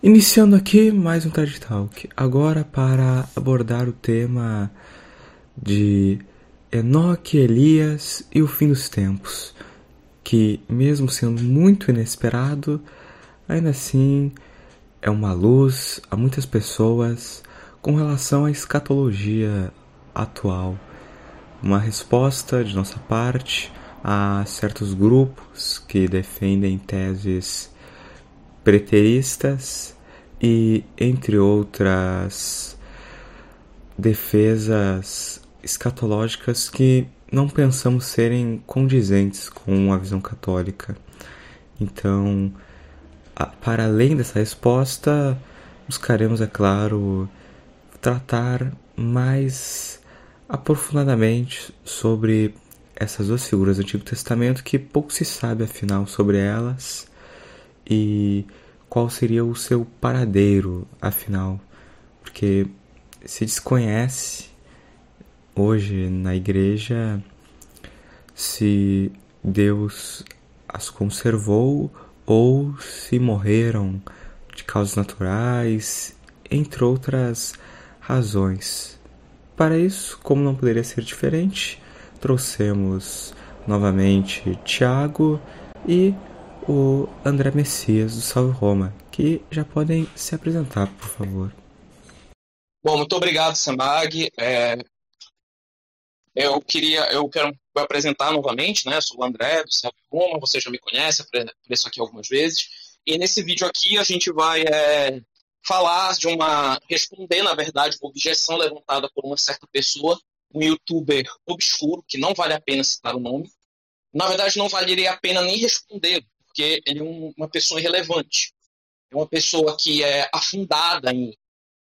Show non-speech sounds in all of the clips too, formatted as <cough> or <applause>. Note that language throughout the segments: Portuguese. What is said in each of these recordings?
Iniciando aqui mais um TED Talk, agora para abordar o tema de Enoque, Elias e o fim dos tempos, que, mesmo sendo muito inesperado, ainda assim é uma luz a muitas pessoas com relação à escatologia atual, uma resposta de nossa parte a certos grupos que defendem teses preteristas e, entre outras defesas escatológicas que não pensamos serem condizentes com a visão católica. Então, para além dessa resposta, buscaremos, é claro, tratar mais aprofundadamente sobre essas duas figuras do Antigo Testamento que pouco se sabe afinal sobre elas e qual seria o seu paradeiro, afinal, porque se desconhece hoje na igreja se Deus as conservou ou se morreram de causas naturais, entre outras razões. Para isso, como não poderia ser diferente, trouxemos novamente Tiago e o André Messias do Salve Roma, que já podem se apresentar, por favor. Bom, muito obrigado, Samag. É, eu queria, eu quero me apresentar novamente, né? Sou o André do Salve Roma, você já me conhece, apareço aqui algumas vezes. E nesse vídeo aqui a gente vai é, falar de uma, responder, na verdade, uma objeção levantada por uma certa pessoa, um youtuber obscuro, que não vale a pena citar o nome. Na verdade, não valeria a pena nem responder, porque ele é um, uma pessoa irrelevante. É uma pessoa que é afundada em,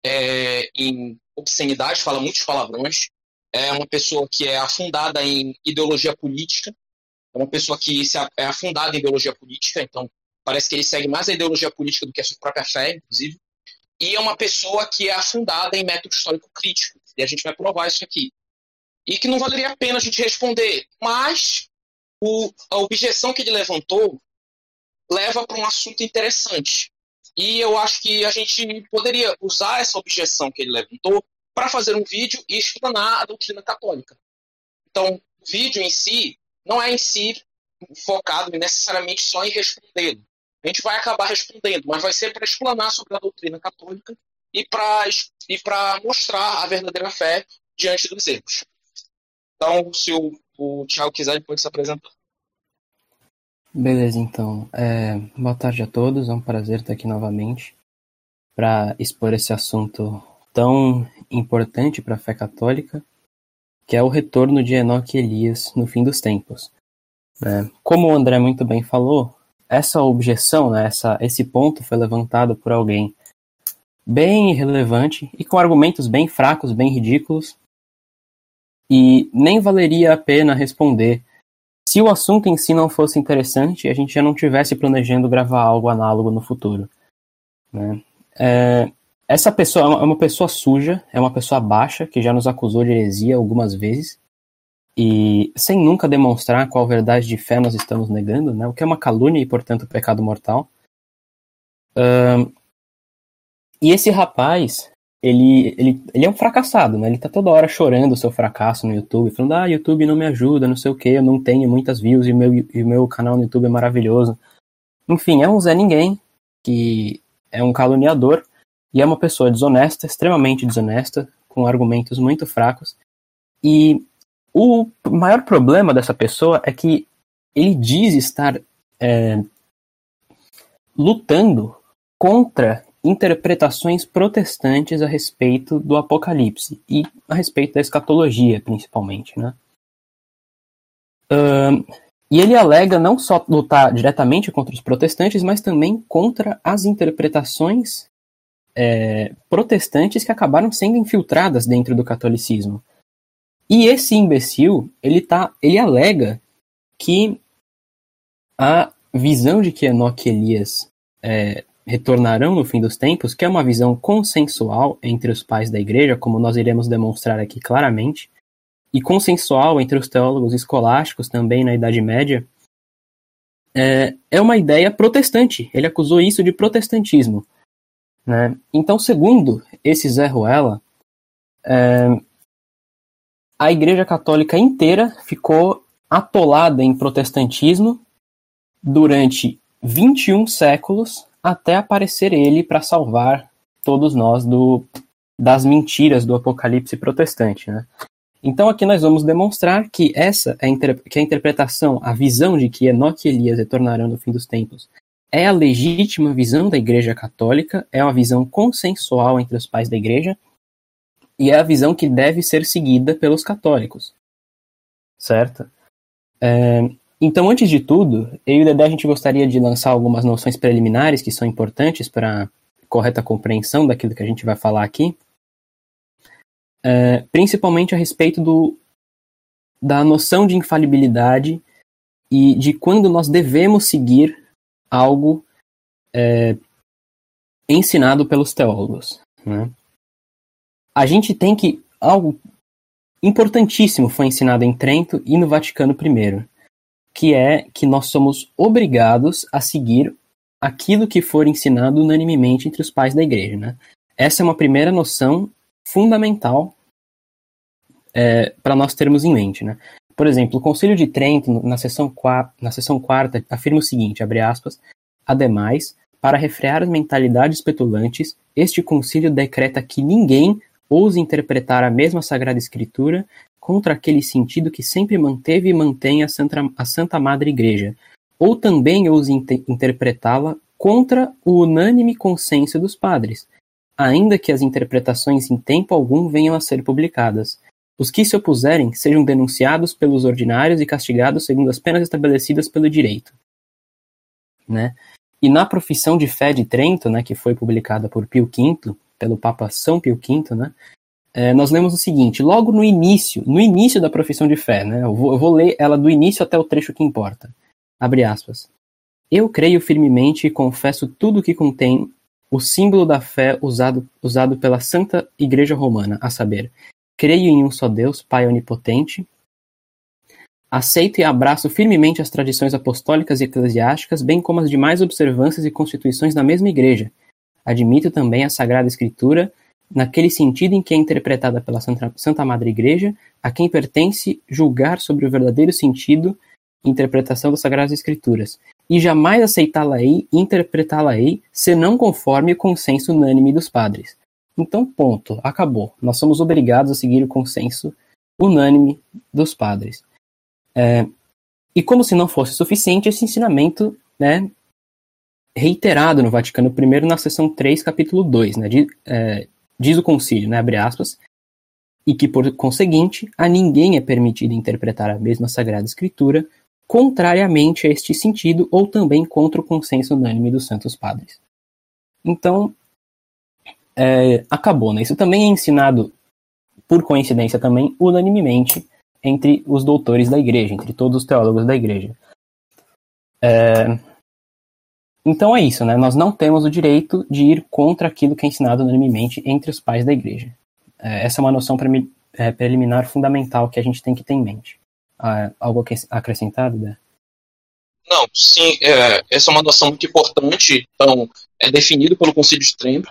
é, em obscenidade, fala muitos palavrões. É uma pessoa que é afundada em ideologia política. É uma pessoa que se, é afundada em ideologia política, então parece que ele segue mais a ideologia política do que a sua própria fé, inclusive. E é uma pessoa que é afundada em método histórico crítico. E a gente vai provar isso aqui. E que não valeria a pena a gente responder. Mas o, a objeção que ele levantou leva para um assunto interessante. E eu acho que a gente poderia usar essa objeção que ele levantou para fazer um vídeo e explanar a doutrina católica. Então, o vídeo em si não é em si focado necessariamente só em responder. A gente vai acabar respondendo, mas vai ser para explanar sobre a doutrina católica e para e mostrar a verdadeira fé diante dos erros. Então, se o, o Tiago quiser, ele pode se apresentar. Beleza, então. É, boa tarde a todos, é um prazer estar aqui novamente para expor esse assunto tão importante para a fé católica, que é o retorno de Enoque e Elias no fim dos tempos. É, como o André muito bem falou, essa objeção, né, essa, esse ponto foi levantado por alguém bem irrelevante e com argumentos bem fracos, bem ridículos, e nem valeria a pena responder se o assunto em si não fosse interessante, a gente já não tivesse planejando gravar algo análogo no futuro. Né? É, essa pessoa é uma pessoa suja, é uma pessoa baixa, que já nos acusou de heresia algumas vezes, e sem nunca demonstrar qual verdade de fé nós estamos negando, né? o que é uma calúnia e, portanto, pecado mortal. Um, e esse rapaz, ele, ele, ele é um fracassado, né? Ele tá toda hora chorando o seu fracasso no YouTube, falando, ah, YouTube não me ajuda, não sei o que, eu não tenho muitas views e meu, e meu canal no YouTube é maravilhoso. Enfim, é um Zé Ninguém, que é um caluniador e é uma pessoa desonesta, extremamente desonesta, com argumentos muito fracos. E o maior problema dessa pessoa é que ele diz estar é, lutando contra interpretações protestantes a respeito do Apocalipse e a respeito da escatologia, principalmente, né? E ele alega não só lutar diretamente contra os protestantes, mas também contra as interpretações é, protestantes que acabaram sendo infiltradas dentro do catolicismo. E esse imbecil, ele, tá, ele alega que a visão de que Enoque e Elias é, retornarão no fim dos tempos, que é uma visão consensual entre os pais da igreja, como nós iremos demonstrar aqui claramente, e consensual entre os teólogos escolásticos também na Idade Média, é, é uma ideia protestante. Ele acusou isso de protestantismo. Né? Então, segundo esse Zé Ruela, é, a Igreja Católica inteira ficou atolada em protestantismo durante 21 séculos até aparecer ele para salvar todos nós do, das mentiras do apocalipse protestante. Né? Então aqui nós vamos demonstrar que essa é que a interpretação, a visão de que Enoque e Elias retornarão no fim dos tempos, é a legítima visão da Igreja Católica, é uma visão consensual entre os pais da Igreja e é a visão que deve ser seguida pelos católicos, certo? É, então, antes de tudo, eu e o Dedé a gente gostaria de lançar algumas noções preliminares que são importantes para correta compreensão daquilo que a gente vai falar aqui, é, principalmente a respeito do, da noção de infalibilidade e de quando nós devemos seguir algo é, ensinado pelos teólogos. Né? A gente tem que. Algo importantíssimo foi ensinado em Trento e no Vaticano I, que é que nós somos obrigados a seguir aquilo que for ensinado unanimemente entre os pais da igreja. Né? Essa é uma primeira noção fundamental é, para nós termos em mente. Né? Por exemplo, o Concílio de Trento, na seção, na seção quarta, afirma o seguinte, abre aspas, Ademais, para refrear as mentalidades petulantes, este concílio decreta que ninguém ouse interpretar a mesma Sagrada Escritura contra aquele sentido que sempre manteve e mantém a Santa, a Santa Madre Igreja, ou também ouse inter interpretá-la contra o unânime consenso dos padres, ainda que as interpretações em tempo algum venham a ser publicadas. Os que se opuserem sejam denunciados pelos ordinários e castigados segundo as penas estabelecidas pelo direito. Né? E na Profissão de Fé de Trento, né, que foi publicada por Pio V, pelo Papa São Pio V, né, é, nós lemos o seguinte, logo no início, no início da Profissão de Fé, né, eu vou, eu vou ler ela do início até o trecho que importa. Abre aspas. Eu creio firmemente e confesso tudo o que contém o símbolo da fé usado, usado pela Santa Igreja Romana, a saber, Creio em um só Deus, Pai onipotente. Aceito e abraço firmemente as tradições apostólicas e eclesiásticas, bem como as demais observâncias e constituições da mesma Igreja. Admito também a Sagrada Escritura, naquele sentido em que é interpretada pela Santa, Madre Igreja, a quem pertence julgar sobre o verdadeiro sentido e interpretação das Sagradas Escrituras, e jamais aceitá-la-ei e interpretá-la-ei, senão conforme o consenso unânime dos padres. Então, ponto, acabou. Nós somos obrigados a seguir o consenso unânime dos padres. É, e como se não fosse suficiente, esse ensinamento né, reiterado no Vaticano I na seção 3, capítulo 2, né, diz, é, diz o concílio, né, abre aspas, e que, por conseguinte, a ninguém é permitido interpretar a mesma Sagrada Escritura contrariamente a este sentido ou também contra o consenso unânime dos santos padres. Então, é, acabou, né? Isso também é ensinado, por coincidência também, unanimemente entre os doutores da igreja, entre todos os teólogos da igreja. É, então é isso, né? Nós não temos o direito de ir contra aquilo que é ensinado unanimemente entre os pais da igreja. É, essa é uma noção é, preliminar fundamental que a gente tem que ter em mente. Ah, algo acrescentado, Dé? Não, sim, é, essa é uma noção muito importante. Então, é definido pelo Concílio de Trento,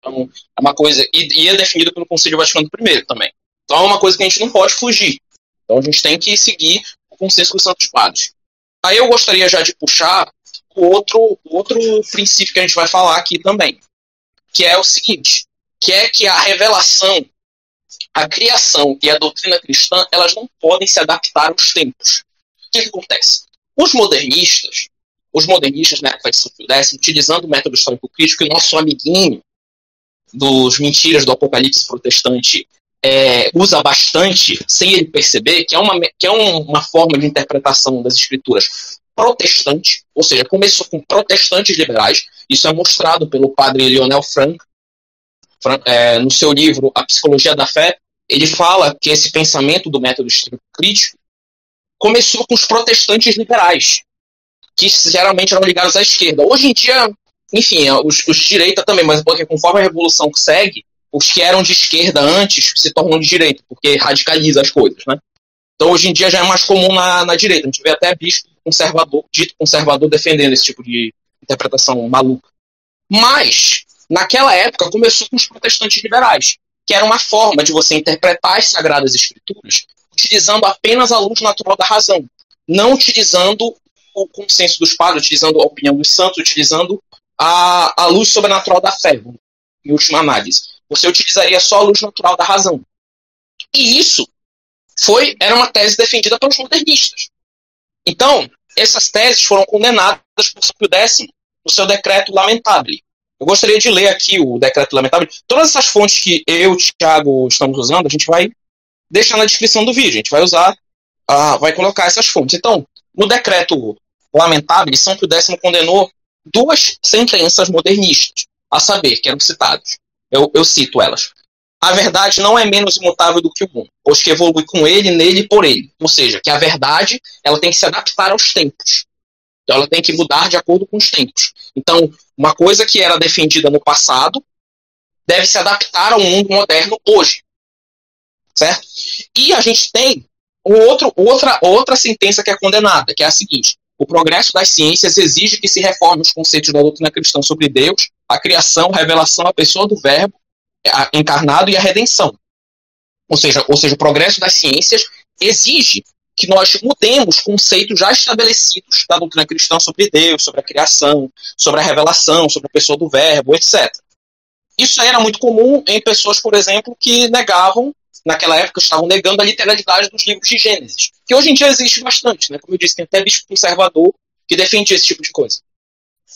então, é uma coisa. E, e é definido pelo Conselho Vaticano I também. Então, é uma coisa que a gente não pode fugir. Então, a gente tem que seguir o consenso dos Santos Padres. Aí eu gostaria já de puxar outro, outro princípio que a gente vai falar aqui também, que é o seguinte, que é que a revelação, a criação e a doutrina cristã, elas não podem se adaptar aos tempos. O que, que acontece? Os modernistas, os modernistas na época de São Pio utilizando o método histórico crítico, e nosso amiguinho dos mentiras do apocalipse protestante é, usa bastante, sem ele perceber, que é, uma, que é um, uma forma de interpretação das escrituras protestante, ou seja, começou com protestantes liberais, isso é mostrado pelo padre Lionel Frank, é, no seu livro A Psicologia da Fé, ele fala que esse pensamento do método crítico começou com os protestantes liberais, que geralmente eram ligados à esquerda. Hoje em dia, enfim, é, os, os direita também, mas porque conforme a revolução segue, os que eram de esquerda antes se tornam de direita, porque radicaliza as coisas, né? Então hoje em dia já é mais comum na, na direita. A gente vê até bispo conservador, dito conservador defendendo esse tipo de interpretação maluca. Mas naquela época começou com os protestantes liberais, que era uma forma de você interpretar as sagradas escrituras utilizando apenas a luz natural da razão, não utilizando o consenso dos padres, utilizando a opinião dos santos, utilizando a, a luz sobrenatural da fé, em última análise. Você utilizaria só a luz natural da razão. E isso foi era uma tese defendida pelos modernistas. Então, essas teses foram condenadas por São Pio X no seu decreto lamentável. Eu gostaria de ler aqui o decreto lamentável. Todas essas fontes que eu o Thiago estamos usando, a gente vai deixar na descrição do vídeo. A gente vai usar, uh, vai colocar essas fontes. Então, no decreto lamentável, São Pio X condenou duas sentenças modernistas, a saber, que eram citadas. Eu, eu cito elas. A verdade não é menos imutável do que o mundo, pois que evolui com ele, nele e por ele. Ou seja, que a verdade ela tem que se adaptar aos tempos. Então ela tem que mudar de acordo com os tempos. Então, uma coisa que era defendida no passado deve se adaptar ao mundo moderno hoje. Certo? E a gente tem um outro, outra, outra sentença que é condenada, que é a seguinte: o progresso das ciências exige que se reforme os conceitos da doutrina cristã sobre Deus, a criação, a revelação, a pessoa do Verbo encarnado e a redenção. Ou seja, ou seja, o progresso das ciências exige que nós mudemos conceitos já estabelecidos da doutrina cristã sobre Deus, sobre a criação, sobre a revelação, sobre a pessoa do Verbo, etc. Isso era muito comum em pessoas, por exemplo, que negavam naquela época estavam negando a literalidade dos livros de Gênesis, que hoje em dia existe bastante, né? Como eu disse, tem até bispo conservador que defende esse tipo de coisa.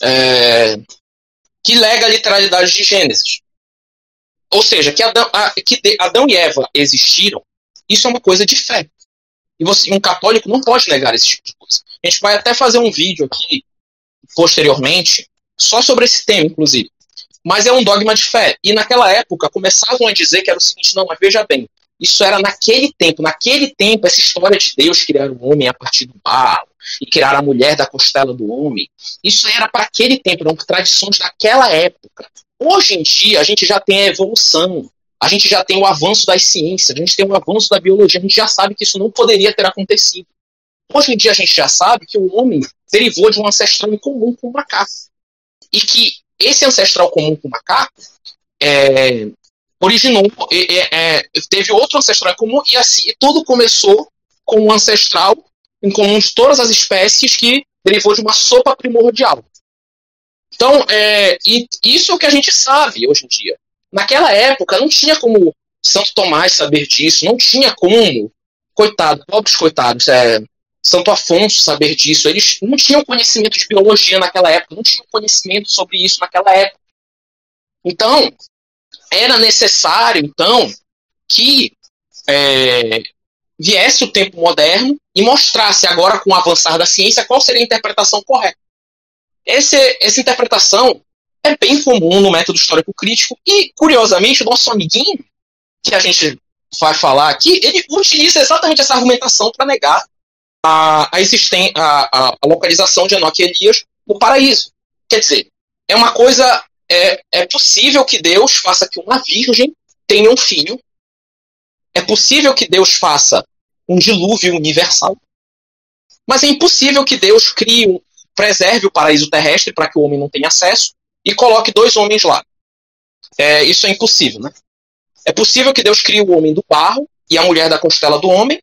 É... que lega a literalidade de Gênesis. Ou seja, que Adão, a, que Adão e Eva existiram, isso é uma coisa de fé. E você, um católico não pode negar esse tipo de coisa. A gente vai até fazer um vídeo aqui, posteriormente, só sobre esse tema, inclusive. Mas é um dogma de fé. E naquela época começavam a dizer que era o seguinte: não, mas veja bem, isso era naquele tempo. Naquele tempo, essa história de Deus criar o homem a partir do barro e criar a mulher da costela do homem, isso era para aquele tempo, eram tradições daquela época. Hoje em dia, a gente já tem a evolução, a gente já tem o avanço das ciências, a gente tem o avanço da biologia, a gente já sabe que isso não poderia ter acontecido. Hoje em dia, a gente já sabe que o homem derivou de um ancestral comum com o macaco. E que esse ancestral comum com o macaco é, originou, é, é, teve outro ancestral comum e assim tudo começou com um ancestral em comum de todas as espécies que derivou de uma sopa primordial. Então, é, e isso é o que a gente sabe hoje em dia. Naquela época, não tinha como Santo Tomás saber disso, não tinha como, coitado, pobres coitados, é, Santo Afonso saber disso. Eles não tinham conhecimento de biologia naquela época, não tinham conhecimento sobre isso naquela época. Então, era necessário, então, que é, viesse o tempo moderno e mostrasse agora, com o avançar da ciência, qual seria a interpretação correta. Esse, essa interpretação é bem comum no método histórico crítico e, curiosamente, o nosso amiguinho, que a gente vai falar aqui, ele utiliza exatamente essa argumentação para negar a, a, existem, a, a, localização de Enoque e Elias no paraíso. Quer dizer, é uma coisa. É, é possível que Deus faça que uma virgem tenha um filho. É possível que Deus faça um dilúvio universal. Mas é impossível que Deus crie preserve o paraíso terrestre para que o homem não tenha acesso e coloque dois homens lá. É, isso é impossível, né? É possível que Deus crie o homem do barro e a mulher da costela do homem,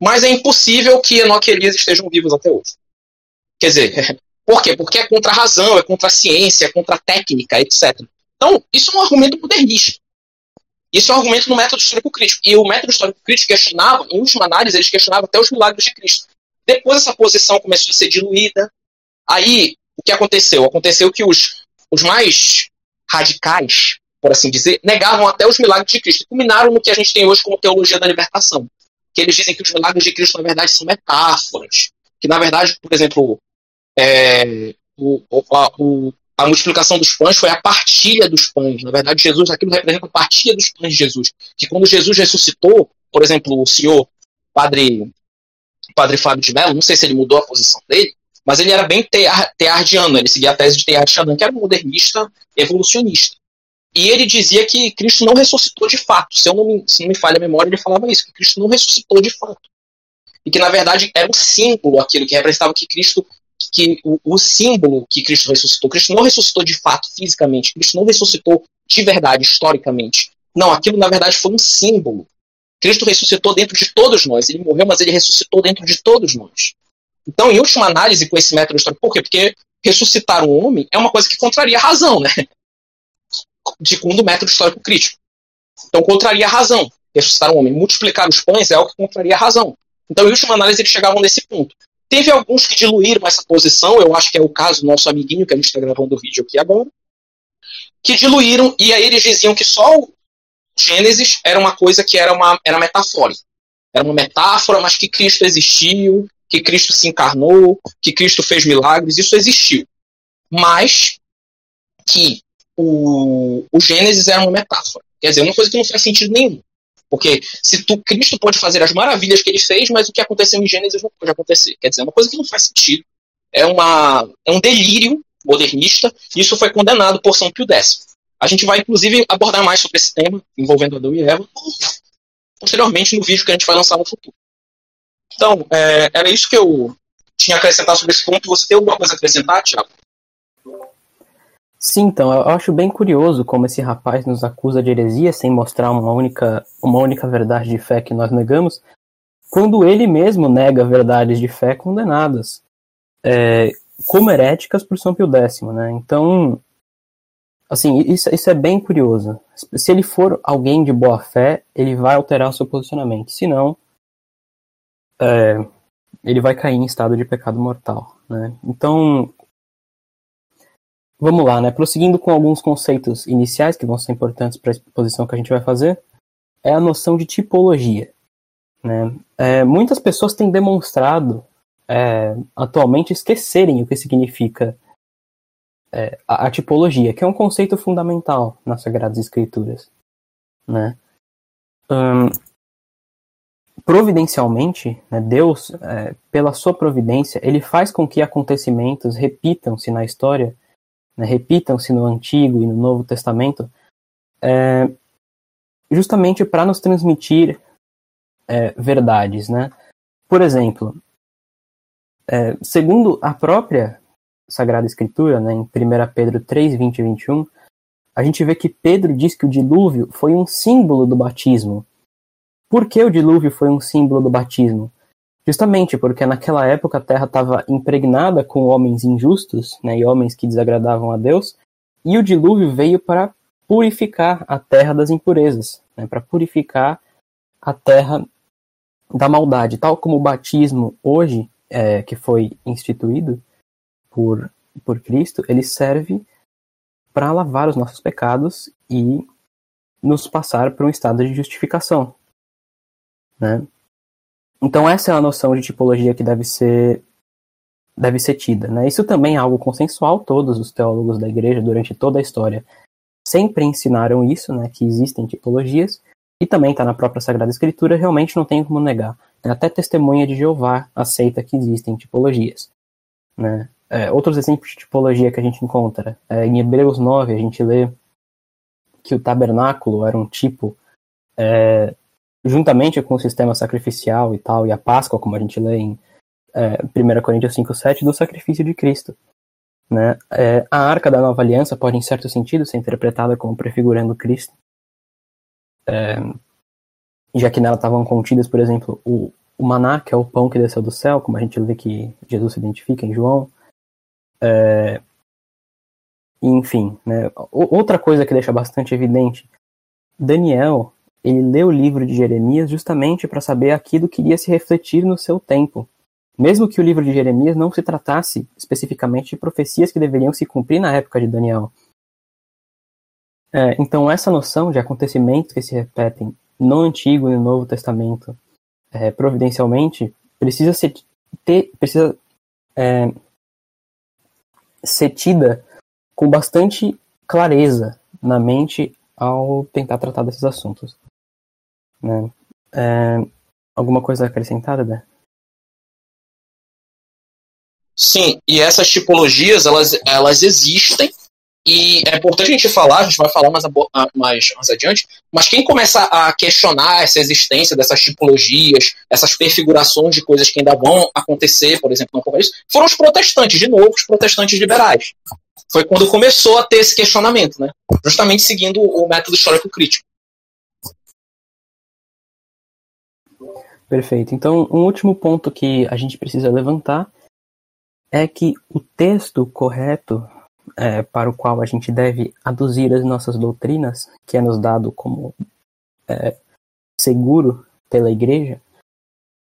mas é impossível que Enoque e Elias estejam vivos até hoje. Quer dizer, <laughs> por quê? Porque é contra a razão, é contra a ciência, é contra a técnica, etc. Então, isso é um argumento modernista. Isso é um argumento no método histórico crítico. E o método histórico crítico questionava, em última análise, eles questionavam até os milagres de Cristo. Depois essa posição começou a ser diluída. Aí, o que aconteceu? Aconteceu que os, os mais radicais, por assim dizer, negavam até os milagres de Cristo. Culminaram no que a gente tem hoje como teologia da libertação. Que eles dizem que os milagres de Cristo, na verdade, são metáforas. Que, na verdade, por exemplo, é, o, a, o, a multiplicação dos pães foi a partilha dos pães. Na verdade, Jesus, aquilo representa a partilha dos pães de Jesus. Que quando Jesus ressuscitou, por exemplo, o senhor Padre padre Fábio de Mello, não sei se ele mudou a posição dele, mas ele era bem teardiano, ele seguia a tese de Chardin, que era um modernista evolucionista. E ele dizia que Cristo não ressuscitou de fato. Se, eu não me, se não me falha a memória, ele falava isso, que Cristo não ressuscitou de fato. E que, na verdade, era um símbolo aquilo que representava que Cristo, que o, o, símbolo que Cristo ressuscitou, Cristo não ressuscitou de fato, fisicamente, Cristo não ressuscitou de verdade, historicamente. Não, aquilo na verdade foi um símbolo. Cristo ressuscitou dentro de todos nós. Ele morreu, mas ele ressuscitou dentro de todos nós. Então, em última análise, com esse método histórico, por quê? Porque ressuscitar um homem é uma coisa que contraria a razão, né? Segundo o método histórico crítico. Então, contraria a razão. Ressuscitar um homem. Multiplicar os pães é algo que contraria a razão. Então, em última análise, eles chegavam nesse ponto. Teve alguns que diluíram essa posição, eu acho que é o caso do nosso amiguinho, que a gente está gravando o vídeo aqui agora, que diluíram, e aí eles diziam que só Gênesis era uma coisa que era uma era metafórica. Era uma metáfora, mas que Cristo existiu, que Cristo se encarnou, que Cristo fez milagres, isso existiu. Mas que o, o Gênesis era uma metáfora. Quer dizer, uma coisa que não faz sentido nenhum. Porque se tu, Cristo pode fazer as maravilhas que ele fez, mas o que aconteceu em Gênesis não pode acontecer. Quer dizer, é uma coisa que não faz sentido. É, uma, é um delírio modernista, isso foi condenado por São Pio X. A gente vai, inclusive, abordar mais sobre esse tema, envolvendo Adão e Eva, posteriormente no vídeo que a gente vai lançar no futuro. Então, é, era isso que eu tinha a acrescentar sobre esse ponto. Você tem alguma coisa a acrescentar, Tiago? Sim, então, eu acho bem curioso como esse rapaz nos acusa de heresia sem mostrar uma única, uma única verdade de fé que nós negamos, quando ele mesmo nega verdades de fé condenadas, é, como heréticas por São Pio X, né? Então, assim, isso, isso é bem curioso. Se ele for alguém de boa fé, ele vai alterar o seu posicionamento. Se não, é, ele vai cair em estado de pecado mortal. Né? Então, vamos lá, né? Prosseguindo com alguns conceitos iniciais que vão ser importantes para a exposição que a gente vai fazer, é a noção de tipologia. Né? É, muitas pessoas têm demonstrado é, atualmente esquecerem o que significa é, a, a, tipologia, que é um conceito fundamental nas Sagradas Escrituras. Né? Hum, providencialmente, né, Deus, é, pela sua providência, ele faz com que acontecimentos repitam-se na história, né, repitam-se no Antigo e no Novo Testamento, é, justamente para nos transmitir é, verdades. Né? Por exemplo, é, segundo a própria Sagrada Escritura, né, em 1 Pedro 3, 20 e 21, a gente vê que Pedro diz que o dilúvio foi um símbolo do batismo, por que o dilúvio foi um símbolo do batismo? Justamente porque naquela época a terra estava impregnada com homens injustos né, e homens que desagradavam a Deus, e o dilúvio veio para purificar a terra das impurezas, né, para purificar a terra da maldade. Tal como o batismo hoje, é, que foi instituído por, por Cristo, ele serve para lavar os nossos pecados e nos passar para um estado de justificação. Né? Então essa é a noção de tipologia que deve ser deve ser tida. Né? Isso também é algo consensual, todos os teólogos da igreja durante toda a história sempre ensinaram isso, né, que existem tipologias, e também está na própria Sagrada Escritura, realmente não tem como negar. Até testemunha de Jeová aceita que existem tipologias. Né? É, outros exemplos de tipologia que a gente encontra, é, em Hebreus 9 a gente lê que o tabernáculo era um tipo é, juntamente com o sistema sacrificial e tal, e a Páscoa, como a gente lê em é, 1 Coríntios 5,7, do sacrifício de Cristo. Né? É, a arca da nova aliança pode, em certo sentido, ser interpretada como prefigurando Cristo, é, já que nela estavam contidas, por exemplo, o, o maná, que é o pão que desceu do céu, como a gente vê que Jesus se identifica em João. É, enfim, né? outra coisa que deixa bastante evidente, Daniel ele lê o livro de Jeremias justamente para saber aquilo que iria se refletir no seu tempo. Mesmo que o livro de Jeremias não se tratasse especificamente de profecias que deveriam se cumprir na época de Daniel. É, então, essa noção de acontecimentos que se repetem no Antigo e no Novo Testamento, é, providencialmente, precisa ser, ter, precisa, é, ser tida com bastante clareza na mente ao tentar tratar desses assuntos. Né? É, alguma coisa acrescentada, Dé? Sim, e essas tipologias, elas, elas existem, E é importante a gente falar, a gente vai falar mais, mais, mais adiante, mas quem começa a questionar essa existência dessas tipologias, essas perfigurações de coisas que ainda vão acontecer, por exemplo, no Apocalipse, foram os protestantes, de novo, os protestantes liberais. Foi quando começou a ter esse questionamento, né? justamente seguindo o método histórico crítico. Perfeito. Então, um último ponto que a gente precisa levantar é que o texto correto é, para o qual a gente deve aduzir as nossas doutrinas, que é nos dado como é, seguro pela Igreja,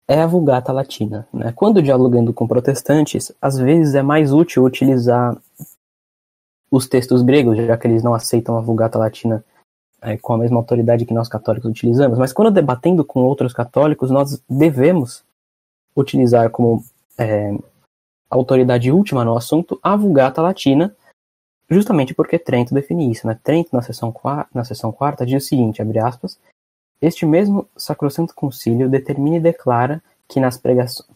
é a Vulgata Latina. Né? Quando dialogando com protestantes, às vezes é mais útil utilizar os textos gregos, já que eles não aceitam a Vulgata Latina é, com a mesma autoridade que nós católicos utilizamos. Mas quando debatendo com outros católicos, nós devemos utilizar como é, autoridade última no assunto a Vulgata Latina, justamente porque Trento define isso. Né? Trento, na seção, na seção quarta, diz o seguinte, abre aspas, este mesmo Sacrosanto Concílio determina e declara que nas,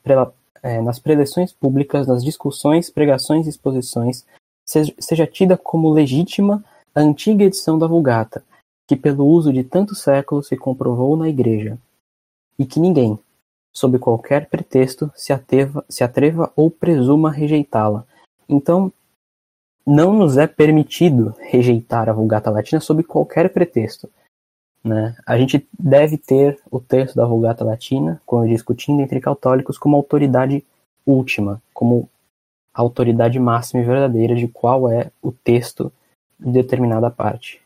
prela, é, nas preleções públicas, nas discussões, pregações e exposições, seja, seja tida como legítima a antiga edição da Vulgata, que pelo uso de tantos séculos se comprovou na Igreja, e que ninguém, sob qualquer pretexto, se, ateva, se atreva ou presuma rejeitá-la. Então, não nos é permitido rejeitar a Vulgata Latina sob qualquer pretexto. Né? A gente deve ter o texto da Vulgata Latina, quando discutindo entre católicos, como autoridade última, como autoridade máxima e verdadeira de qual é o texto de determinada parte.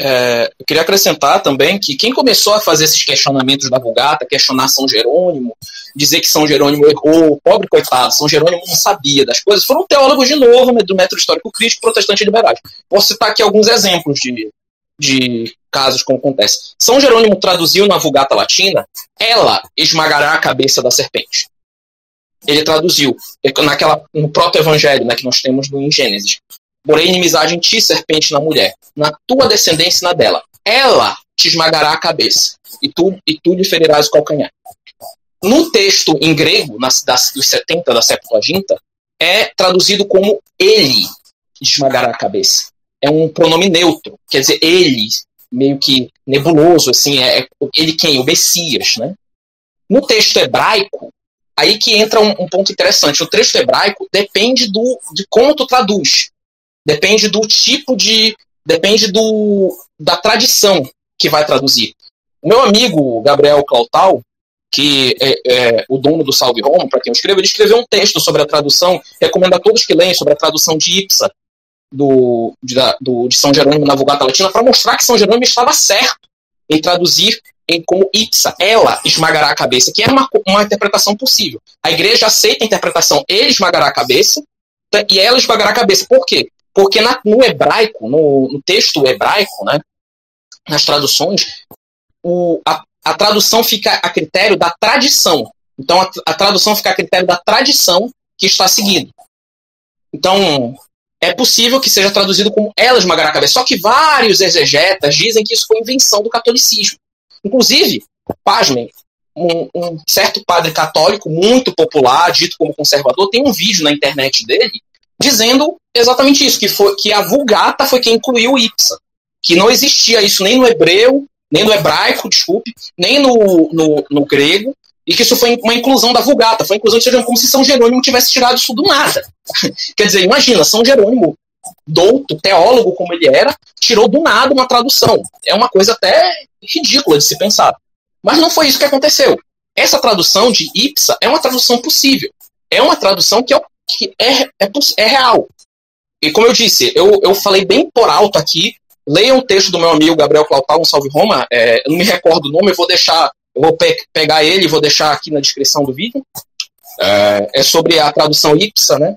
É, eu queria acrescentar também que quem começou a fazer esses questionamentos da Vulgata, questionar São Jerônimo, dizer que São Jerônimo errou, pobre coitado, São Jerônimo não sabia das coisas, foram teólogos de novo do método histórico crítico protestante liberais. Posso citar aqui alguns exemplos de, de casos como acontece. São Jerônimo traduziu na Vulgata Latina, ela esmagará a cabeça da serpente. Ele traduziu naquela, no proto-evangelho né, que nós temos no, Gênesis. Porém, inimizade em ti, serpente, na mulher, na tua descendência e na dela. Ela te esmagará a cabeça, e tu, e tu lhe ferirás o calcanhar. No texto em grego, nas, das, dos 70 da Septuaginta, é traduzido como ele esmagará a cabeça. É um pronome neutro, quer dizer, ele, meio que nebuloso, assim, é, é ele quem? O Messias, né? No texto hebraico, aí que entra um, um, ponto interessante. O texto hebraico depende do, de como tu traduz. Depende do tipo de. Depende do, da tradição que vai traduzir. O meu amigo Gabriel Clautal, que é, é o dono do Salve Roma, para quem eu escrevo, ele escreveu um texto sobre a tradução, recomendo a todos que leem sobre a tradução de Ipsa, do, de, do, de São Jerônimo na Vulgata Latina, para mostrar que São Jerônimo estava certo em traduzir em como Ipsa, ela esmagará a cabeça, que é uma, uma interpretação possível. A igreja aceita a interpretação, ele esmagará a cabeça, e ela esmagará a cabeça. Por quê? Porque na, no hebraico, no, no, texto hebraico, né, nas traduções, o, a, a, tradução fica a critério da tradição. Então, a, a tradução fica a critério da tradição que está seguindo. Então, é possível que seja traduzido como ela esmagará a cabeça. Só que vários exegetas dizem que isso foi invenção do catolicismo. Inclusive, pasmem, um, um, certo padre católico muito popular, dito como conservador, tem um vídeo na internet dele dizendo exatamente isso, que, foi, que a Vulgata foi quem incluiu o Ipsa. Que não existia isso nem no hebreu, nem no hebraico, desculpe, nem no, no, no grego, e que isso foi uma inclusão da Vulgata, foi inclusão de como se São Jerônimo tivesse tirado isso do nada. <laughs> Quer dizer, imagina, São Jerônimo, douto, teólogo como ele era, tirou do nada uma tradução. É uma coisa até ridícula de se pensar. Mas não foi isso que aconteceu. Essa tradução de Ipsa é uma tradução possível. É uma tradução que é, que é, é, é real. E como eu disse, eu, eu falei bem por alto aqui. Leiam o texto do meu amigo Gabriel Clautal, um salve Roma. É, eu não me recordo o nome, eu vou deixar, eu vou pe pegar ele e vou deixar aqui na descrição do vídeo. É, é sobre a tradução Ipsa, né?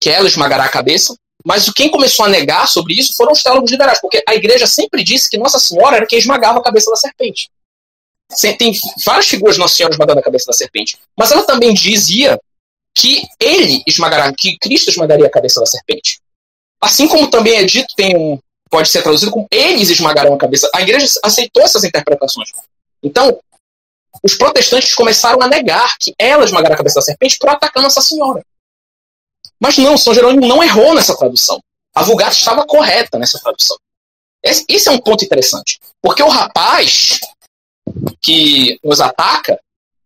Que ela esmagará a cabeça. Mas quem começou a negar sobre isso foram os teólogos liberais, porque a igreja sempre disse que Nossa Senhora era quem esmagava a cabeça da serpente. Tem várias figuras de Nossa Senhora esmagando a cabeça da serpente. Mas ela também dizia que ele esmagará, que Cristo esmagaria a cabeça da serpente. Assim como também é dito, tem um, pode ser traduzido como eles esmagarão a cabeça. A igreja aceitou essas interpretações. Então, os protestantes começaram a negar que ela esmagará a cabeça da serpente por atacar Nossa Senhora. Mas não, São Jerônimo não errou nessa tradução. A Vulgata estava correta nessa tradução. Esse, é um ponto interessante. Porque o rapaz que nos ataca,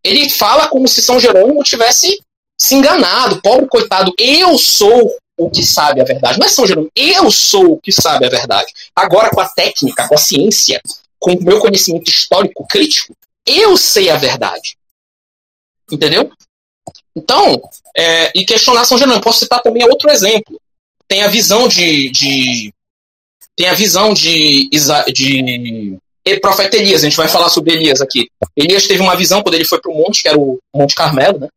ele fala como se São Jerônimo tivesse se enganado. Pobre coitado, eu sou o que sabe a verdade. Não é São Jerônimo, eu sou o que sabe a verdade. Agora, com a técnica, com a ciência, com o meu conhecimento histórico crítico, eu sei a verdade. Entendeu? Então, é, e questionar São Jerônimo. Posso citar também outro exemplo. Tem a visão de. de tem a visão de, de profeta Elias. A gente vai falar sobre Elias aqui. Elias teve uma visão quando ele foi para o monte, que era o Monte Carmelo, né?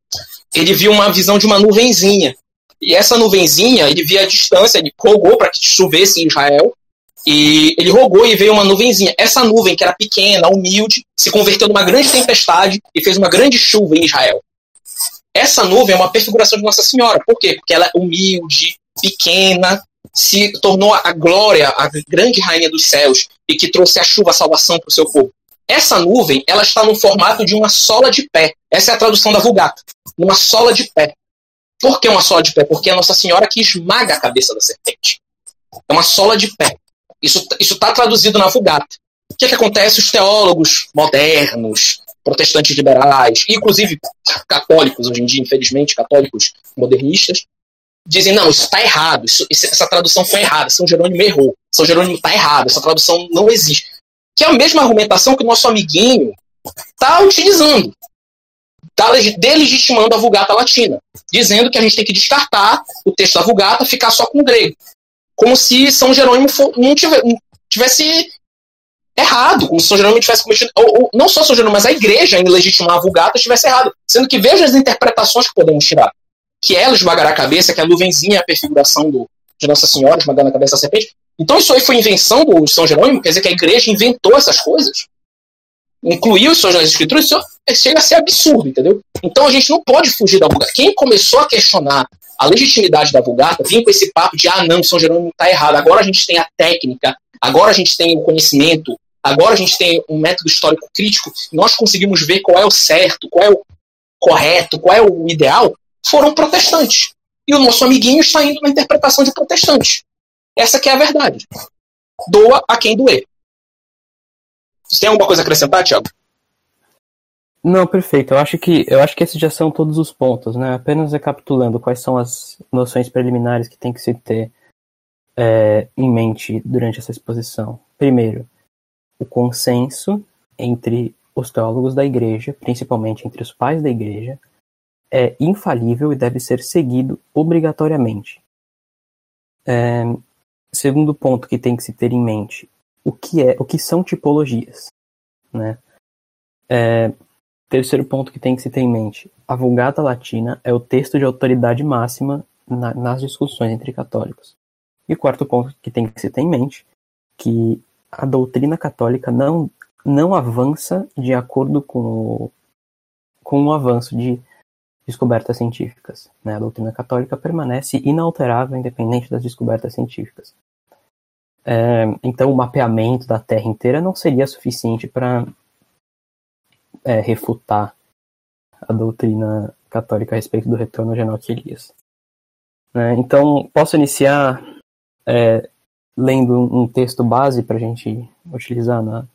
Ele viu uma visão de uma nuvenzinha. E essa nuvenzinha, ele via a distância, ele rogou para que chovesse em Israel. E ele rogou e veio uma nuvenzinha. Essa nuvem, que era pequena, humilde, se converteu numa grande tempestade e fez uma grande chuva em Israel. Essa nuvem é uma perfiguração de Nossa Senhora. Por quê? Porque ela é humilde, pequena, se tornou a glória, a grande rainha dos céus e que trouxe a chuva, a salvação para o seu povo. Essa nuvem, ela está no formato de uma sola de pé. Essa é a tradução da Vulgata. Uma sola de pé. Por que uma sola de pé? Porque é Nossa Senhora que esmaga a cabeça da serpente. É uma sola de pé. Isso está traduzido na Vulgata. O que, é que acontece? Os teólogos modernos, protestantes liberais, inclusive católicos hoje em dia, infelizmente, católicos modernistas, dizem, não, isso está errado, isso, essa tradução foi errada, São Jerônimo errou, São Jerônimo está errado, essa tradução não existe. Que é a mesma argumentação que o nosso amiguinho está utilizando, está delegitimando a Vulgata Latina, dizendo que a gente tem que descartar o texto da Vulgata, ficar só com o grego. Como se São Jerônimo não tivesse errado, como se São Jerônimo tivesse cometido, ou, ou, não só São Jerônimo, mas a igreja em legitimar a Vulgata estivesse errado, sendo que veja as interpretações que podemos tirar. Que ela esmagará a cabeça, que a nuvenzinha é a perfiguração do, de Nossa Senhora esmagando a cabeça da serpente. Então isso aí foi invenção do São Jerônimo, quer dizer que a igreja inventou essas coisas, incluiu isso nas escrituras, isso chega a ser absurdo, entendeu? Então a gente não pode fugir da Vulgata. Quem começou a questionar a legitimidade da Vulgata vinha com esse papo de ah, não, São Jerônimo está errado, agora a gente tem a técnica, agora a gente tem o conhecimento, Agora a gente tem um método histórico crítico, nós conseguimos ver qual é o certo, qual é o correto, qual é o ideal, foram protestantes. E o nosso amiguinho está indo na interpretação de protestante. Essa que é a verdade. Doa a quem doer. Você tem alguma coisa a acrescentar, Tiago? Não, perfeito. Eu acho que eu acho que esses já são todos os pontos, né? Apenas recapitulando quais são as noções preliminares que tem que se ter é, em mente durante essa exposição. Primeiro, o consenso entre os teólogos da igreja, principalmente entre os pais da igreja, é infalível e deve ser seguido obrigatoriamente. É, segundo ponto que tem que se ter em mente, o que é, o que são tipologias, né? É, terceiro ponto que tem que se ter em mente, a Vulgata Latina é o texto de autoridade máxima na, nas discussões entre católicos. E quarto ponto que tem que se ter em mente, que a doutrina católica não, não avança de acordo com o, com o avanço de descobertas científicas. Né? A doutrina católica permanece inalterável, independente das descobertas científicas. É, então, o mapeamento da Terra inteira não seria suficiente para é, refutar a doutrina católica a respeito do retorno de Enoque Elias. É, então, posso iniciar é, lendo um texto base para a gente utilizar na,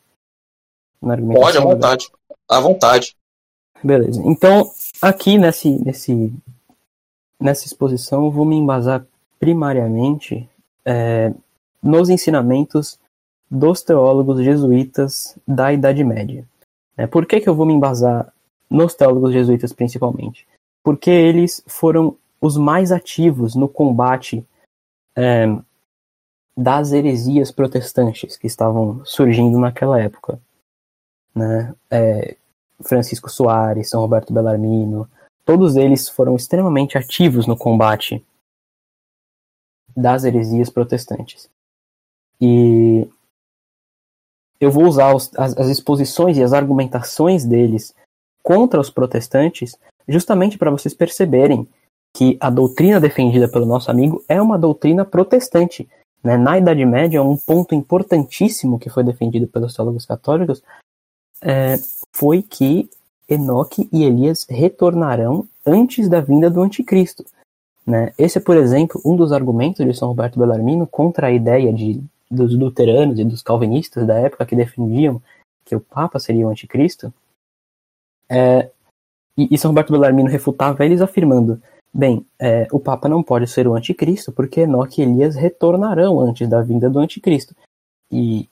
na argumentação? Pode, à vontade. À vontade. Beleza. Então, aqui nesse, nesse, nessa exposição, eu vou me embasar primariamente é, nos ensinamentos dos teólogos jesuítas da Idade Média. É, por que, que eu vou me embasar nos teólogos jesuítas principalmente? Porque eles foram os mais ativos no combate é, das heresias protestantes que estavam surgindo naquela época. Né? É, Francisco Soares, São Roberto Bellarmino, todos eles foram extremamente ativos no combate das heresias protestantes. E eu vou usar os, as, as exposições e as argumentações deles contra os protestantes justamente para vocês perceberem que a doutrina defendida pelo nosso amigo é uma doutrina protestante, né? Na Idade Média, um ponto importantíssimo que foi defendido pelos teólogos católicos é, foi que Enoque e Elias retornarão antes da vinda do anticristo. Né? Esse é, por exemplo, um dos argumentos de São Roberto Bellarmino contra a ideia de, dos luteranos e dos calvinistas da época que defendiam que o Papa seria o anticristo. É, e, e São Roberto Bellarmino refutava eles afirmando Bem, é, o Papa não pode ser o anticristo porque Enoque e Elias retornarão antes da vinda do anticristo. E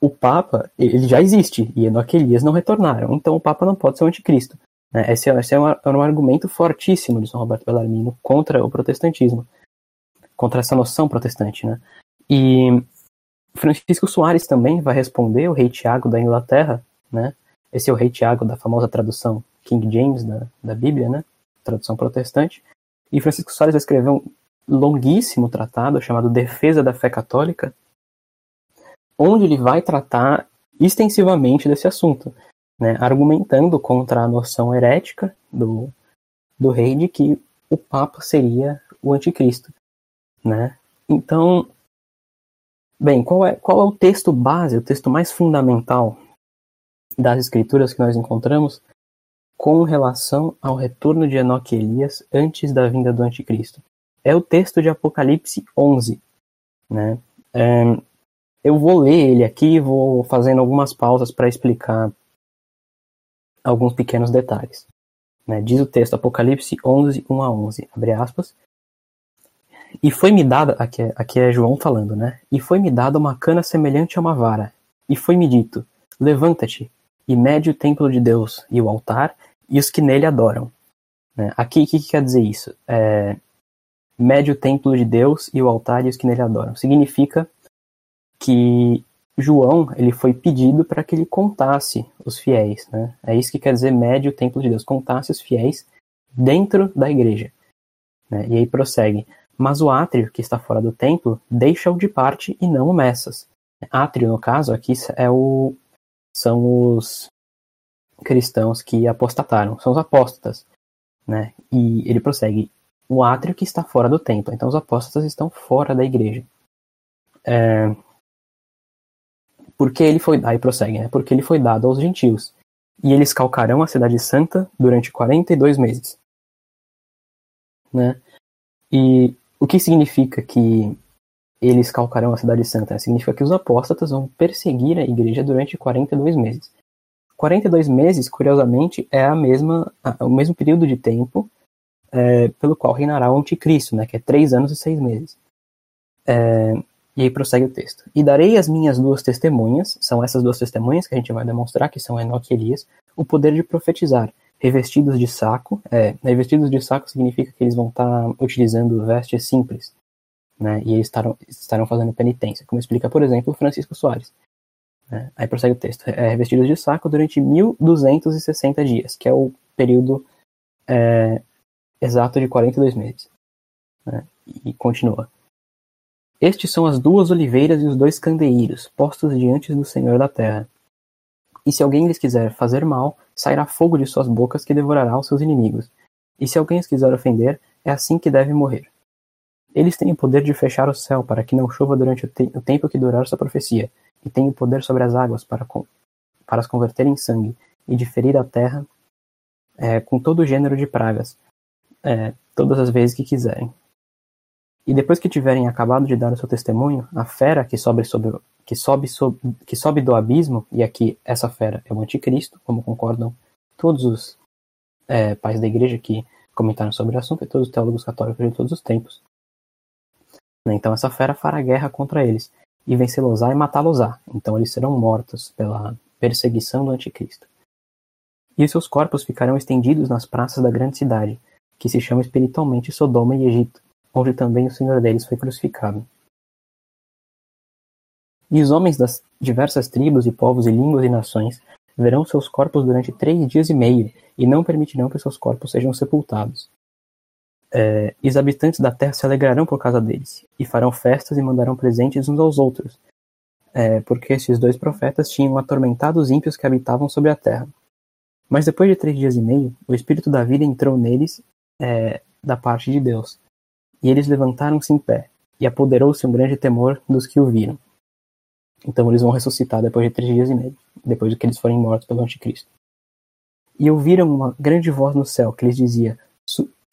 o Papa, ele já existe, e Enoque e Elias não retornaram, então o Papa não pode ser o anticristo. Né? Esse, é, esse é, um, é um argumento fortíssimo de São Roberto Bellarmino contra o protestantismo, contra essa noção protestante. Né? E Francisco Soares também vai responder, o rei Tiago da Inglaterra, né? esse é o rei Tiago da famosa tradução King James da, da Bíblia, né? tradução protestante, e Francisco Soares escreveu um longuíssimo tratado chamado Defesa da Fé Católica, onde ele vai tratar extensivamente desse assunto, né, argumentando contra a noção herética do, do rei de que o Papa seria o anticristo. Né? Então, bem, qual é, qual é o texto base, o texto mais fundamental das escrituras que nós encontramos com relação ao retorno de Enoque e Elias antes da vinda do anticristo. É o texto de Apocalipse 11. Né? É, eu vou ler ele aqui vou fazendo algumas pausas para explicar alguns pequenos detalhes. Né? Diz o texto Apocalipse 11, 1 a 11, abre aspas. E foi-me dada, aqui é, aqui é João falando, né? E foi-me dada uma cana semelhante a uma vara, e foi-me dito: Levanta-te, e mede o templo de Deus e o altar, e os que nele adoram. Né? Aqui, o que, que, quer dizer isso? É, mede o templo de Deus e o altar e os que nele adoram. Significa que João ele foi pedido para que ele contasse os fiéis. Né? É isso que quer dizer mede o templo de Deus, contasse os fiéis dentro da igreja. Né? E aí prossegue. Mas o átrio que está fora do templo deixa-o de parte e não o Messas. Átrio, no caso, aqui é o, são os cristãos que apostataram, são os apóstatas, né? E ele prossegue, o átrio que está fora do templo, então os apóstatas estão fora da igreja. É, porque ele foi, aí prossegue, né? Porque ele foi dado aos gentios, e eles calcarão a cidade santa durante 42 meses. Né? E o que significa que eles calcarão a cidade santa? Significa que os apóstatas vão perseguir a igreja durante 42 meses. 42 meses, curiosamente, é a mesma, o mesmo período de tempo é, pelo qual reinará o anticristo, né, que é três anos e seis meses. É, e aí prossegue o texto. E darei as minhas duas testemunhas, são essas duas testemunhas que a gente vai demonstrar, que são Enoque e Elias, o poder de profetizar, revestidos de saco. É, revestidos de saco significa que eles vão estar utilizando vestes simples, né, e eles estarão, estarão fazendo penitência, como explica, por exemplo, Francisco Soares. Né? Aí prossegue o texto. É, revestidos de saco durante 1260 dias, que é o período é, exato de 42 meses. Né? E continua. Estes são as duas oliveiras e os dois candeeiros, postos diante do Senhor da terra. E se alguém lhes quiser fazer mal, sairá fogo de suas bocas que devorará os seus inimigos. E se alguém os quiser ofender, é assim que deve morrer. Eles têm o poder de fechar o céu para que não chova durante o, te o tempo que durar sua profecia, e tem o poder sobre as águas para, para as converter em sangue, e de ferir a terra é, com todo o gênero de pragas, é, todas as vezes que quiserem. E depois que tiverem acabado de dar o seu testemunho, a fera que sobe, sobre, que sobe, sob, que sobe do abismo, e aqui essa fera é o anticristo, como concordam todos os é, pais da igreja que comentaram sobre o assunto, e todos os teólogos católicos de todos os tempos. Então essa fera fará guerra contra eles, e vencê-los-á e matá-los-á. Então eles serão mortos pela perseguição do anticristo. E seus corpos ficarão estendidos nas praças da grande cidade, que se chama espiritualmente Sodoma e Egito, onde também o Senhor deles foi crucificado. E os homens das diversas tribos e povos e línguas e nações verão seus corpos durante três dias e meio, e não permitirão que seus corpos sejam sepultados. É, e os habitantes da terra se alegrarão por causa deles, e farão festas e mandarão presentes uns aos outros, é, porque esses dois profetas tinham atormentado os ímpios que habitavam sobre a terra. Mas depois de três dias e meio, o Espírito da vida entrou neles é, da parte de Deus, e eles levantaram-se em pé, e apoderou-se um grande temor dos que o viram. Então eles vão ressuscitar depois de três dias e meio, depois de que eles forem mortos pelo anticristo. E ouviram uma grande voz no céu que lhes dizia: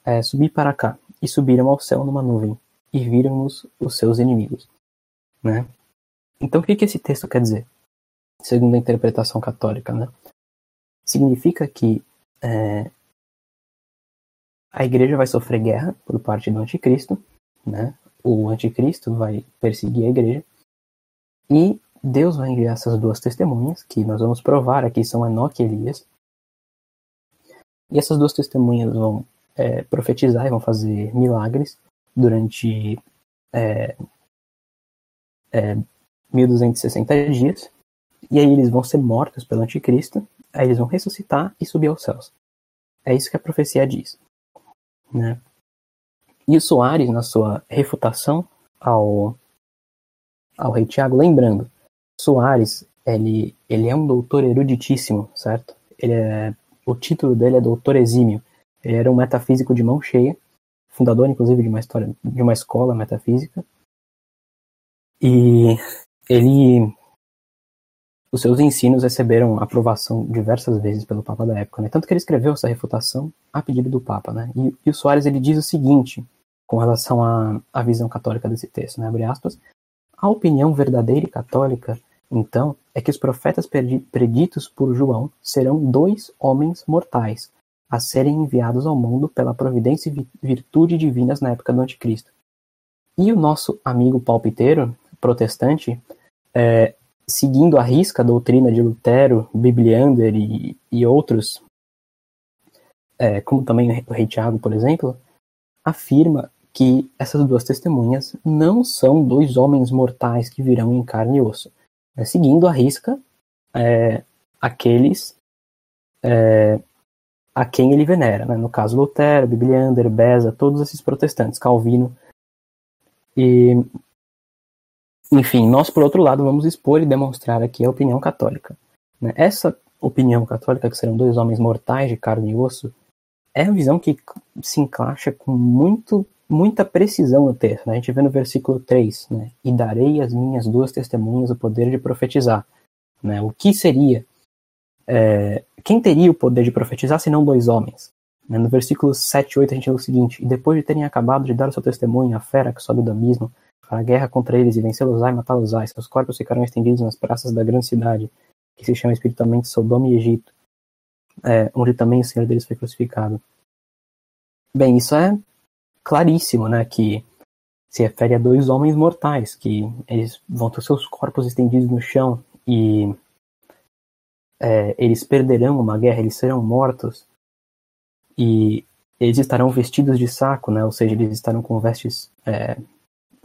é, subi para cá, e subiram ao céu numa nuvem, e viram-nos os seus inimigos. Né? Então, o que, que esse texto quer dizer? Segundo a interpretação católica, né? Significa que é, a igreja vai sofrer guerra por parte do anticristo, né? O anticristo vai perseguir a igreja e Deus vai enviar essas duas testemunhas, que nós vamos provar aqui são Enoque e Elias. E essas duas testemunhas vão é, profetizar e vão fazer milagres durante é, é, 1260 dias. E aí eles vão ser mortos pelo anticristo, aí eles vão ressuscitar e subir aos céus. É isso que a profecia diz. Né? E o Soares, na sua refutação ao, ao rei Tiago, lembrando, Soares, ele, ele é um doutor eruditíssimo, certo? Ele é, o título dele é doutor exímio. Ele era um metafísico de mão cheia, fundador, inclusive, de uma, história, de uma escola metafísica. E ele os seus ensinos receberam aprovação diversas vezes pelo Papa da época, né? tanto que ele escreveu essa refutação a pedido do Papa. Né? E, e o Soares ele diz o seguinte com relação à, à visão católica desse texto, né? abre aspas, a opinião verdadeira e católica, então, é que os profetas preditos por João serão dois homens mortais, a serem enviados ao mundo pela providência e virtude divinas na época do Anticristo. E o nosso amigo palpiteiro, protestante, é, seguindo a risca a doutrina de Lutero, Bibliander e, e outros, é, como também o rei Tiago, por exemplo, afirma que essas duas testemunhas não são dois homens mortais que virão em carne e osso, é, seguindo a risca é, aqueles é, a quem ele venera, né? no caso Lutero, Bibliander, Beza, todos esses protestantes, Calvino, e enfim, nós, por outro lado, vamos expor e demonstrar aqui a opinião católica. Né? Essa opinião católica, que serão dois homens mortais de carne e osso, é a visão que se encaixa com muito, muita precisão no texto. Né? A gente vê no versículo 3, né? e darei às minhas duas testemunhas o poder de profetizar. Né? O que seria? É, quem teria o poder de profetizar se não dois homens? Né? No versículo 7 e 8 a gente lê o seguinte, e depois de terem acabado de dar o seu testemunho, a fera que sobe do abismo, a guerra contra eles e vencê-los-á e matá-los-á, e seus corpos ficarão estendidos nas praças da grande cidade, que se chama espiritualmente Sodoma e Egito, é, onde também o Senhor deles foi crucificado. Bem, isso é claríssimo, né, que se refere a dois homens mortais, que eles vão ter seus corpos estendidos no chão e é, eles perderão uma guerra, eles serão mortos e eles estarão vestidos de saco, né, ou seja, eles estarão com vestes é,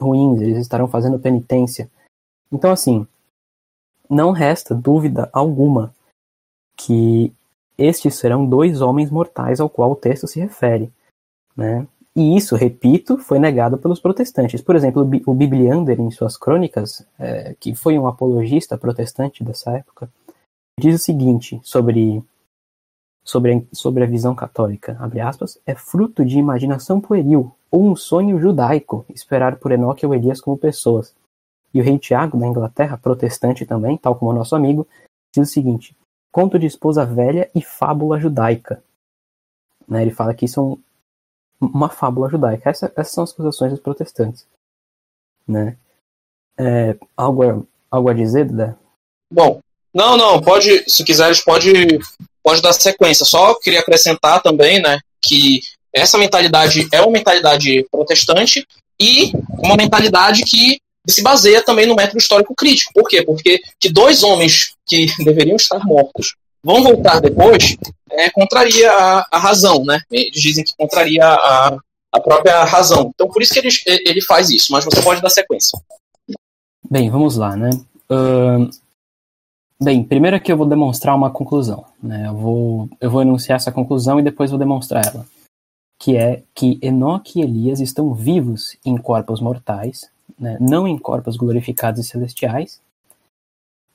ruins, eles estarão fazendo penitência. Então, assim, não resta dúvida alguma que estes serão dois homens mortais ao qual o texto se refere. Né? E isso, repito, foi negado pelos protestantes. Por exemplo, o Bibliander, em suas crônicas, é, que foi um apologista protestante dessa época, diz o seguinte sobre sobre a, sobre a visão católica, aspas, é fruto de imaginação pueril ou um sonho judaico esperar por Enoque ou Elias como pessoas. E o rei Tiago, da Inglaterra, protestante também, tal como nosso amigo, diz o seguinte, conto de esposa velha e fábula judaica. Né, ele fala que isso é um, uma fábula judaica. Essa, essas são as posições dos protestantes. Né? É, algo, algo a dizer, Dé? Bom, não, não, pode, se quiseres, pode pode dar sequência. Só queria acrescentar também, né, que essa mentalidade é uma mentalidade protestante e uma mentalidade que se baseia também no método histórico crítico. Por quê? Porque que dois homens que <laughs> deveriam estar mortos vão voltar depois é, contraria a, a razão, né? Eles dizem que contraria a, a própria razão. Então, por isso que ele, ele faz isso, mas você pode dar sequência. Bem, vamos lá, né? Uh, Bem, primeiro aqui eu vou demonstrar uma conclusão. Né? Eu, vou, eu vou enunciar essa conclusão e depois vou demonstrar ela. Que é que Enoque e Elias estão vivos em corpos mortais, né? não em corpos glorificados e celestiais,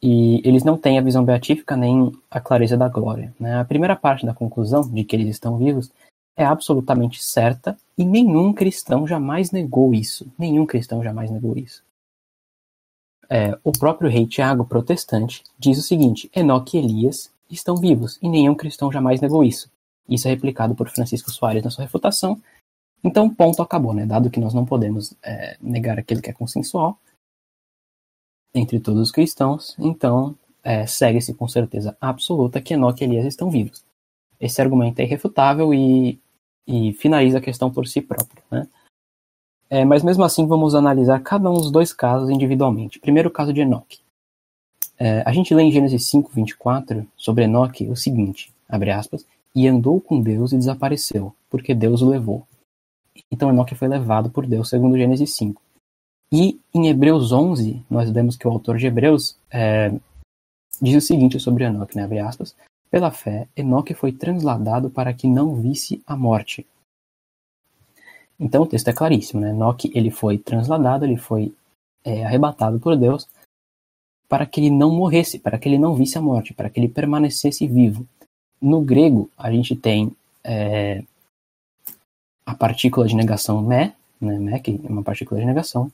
e eles não têm a visão beatífica nem a clareza da glória. Né? A primeira parte da conclusão, de que eles estão vivos, é absolutamente certa e nenhum cristão jamais negou isso. Nenhum cristão jamais negou isso. É, o próprio rei Tiago, protestante, diz o seguinte: Enoque e Elias estão vivos, e nenhum cristão jamais negou isso. Isso é replicado por Francisco Soares na sua refutação, Então, ponto, acabou, né? Dado que nós não podemos é, negar aquilo que é consensual entre todos os cristãos, então é, segue-se com certeza absoluta que Enoque e Elias estão vivos. Esse argumento é irrefutável e, e finaliza a questão por si próprio, né? É, mas mesmo assim, vamos analisar cada um dos dois casos individualmente. Primeiro, o caso de Enoque. É, a gente lê em Gênesis 5, 24 sobre Enoque o seguinte, abre aspas, e andou com Deus e desapareceu, porque Deus o levou. Então Enoque foi levado por Deus, segundo Gênesis 5. E em Hebreus 11, nós vemos que o autor de Hebreus é, diz o seguinte sobre Enoque, né, abre aspas, pela fé, Enoque foi transladado para que não visse a morte. Então o texto é claríssimo, né? Enoque ele foi transladado, ele foi é, arrebatado por Deus para que ele não morresse, para que ele não visse a morte, para que ele permanecesse vivo. No grego, a gente tem é, a partícula de negação me, né, me, que é uma partícula de negação,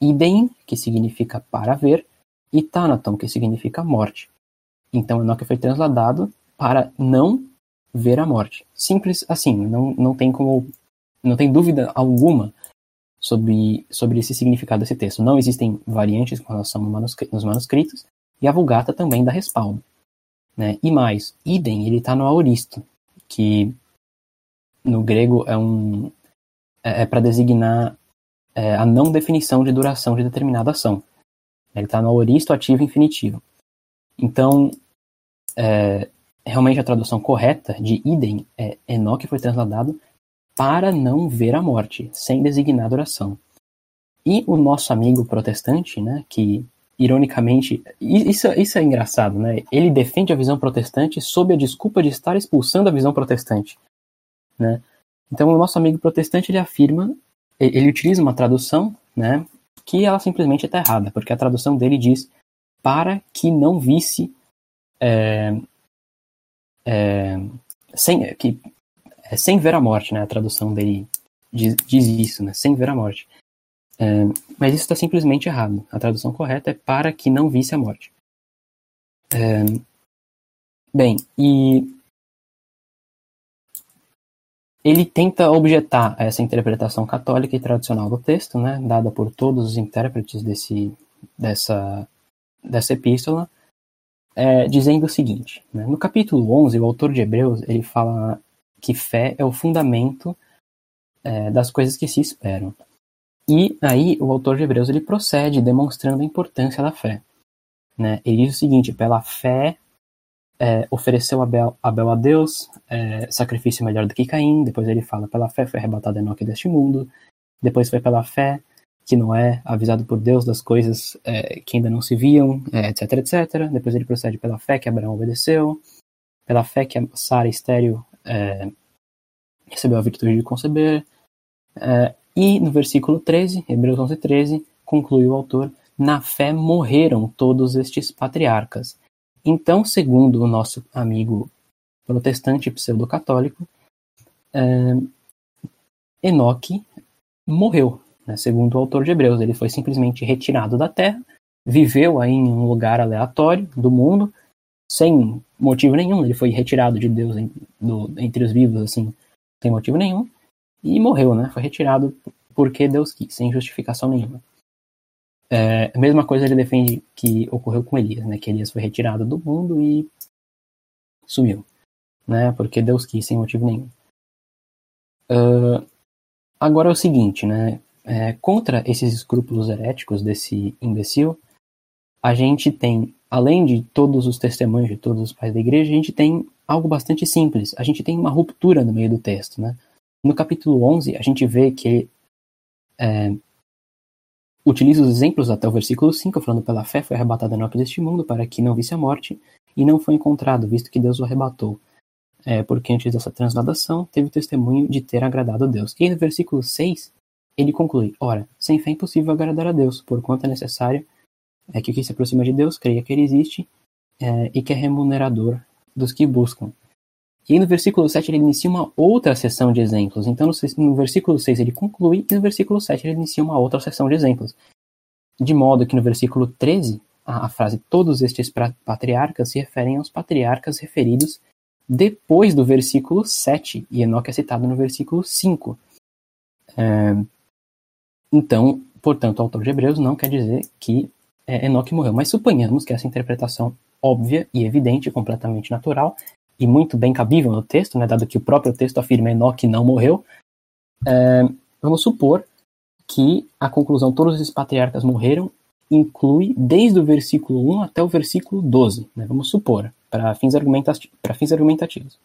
idem, que significa para ver, e thanaton, que significa morte. Então Enoque foi transladado para não ver a morte. Simples assim, não, não tem como não tem dúvida alguma sobre, sobre esse significado desse texto. Não existem variantes com relação nos manuscritos, e a Vulgata também dá respaldo. Né? E mais, idem, ele está no aoristo, que no grego é um é, é para designar é, a não definição de duração de determinada ação. Ele está no aoristo ativo infinitivo. Então, é, realmente a tradução correta de idem é Enoque foi transladado para não ver a morte, sem designar oração. E o nosso amigo protestante, né, que ironicamente, isso, isso é engraçado, né? Ele defende a visão protestante sob a desculpa de estar expulsando a visão protestante, né? Então o nosso amigo protestante ele afirma, ele utiliza uma tradução, né, que ela simplesmente está errada, porque a tradução dele diz para que não visse é, é, sem que é sem ver a morte, né? A tradução dele diz, diz isso, né? Sem ver a morte. É, mas isso está simplesmente errado. A tradução correta é para que não visse a morte. É, bem, e ele tenta objetar essa interpretação católica e tradicional do texto, né, dada por todos os intérpretes desse, dessa, dessa epístola, é, dizendo o seguinte: né, no capítulo 11, o autor de Hebreus ele fala que fé é o fundamento é, das coisas que se esperam. E aí o autor de Hebreus ele procede demonstrando a importância da fé. Né? Ele diz o seguinte: pela fé é, ofereceu Abel, Abel a Deus é, sacrifício melhor do que Caim. Depois ele fala: pela fé foi arrebatado Enoque deste mundo. Depois foi pela fé que Noé, avisado por Deus das coisas é, que ainda não se viam, é, etc, etc. Depois ele procede pela fé que Abraão obedeceu. Pela fé que Sara estéreo é, recebeu a virtude de conceber. É, e no versículo 13, Hebreus 11, 13, conclui o autor: Na fé morreram todos estes patriarcas. Então, segundo o nosso amigo protestante pseudo-católico, é, Enoque morreu, né, segundo o autor de Hebreus. Ele foi simplesmente retirado da terra, viveu aí em um lugar aleatório do mundo, sem motivo nenhum. Ele foi retirado de Deus em, do, entre os vivos, assim, sem motivo nenhum. E morreu, né? Foi retirado porque Deus quis, sem justificação nenhuma. É, mesma coisa ele defende que ocorreu com Elias, né? Que Elias foi retirado do mundo e sumiu, né? Porque Deus quis, sem motivo nenhum. Uh, agora é o seguinte, né? É, contra esses escrúpulos heréticos desse imbecil, a gente tem além de todos os testemunhos de todos os pais da igreja, a gente tem algo bastante simples. A gente tem uma ruptura no meio do texto, né? No capítulo 11, a gente vê que é, utiliza os exemplos até o versículo 5, falando pela fé foi arrebatado Enoque deste mundo para que não visse a morte e não foi encontrado, visto que Deus o arrebatou. É, porque antes dessa transladação teve o testemunho de ter agradado a Deus. E no versículo 6, ele conclui: Ora, sem fé é impossível agradar a Deus, porquanto é necessário é que quem se aproxima de Deus creia que ele existe é, e que é remunerador dos que buscam. E aí no versículo 7 ele inicia uma outra sessão de exemplos. Então no, versículo 6 ele conclui e no versículo 7 ele inicia uma outra sessão de exemplos. De modo que no versículo 13 a, a frase todos estes patriarcas se referem aos patriarcas referidos depois do versículo 7 e Enoque é citado no versículo 5. É, então, portanto, o autor de Hebreus não quer dizer que é, Enoque morreu, mas suponhamos que essa interpretação óbvia e evidente, completamente natural e muito bem cabível no texto, né, dado que o próprio texto afirma Enoque não morreu, é, vamos supor que a conclusão todos esses patriarcas morreram inclui desde o versículo 1 até o versículo 12, né, vamos supor, para fins, fins argumentativos.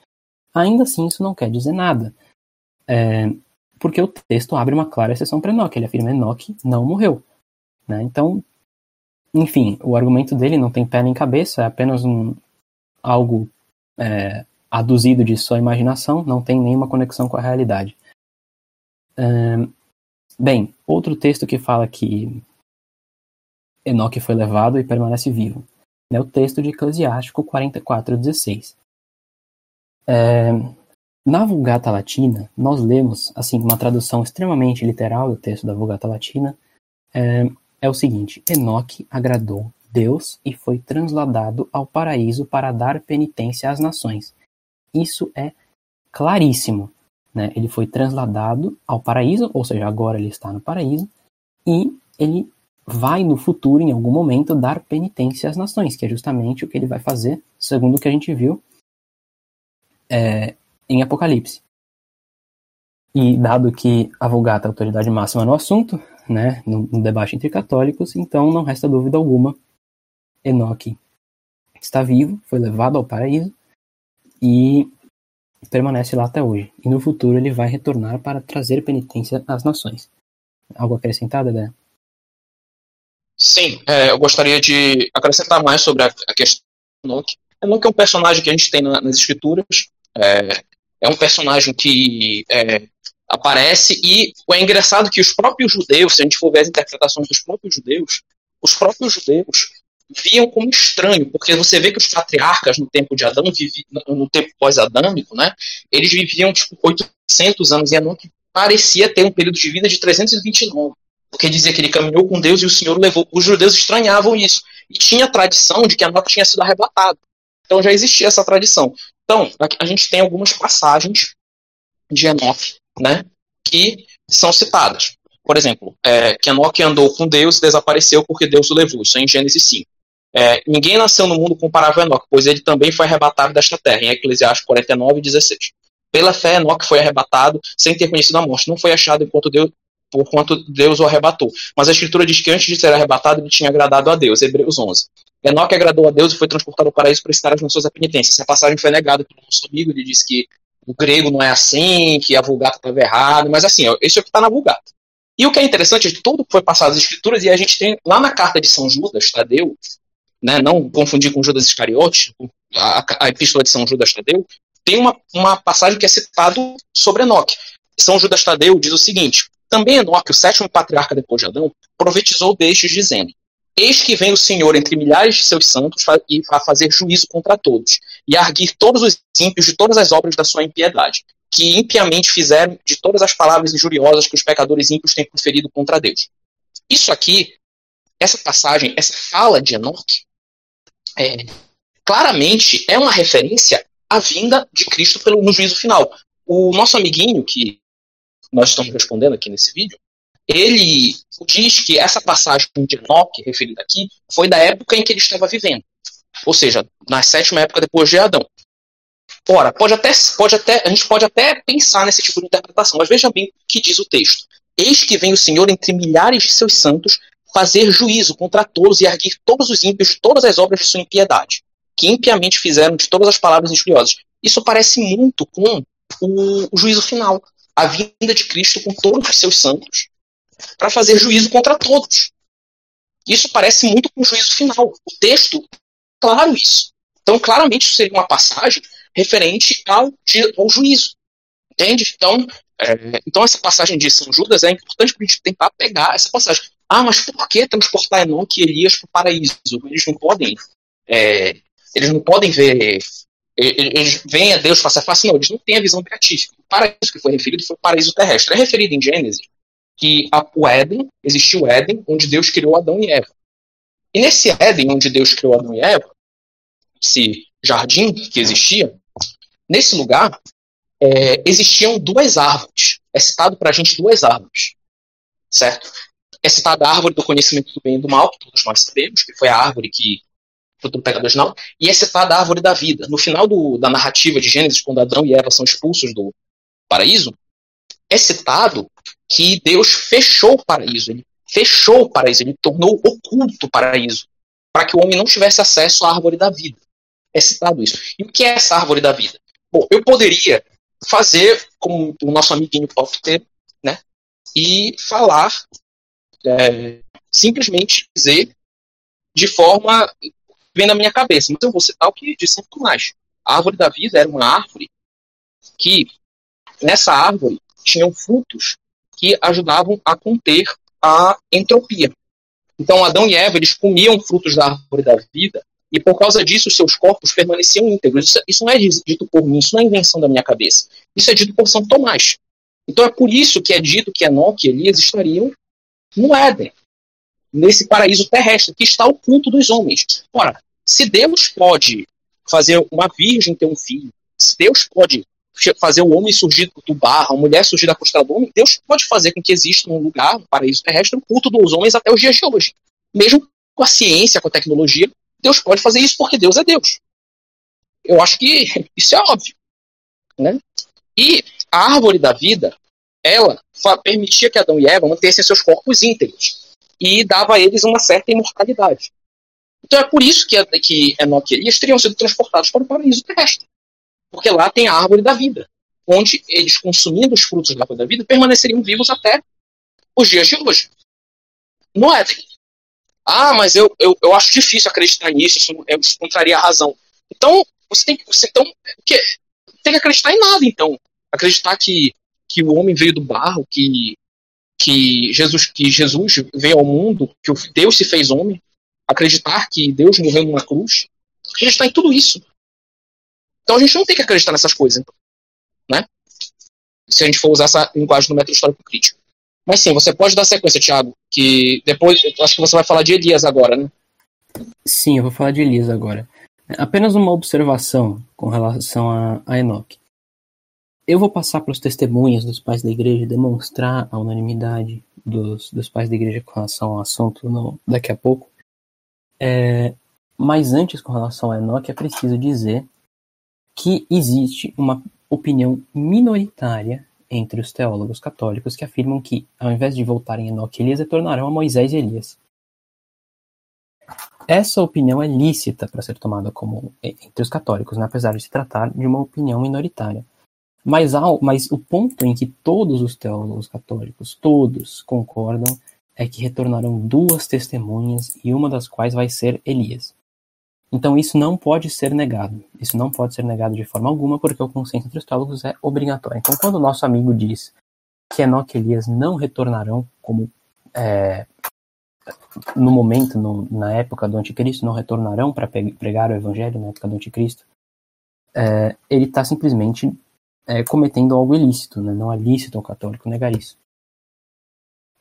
Ainda assim, isso não quer dizer nada, é, porque o texto abre uma clara exceção para Enoque, ele afirma Enoque não morreu. Né? Então, enfim, o argumento dele não tem pé nem cabeça, é apenas um, algo é, aduzido de sua imaginação, não tem nenhuma conexão com a realidade. bem, outro texto que fala que Enoque foi levado e permanece vivo é o texto de Eclesiástico 44:16. É, na Vulgata Latina, nós lemos, assim, uma tradução extremamente literal do texto da Vulgata Latina, é, é o seguinte: Enoque agradou Deus e foi transladado ao paraíso para dar penitência às nações. Isso é claríssimo. Né? Ele foi transladado ao paraíso, ou seja, agora ele está no paraíso, e ele vai no futuro, em algum momento, dar penitência às nações, que é justamente o que ele vai fazer, segundo o que a gente viu é, em Apocalipse. E dado que a Vulgata é a autoridade máxima no assunto, né, no, no debate entre católicos, então não resta dúvida alguma, Enoque está vivo, foi levado ao paraíso e permanece lá até hoje. E no futuro ele vai retornar para trazer penitência às nações. Algo acrescentado, Adé? Sim, é, eu gostaria de acrescentar mais sobre a, a questão do Enoque. Enoque é um personagem que a gente tem na, nas escrituras, é, é, um personagem que é, aparece e é engraçado que os próprios judeus, se a gente for ver as interpretações dos próprios judeus, os próprios judeus viam como estranho, porque você vê que os patriarcas no tempo de Adão, no tempo pós-adâmico, né, eles viviam tipo 800 anos e Enoque parecia ter um período de vida de 329, porque dizia que ele caminhou com Deus e o Senhor levou. Os judeus estranhavam isso e tinha a tradição de que Enoque tinha sido arrebatado. Então já existia essa tradição. Então, a gente tem algumas passagens de Enoque né, que são citadas. Por exemplo, é, que Enoque andou com Deus e desapareceu porque Deus o levou. Isso é em Gênesis 5. É, ninguém nasceu no mundo comparável a Enoque, pois ele também foi arrebatado desta terra, em Eclesiastes 49, 16. Pela fé, Enoque foi arrebatado sem ter conhecido a morte. Não foi achado enquanto Deus, por quanto Deus o arrebatou. Mas a Escritura diz que antes de ser arrebatado, ele tinha agradado a Deus. Hebreus 11. Enoque agradou a Deus e foi transportado ao paraíso para estar as nações da penitência. Essa passagem foi negada pelo nosso amigo, ele disse que o grego não é assim, que a Vulgata estava errada, mas assim, isso é o que está na Vulgata. E o que é interessante é que tudo foi passado nas escrituras, e a gente tem lá na carta de São Judas, Tadeu, né, não confundir com Judas Iscariote, a, a epístola de São Judas Tadeu, tem uma, uma passagem que é citado sobre Enoque. São Judas Tadeu diz o seguinte: Também Enoque, o sétimo patriarca depois de Adão, profetizou destes, dizendo: Eis que vem o Senhor entre milhares de seus santos e a fazer juízo contra todos, e a arguir todos os ímpios de todas as obras da sua impiedade, que impiamente fizeram de todas as palavras injuriosas que os pecadores ímpios têm proferido contra Deus. Isso aqui, essa passagem, essa fala de Enoque, é, claramente é uma referência à vinda de Cristo pelo, no juízo final. O nosso amiguinho, que nós estamos respondendo aqui nesse vídeo, ele diz que essa passagem de Enoque, referida aqui, foi da época em que ele estava vivendo. Ou seja, na sétima época depois de Adão. Ora, pode até, pode até, a gente pode até pensar nesse tipo de interpretação, mas veja bem o que diz o texto. Eis que vem o Senhor entre milhares de seus santos fazer juízo contra todos e erguer todos os ímpios de todas as obras de sua impiedade, que impiamente fizeram de todas as palavras injuriosas. Isso parece muito com o, o juízo final, a vinda de Cristo com todos os seus santos, para fazer juízo contra todos. Isso parece muito com o juízo final. O texto, claro isso. Então, claramente, isso seria uma passagem referente ao, ao juízo. Entende? Então, é, então, essa passagem de São Judas é importante para a gente tentar pegar essa passagem. Ah, mas por que transportar Enoque e Elias para o paraíso? Eles não podem. É, eles não podem ver. Eles veem a Deus face a face, não, eles não têm a visão beatífica. O paraíso que foi referido foi o paraíso terrestre. É referido em Gênesis que a, o Éden, existiu o Éden, onde Deus criou Adão e Eva. E nesse Éden, onde Deus criou Adão e Eva, esse jardim que existia, nesse lugar, é, existiam duas árvores. é citado para a gente duas árvores, certo? É citada a árvore do conhecimento do bem e do mal, que todos nós sabemos, que foi a árvore que fruto do pecado original, e é citada a árvore da vida. No final do, da narrativa de Gênesis, quando Adão e Eva são expulsos do paraíso, é citado que Deus fechou o paraíso, ele fechou o paraíso, ele tornou oculto o paraíso, para que o homem não tivesse acesso à árvore da vida. É citado isso. E o que é essa árvore da vida? Bom, eu poderia fazer como o nosso amiguinho Popter, né? E falar, é, simplesmente dizer de forma vem na minha cabeça. Mas eu vou citar o que disse Tomás. A árvore da vida era uma árvore que, nessa árvore, tinham frutos que ajudavam a conter a entropia. Então, Adão e Eva, eles comiam frutos da árvore da vida e por causa disso, seus corpos permaneciam íntegros. Isso, isso não é dito por mim, isso não é invenção da minha cabeça. Isso é dito por São Tomás. Então é por isso que é dito que Enoque e Elias estariam no Éden, nesse paraíso terrestre, que está oculto dos homens. Ora, se Deus pode fazer uma virgem ter um filho, se Deus pode fazer o homem surgir do barro, a mulher surgir da costela do homem, Deus pode fazer com que exista um lugar, um paraíso terrestre, um culto dos homens até os dias de hoje. Mesmo com a ciência, com a tecnologia, Deus pode fazer isso porque Deus é Deus. Eu acho que <laughs> isso é óbvio. Né? E a árvore da vida, ela permitia que Adão e Eva mantessem seus corpos íntegros e dava a eles uma certa imortalidade. Então é por isso que, que Enoque e Elias teriam sido transportados para o paraíso terrestre. Porque lá tem a árvore da vida, onde eles, consumindo os frutos da árvore da vida, permaneceriam vivos até os dias de hoje. No Éden. Ah, mas eu, eu, eu acho difícil acreditar nisso, isso, isso contraria a razão. Então, você tem, você, então, que, tem que acreditar em nada, então. Acreditar que, que o homem veio do barro, que, que, Jesus, que Jesus veio ao mundo, que Deus se fez homem. Acreditar que Deus morreu numa cruz. Acreditar em tudo isso. Então a gente não tem que acreditar nessas coisas, então, né? Se a gente for usar essa linguagem do método histórico crítico. Mas sim, você pode dar sequência, Thiago, que depois, acho que você vai falar de Elias agora, né? Sim, eu vou falar de Elias agora. Apenas uma observação com relação a, a Enoque. Eu vou passar para os testemunhos dos pais da igreja demonstrar a unanimidade dos, dos pais da igreja com relação ao assunto no, daqui a pouco. É, mas antes, com relação a Enoque, é preciso dizer que existe uma opinião minoritária entre os teólogos católicos que afirmam que, ao invés de voltarem Enoque e Elias, retornarão a Moisés e Elias. Essa opinião é lícita para ser tomada como entre os católicos, né, apesar de se tratar de uma opinião minoritária. Mas, ao, mas o ponto em que todos os teólogos católicos, todos, concordam é que retornarão duas testemunhas e uma das quais vai ser Elias. Então isso não pode ser negado. Isso não pode ser negado de forma alguma, porque o consenso entre os teólogos é obrigatório. Então, quando o nosso amigo diz que Enoque e Elias não retornarão como é, no momento, no, na época do anticristo, não retornarão para pregar o evangelho na época do anticristo, é, ele está simplesmente é, cometendo algo ilícito, né? não é lícito ao católico negar isso.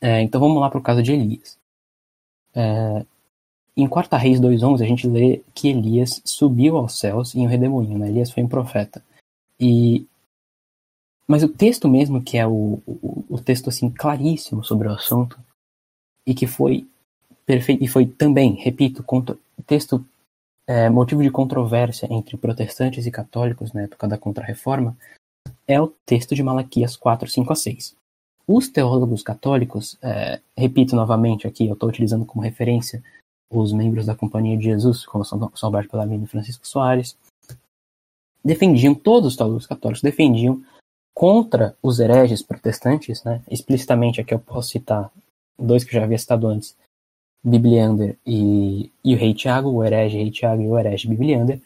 É, então vamos lá para o caso de Elias. É, em 4 Reis 2.11 a gente lê que Elias subiu aos céus em um redemoinho, né? Elias foi um profeta. E mas o texto mesmo, que é o, o, o texto assim claríssimo sobre o assunto, e que foi perfeito, e foi também, repito, texto é, motivo de controvérsia entre protestantes e católicos na época da Contra-Reforma, é o texto de Malaquias 4, 5 a 6. Os teólogos católicos, é, repito novamente aqui, eu estou utilizando como referência os membros da Companhia de Jesus, como São, São Alberto Palomino e Francisco Soares, defendiam, todos os teólogos católicos defendiam contra os hereges protestantes, né, explicitamente aqui eu posso citar dois que eu já havia citado antes, Bibliander e, e o rei Tiago, o herege rei Tiago e o herege Bibliander,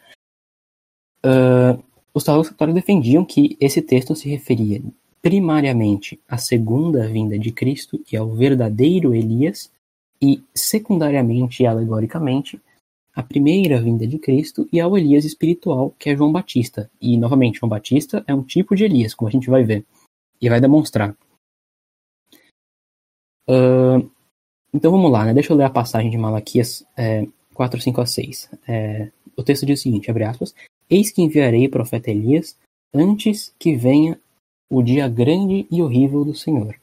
uh, os católicos defendiam que esse texto se referia primariamente à segunda vinda de Cristo e ao verdadeiro Elias, e, secundariamente e alegoricamente, a primeira vinda de Cristo e ao Elias espiritual, que é João Batista. E, novamente, João Batista é um tipo de Elias, como a gente vai ver, e vai demonstrar. Uh, então vamos lá, né? deixa eu ler a passagem de Malaquias é, 4, 5 a 6. É, o texto diz o seguinte, abre aspas, Eis que enviarei o profeta Elias antes que venha o dia grande e horrível do Senhor.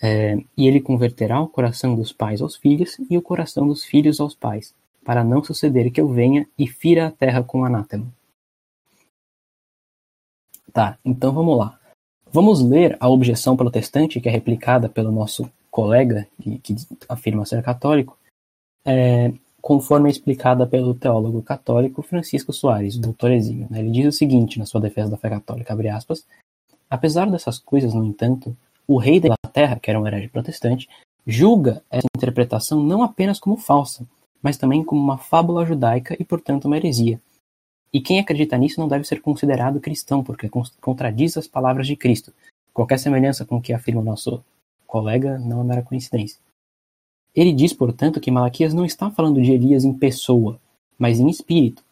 É, e ele converterá o coração dos pais aos filhos e o coração dos filhos aos pais, para não suceder que eu venha e fira a terra com anátema. Tá, então vamos lá. Vamos ler a objeção protestante que é replicada pelo nosso colega, que, que afirma ser católico, é, conforme é explicada pelo teólogo católico Francisco Soares, doutor exímio. Né? Ele diz o seguinte na sua defesa da fé católica, abre aspas, apesar dessas coisas, no entanto, o rei da Inglaterra, que era um herege protestante, julga essa interpretação não apenas como falsa, mas também como uma fábula judaica e, portanto, uma heresia. E quem acredita nisso não deve ser considerado cristão, porque contradiz as palavras de Cristo. Qualquer semelhança com o que afirma o nosso colega não é mera coincidência. Ele diz, portanto, que Malaquias não está falando de Elias em pessoa, mas em espírito,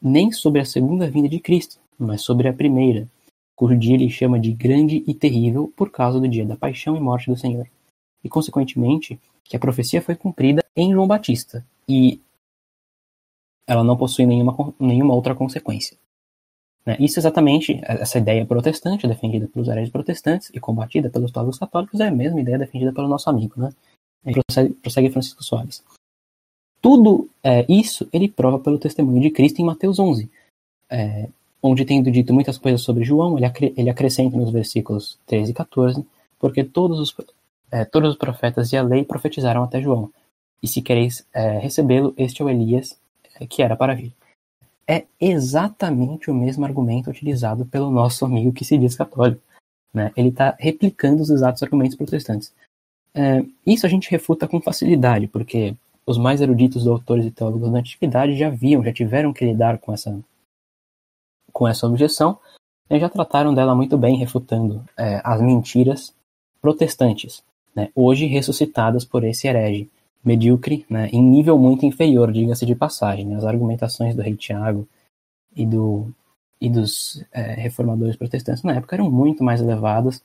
nem sobre a segunda vinda de Cristo, mas sobre a primeira, cujo dia ele chama de grande e terrível por causa do dia da paixão e morte do Senhor. E, consequentemente, que a profecia foi cumprida em João Batista, e ela não possui nenhuma, nenhuma outra consequência. Né? Isso exatamente, essa ideia protestante, defendida pelos hereges protestantes e combatida pelos teólogos católicos, é a mesma ideia defendida pelo nosso amigo, né? Prossegue, prossegue Francisco Soares. Tudo é, isso ele prova pelo testemunho de Cristo em Mateus 11, é, onde tendo dito muitas coisas sobre João, ele, acre, ele acrescenta nos versículos 13 e 14, porque todos os, é, todos os profetas e a lei profetizaram até João. E se quereis é, recebê-lo, este é o Elias é, que era para vir. É exatamente o mesmo argumento utilizado pelo nosso amigo que se diz católico. Né? Ele está replicando os exatos argumentos protestantes. É, isso a gente refuta com facilidade, porque os mais eruditos doutores e teólogos da antiguidade já viam, já tiveram que lidar com essa, com essa objeção e já trataram dela muito bem, refutando é, as mentiras protestantes, né, hoje ressuscitadas por esse herege medíocre, né, em nível muito inferior, diga-se de passagem. Né, as argumentações do rei Tiago e, do, e dos é, reformadores protestantes na época eram muito mais elevadas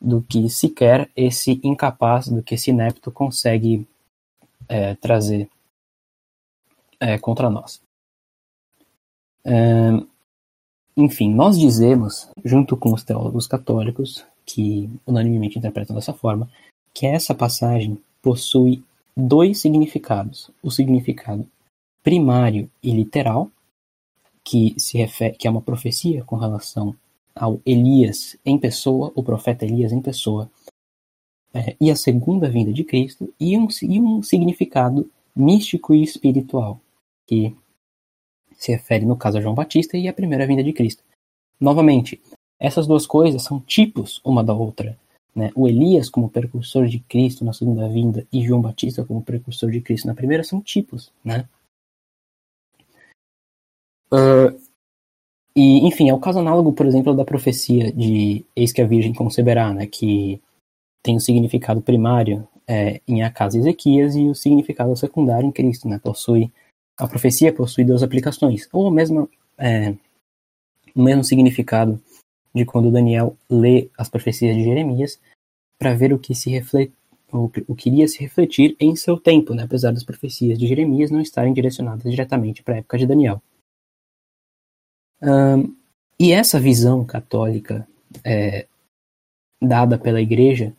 do que sequer esse incapaz, do que esse inepto consegue é, trazer é, contra nós. É, enfim, nós dizemos, junto com os teólogos católicos, que unanimemente interpretam dessa forma, que essa passagem possui dois significados: o significado primário e literal, que se refere, que é uma profecia com relação ao Elias em pessoa, o profeta Elias em pessoa, é, e a segunda vinda de Cristo, e um, e um significado místico e espiritual, que se refere, no caso, a João Batista e a primeira vinda de Cristo. Novamente, essas duas coisas são tipos uma da outra. Né? O Elias, como precursor de Cristo na segunda vinda, e João Batista, como precursor de Cristo na primeira, são tipos. Né? Uh, e, enfim, é o caso análogo, por exemplo, da profecia de Eis que a Virgem conceberá, né, que tem o significado primário é, em Acas e Ezequias e o significado secundário em Cristo, né, possui, a profecia possui duas aplicações, ou mesmo, é, o mesmo significado de quando Daniel lê as profecias de Jeremias para ver o que se reflete, o que iria se refletir em seu tempo, né, apesar das profecias de Jeremias não estarem direcionadas diretamente para a época de Daniel. E essa visão católica é, dada pela Igreja,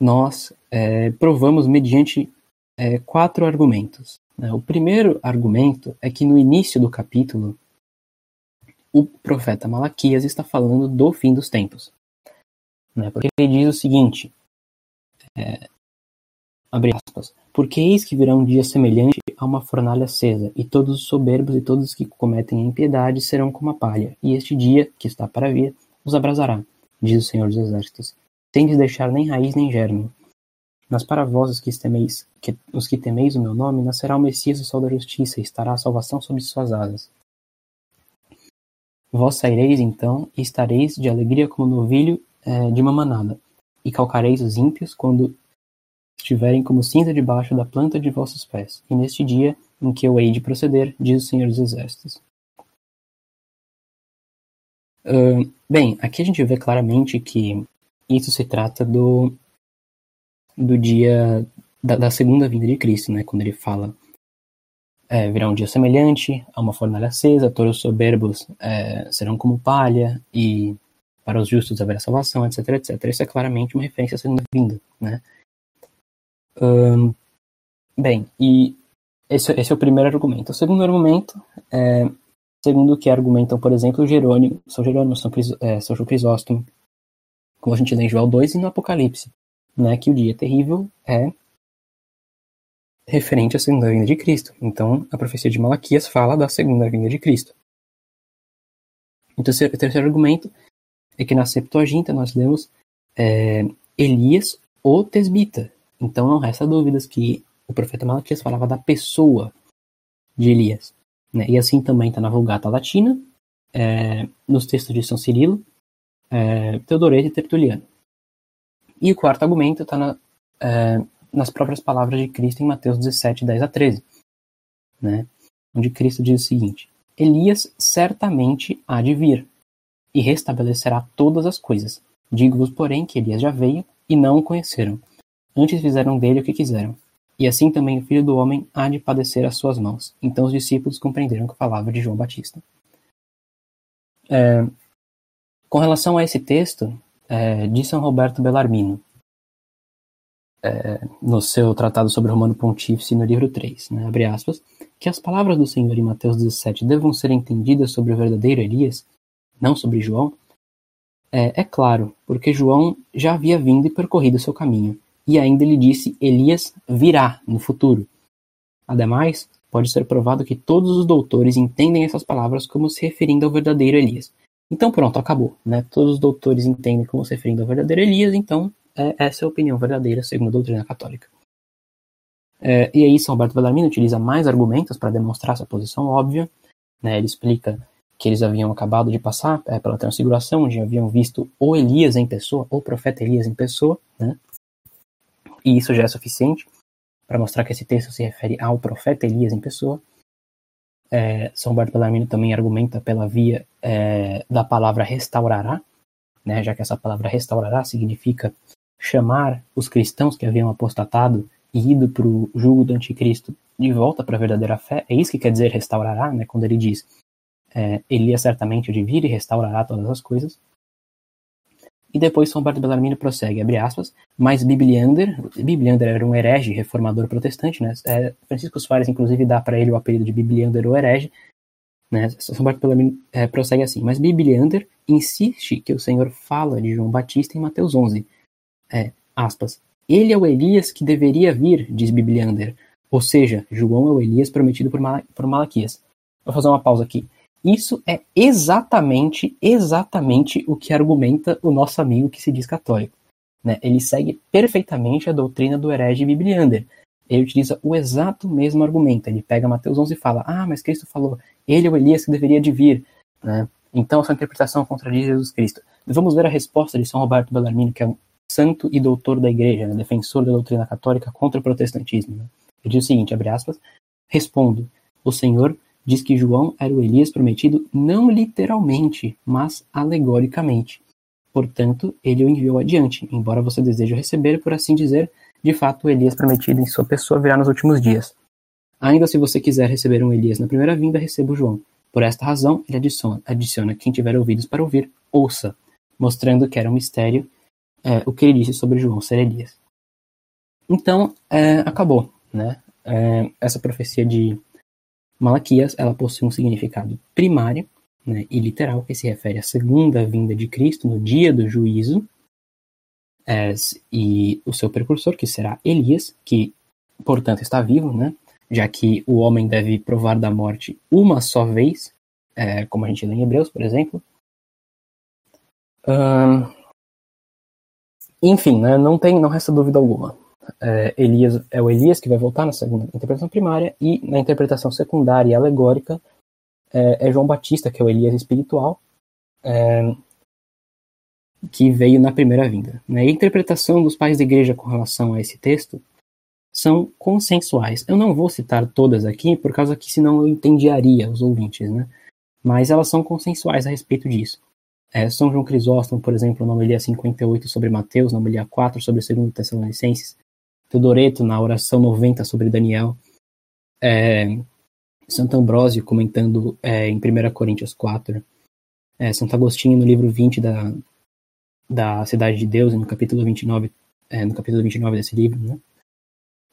nós é, provamos mediante é, quatro argumentos. Né? O primeiro argumento é que no início do capítulo, o profeta Malaquias está falando do fim dos tempos. Né? Porque ele diz o seguinte: é, abre aspas, porque eis que virá um dia semelhante a uma fornalha acesa, e todos os soberbos e todos os que cometem a impiedade serão como a palha, e este dia, que está para vir, os abrasará, diz o Senhor dos Exércitos, sem de deixar nem raiz nem germe. Mas para vós, os que, temeis, que, os que temeis o meu nome, nascerá o Messias, o sol da justiça, e estará a salvação sob suas asas. Vós saireis, então, e estareis de alegria como novilho é, de uma manada, e calcareis os ímpios quando estiverem como cinza debaixo da planta de vossos pés, e neste dia em que eu hei de proceder, diz o Senhor dos Exércitos. Uh, bem, aqui a gente vê claramente que isso se trata do, do dia da, da segunda vinda de Cristo, né? Quando ele fala é, virá um dia semelhante a uma fornalha acesa, todos os soberbos é, serão como palha, e para os justos haverá salvação, etc, etc. Isso é claramente uma referência à segunda vinda, né? Bem, e esse, esse, é o primeiro argumento. O segundo argumento é, segundo o que argumentam, por exemplo, Jerônimo, São Jerônimo, São, Cris, é, São João Crisóstomo, como a gente lê em Joel 2 e no Apocalipse, né, que o dia terrível é referente à segunda vinda de Cristo. Então, a profecia de Malaquias fala da segunda vinda de Cristo. O terceiro, o terceiro argumento é que na Septuaginta nós lemos é, Elias ou Tesbita. Então não resta dúvidas que o profeta Malaquias falava da pessoa de Elias. Né? E assim também está na Vulgata Latina, é, nos textos de São Cirilo, é, Teodoreto e Tertuliano. E o quarto argumento está na, é, nas próprias palavras de Cristo em Mateus 17, 10 a 13, né? onde Cristo diz o seguinte: Elias certamente há de vir e restabelecerá todas as coisas. Digo-vos, porém, que Elias já veio e não o conheceram. Antes fizeram dele o que quiseram. E assim também o filho do homem há de padecer às suas mãos. Então os discípulos compreenderam que a palavra de João Batista. É, com relação a esse texto, é, de São Roberto Bellarmino, é, no seu tratado sobre o Romano Pontífice, no livro 3, né, abre aspas, que as palavras do Senhor em Mateus 17 devam ser entendidas sobre o verdadeiro Elias, não sobre João, é, é claro, porque João já havia vindo e percorrido seu caminho, e ainda lhe disse Elias virá no futuro. Ademais, pode ser provado que todos os doutores entendem essas palavras como se referindo ao verdadeiro Elias. Então pronto, acabou. Né? Todos os doutores entendem como se referindo ao verdadeiro Elias, então é, essa é a opinião verdadeira segundo a doutrina católica. É, e aí São Alberto Bellarmino utiliza mais argumentos para demonstrar essa posição óbvia. Né? Ele explica que eles haviam acabado de passar é, pela transfiguração, onde haviam visto o Elias em pessoa, o profeta Elias em pessoa, né? E isso já é suficiente para mostrar que esse texto se refere ao profeta Elias em pessoa. É, São Bellarmino também argumenta pela via é, da palavra restaurará, né, já que essa palavra restaurará significa chamar os cristãos que haviam apostatado e ido para o jugo do anticristo de volta para a verdadeira fé. É isso que quer dizer restaurará, né, quando ele diz é, Elias certamente de vir e restaurará todas as coisas. E depois São Roberto Bellarmino prossegue, abre aspas, mas Bibliander, Bibliander era um herege reformador protestante, né? É, Francisco Soares, inclusive, dá para ele o apelido de Bibliander ou herege, né? São Bellarmino é, prossegue assim, mas Bibliander insiste que o Senhor fala de João Batista em Mateus 11, é, aspas, ele é o Elias que deveria vir, diz Bibliander, ou seja, João é o Elias prometido por, Mal por Malaquias. Vou fazer uma pausa aqui. Isso é exatamente, exatamente o que argumenta o nosso amigo que se diz católico. Né? Ele segue perfeitamente a doutrina do herege Bibliander. Ele utiliza o exato mesmo argumento. Ele pega Mateus 11 e fala: Ah, mas Cristo falou, ele é o Elias que deveria de vir. Né? Então, essa interpretação contradiz Jesus Cristo. Vamos ver a resposta de São Roberto Bellarmino, que é um santo e doutor da igreja, né? defensor da doutrina católica contra o protestantismo. Né? Ele diz o seguinte, abre aspas, respondo, o Senhor diz que João era o Elias prometido não literalmente, mas alegoricamente. Portanto, ele o enviou adiante, embora você deseje receber, por assim dizer, de fato o Elias prometido em sua pessoa virá nos últimos dias. Ainda se você quiser receber um Elias na primeira vinda, receba o João. Por esta razão, ele adiciona, adiciona quem tiver ouvidos para ouvir, ouça, mostrando que era um mistério é, o que ele disse sobre João ser Elias. Então, é, acabou, né? É, essa profecia de Malaquias, ela possui um significado primário né, e literal, que se refere à segunda vinda de Cristo no dia do juízo, é, e o seu precursor, que será Elias, que, portanto, está vivo, né, já que o homem deve provar da morte uma só vez, é, como a gente lê em Hebreus, por exemplo. enfim, né, não, tem, não resta dúvida alguma é, Elias, é o Elias que vai voltar na segunda interpretação primária, e na interpretação secundária e alegórica é, é João Batista, que é o Elias espiritual, é, que veio na primeira vinda. Né? A interpretação dos pais da igreja com relação a esse texto são consensuais. Eu não vou citar todas aqui, por causa que senão eu entendiaria os ouvintes, né? mas elas são consensuais a respeito disso. É, São João Crisóstomo, por exemplo, na homilia 58 sobre Mateus, na homilia 4 sobre 2 Tessalonicenses, Teodoreto na oração 90 sobre Daniel, é, Santo Ambrósio comentando é, em 1 Coríntios 4, é, Santo Agostinho no livro 20 da, da cidade de Deus, no capítulo 29, é, no capítulo 29 desse livro, né?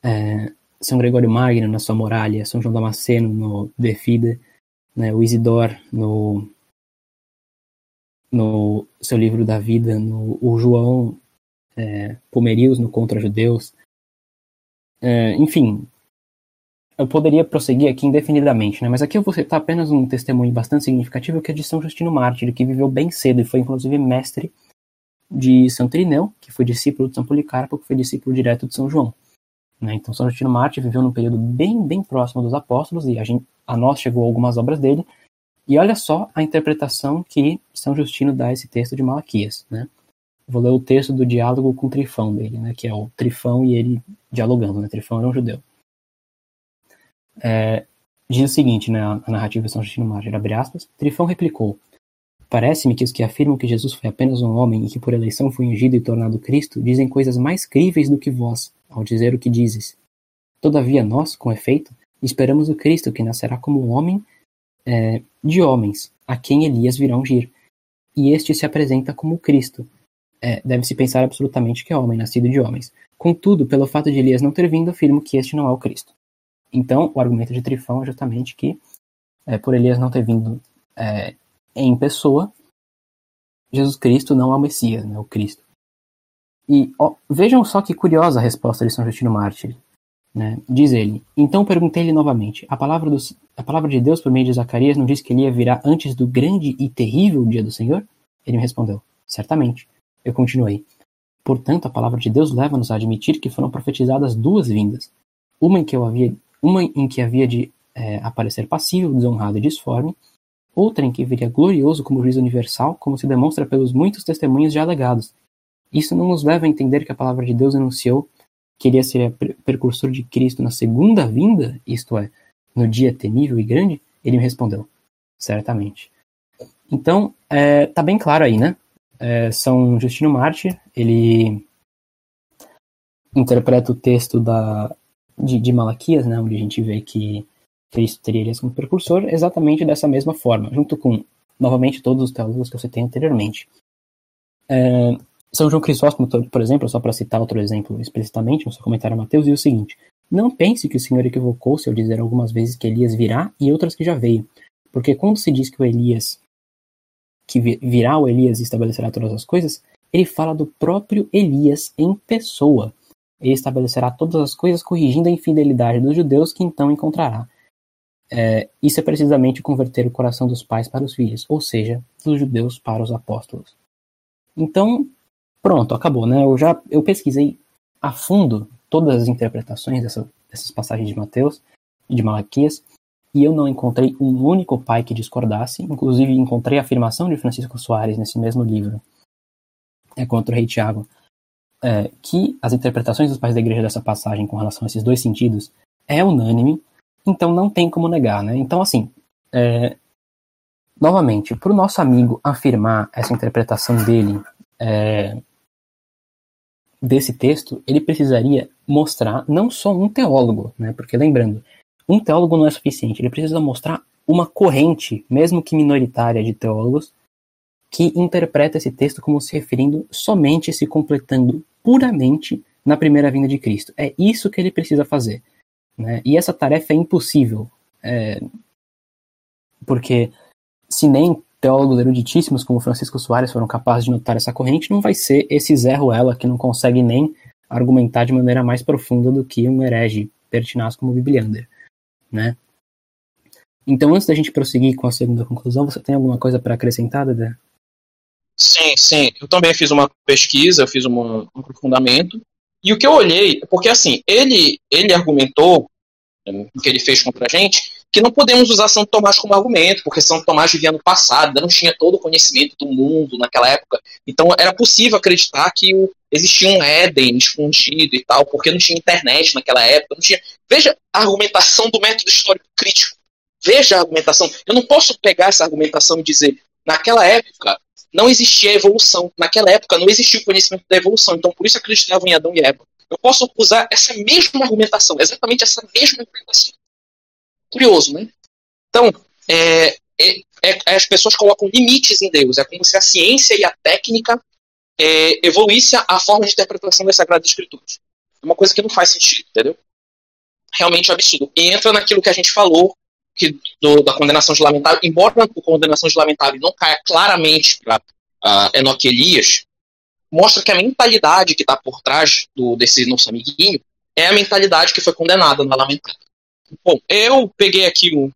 É, São Gregório Magno na sua Muralha, São João Damasceno no De Fide, né? o Isidor no, no seu livro da vida, no, o João é, Pomerius no Contra Judeus. É, enfim, eu poderia prosseguir aqui indefinidamente, né? mas aqui eu vou citar apenas um testemunho bastante significativo que é de São Justino Mártir, que viveu bem cedo e foi inclusive mestre de Santo Irineu, que foi discípulo de São Policarpo, que foi discípulo direto de São João. Né? Então São Justino Mártir viveu num período bem, bem próximo dos apóstolos e a, gente, a nós chegou algumas obras dele. E olha só a interpretação que São Justino dá a esse texto de Malaquias. Né? Vou ler o texto do diálogo com Trifão dele, né? que é o Trifão e ele dialogando. Né? Trifão era um judeu. É, diz o seguinte, né, a narrativa de São Justino Mártir, abre aspas, Trifão replicou, Parece-me que os que afirmam que Jesus foi apenas um homem e que por eleição foi ungido e tornado Cristo dizem coisas mais críveis do que vós, ao dizer o que dizes. Todavia nós, com efeito, esperamos o Cristo que nascerá como um homem é, de homens, a quem Elias virá ungir. E este se apresenta como Cristo. É, Deve-se pensar absolutamente que é homem, nascido de homens. Contudo, pelo fato de Elias não ter vindo, afirmo que este não é o Cristo. Então, o argumento de Trifão é justamente que, é, por Elias não ter vindo é, em pessoa, Jesus Cristo não é o Messias, né, o Cristo. E ó, vejam só que curiosa a resposta de São Justino Mártir. Né? Diz ele: Então perguntei-lhe novamente: a palavra, do, a palavra de Deus por meio de Zacarias não diz que ele virar antes do grande e terrível dia do Senhor? Ele me respondeu: Certamente. Eu continuei: Portanto, a palavra de Deus leva-nos a admitir que foram profetizadas duas vindas: uma em que, havia, uma em que havia de é, aparecer passível, desonrado e disforme, outra em que viria glorioso como juiz universal, como se demonstra pelos muitos testemunhos já alegados. Isso não nos leva a entender que a palavra de Deus anunciou que ele seria precursor de Cristo na segunda vinda, isto é, no dia temível e grande? Ele me respondeu, certamente. Então, é, tá bem claro aí, né? É, São Justino Mártir, ele interpreta o texto da, de, de Malaquias, né, onde a gente vê que Cristo teria Elias como precursor exatamente dessa mesma forma, junto com, novamente, todos os teólogos que eu citei anteriormente. É, São João Crisóstomo, por exemplo, só para citar outro exemplo explicitamente, no seu comentário a Mateus, diz o seguinte: Não pense que o Senhor equivocou-se ao dizer algumas vezes que Elias virá e outras que já veio, porque quando se diz que o Elias, que virá o Elias e estabelecerá todas as coisas, ele fala do próprio Elias em pessoa. Ele estabelecerá todas as coisas corrigindo a infidelidade dos judeus que então encontrará é, isso é precisamente converter o coração dos pais para os filhos, ou seja, dos judeus para os apóstolos. Então, pronto, acabou, né? Eu já eu pesquisei a fundo todas as interpretações dessa, dessas passagens de Mateus e de Malaquias, e eu não encontrei um único pai que discordasse, inclusive encontrei a afirmação de Francisco Soares nesse mesmo livro, é contra o rei Tiago, é, que as interpretações dos pais da igreja dessa passagem com relação a esses dois sentidos é unânime, então não tem como negar, né? Então, assim, é, novamente, para o nosso amigo afirmar essa interpretação dele é, desse texto, ele precisaria mostrar não só um teólogo, né? Porque lembrando, um teólogo não é suficiente, ele precisa mostrar uma corrente, mesmo que minoritária, de teólogos que interpreta esse texto como se referindo somente se completando puramente na primeira vinda de Cristo. É isso que ele precisa fazer. Né? E essa tarefa é impossível, é, porque se nem teólogos eruditíssimos como Francisco Soares foram capazes de notar essa corrente, não vai ser esse Zé Ruela que não consegue nem argumentar de maneira mais profunda do que um herege pertinaz como Bibliander, né? Então, antes da gente prosseguir com a segunda conclusão, você tem alguma coisa para acrescentar, Dedé? Sim, sim. Eu também fiz uma pesquisa, eu fiz um, um aprofundamento, e o que eu olhei, porque assim, ele, ele argumentou, o que ele fez contra a gente, que não podemos usar São Tomás como argumento, porque São Tomás vivia no passado, não tinha todo o conhecimento do mundo naquela época. Então era possível acreditar que existia um Éden escondido e tal, porque não tinha internet naquela época. Não tinha... Veja a argumentação do método histórico crítico. Veja a argumentação. Eu não posso pegar essa argumentação e dizer, naquela época, não existia evolução. Naquela época não existia o conhecimento da evolução, então por isso acreditavam em Adão e Eva. Eu posso usar essa mesma argumentação, exatamente essa mesma argumentação. Curioso, né? Então, é, é, é, as pessoas colocam limites em Deus. É como se a ciência e a técnica é, evoluísse a, forma de interpretação das Sagradas Escrituras. É uma coisa que não faz sentido, entendeu? Realmente absurdo. E entra naquilo que a gente falou que do, da condenação de lamentável, embora a condenação de lamentável não caia claramente para uh, Enoque Elias, mostra que a mentalidade que está por trás do, desse nosso amiguinho é a mentalidade que foi condenada na lamentável. Bom, eu peguei aqui um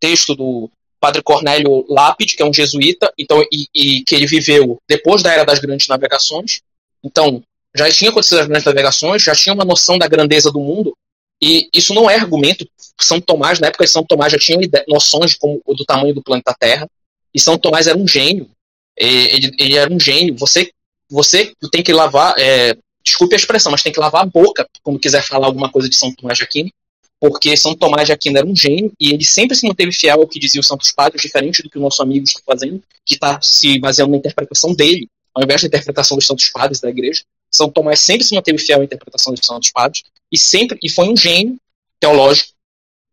texto do Padre Cornélio Lápide, que é um jesuíta, então e, e, que ele viveu depois da era das grandes navegações. Então, já tinha acontecido as grandes navegações, já tinha uma noção da grandeza do mundo, e isso não é argumento. São Tomás, na época de São Tomás, já tinha noções como, do tamanho do planeta Terra, e São Tomás era um gênio. Ele, ele era um gênio. Você, você tem que lavar, é, desculpe a expressão, mas tem que lavar a boca quando quiser falar alguma coisa de São Tomás de Aquino, porque São Tomás de Aquino era um gênio e ele sempre se manteve fiel ao que diziam os Santos Padres, diferente do que o nosso amigo está fazendo, que está se baseando na interpretação dele, ao invés da interpretação dos Santos Padres da Igreja. São Tomás sempre se manteve fiel à interpretação dos Santos Padres e sempre e foi um gênio teológico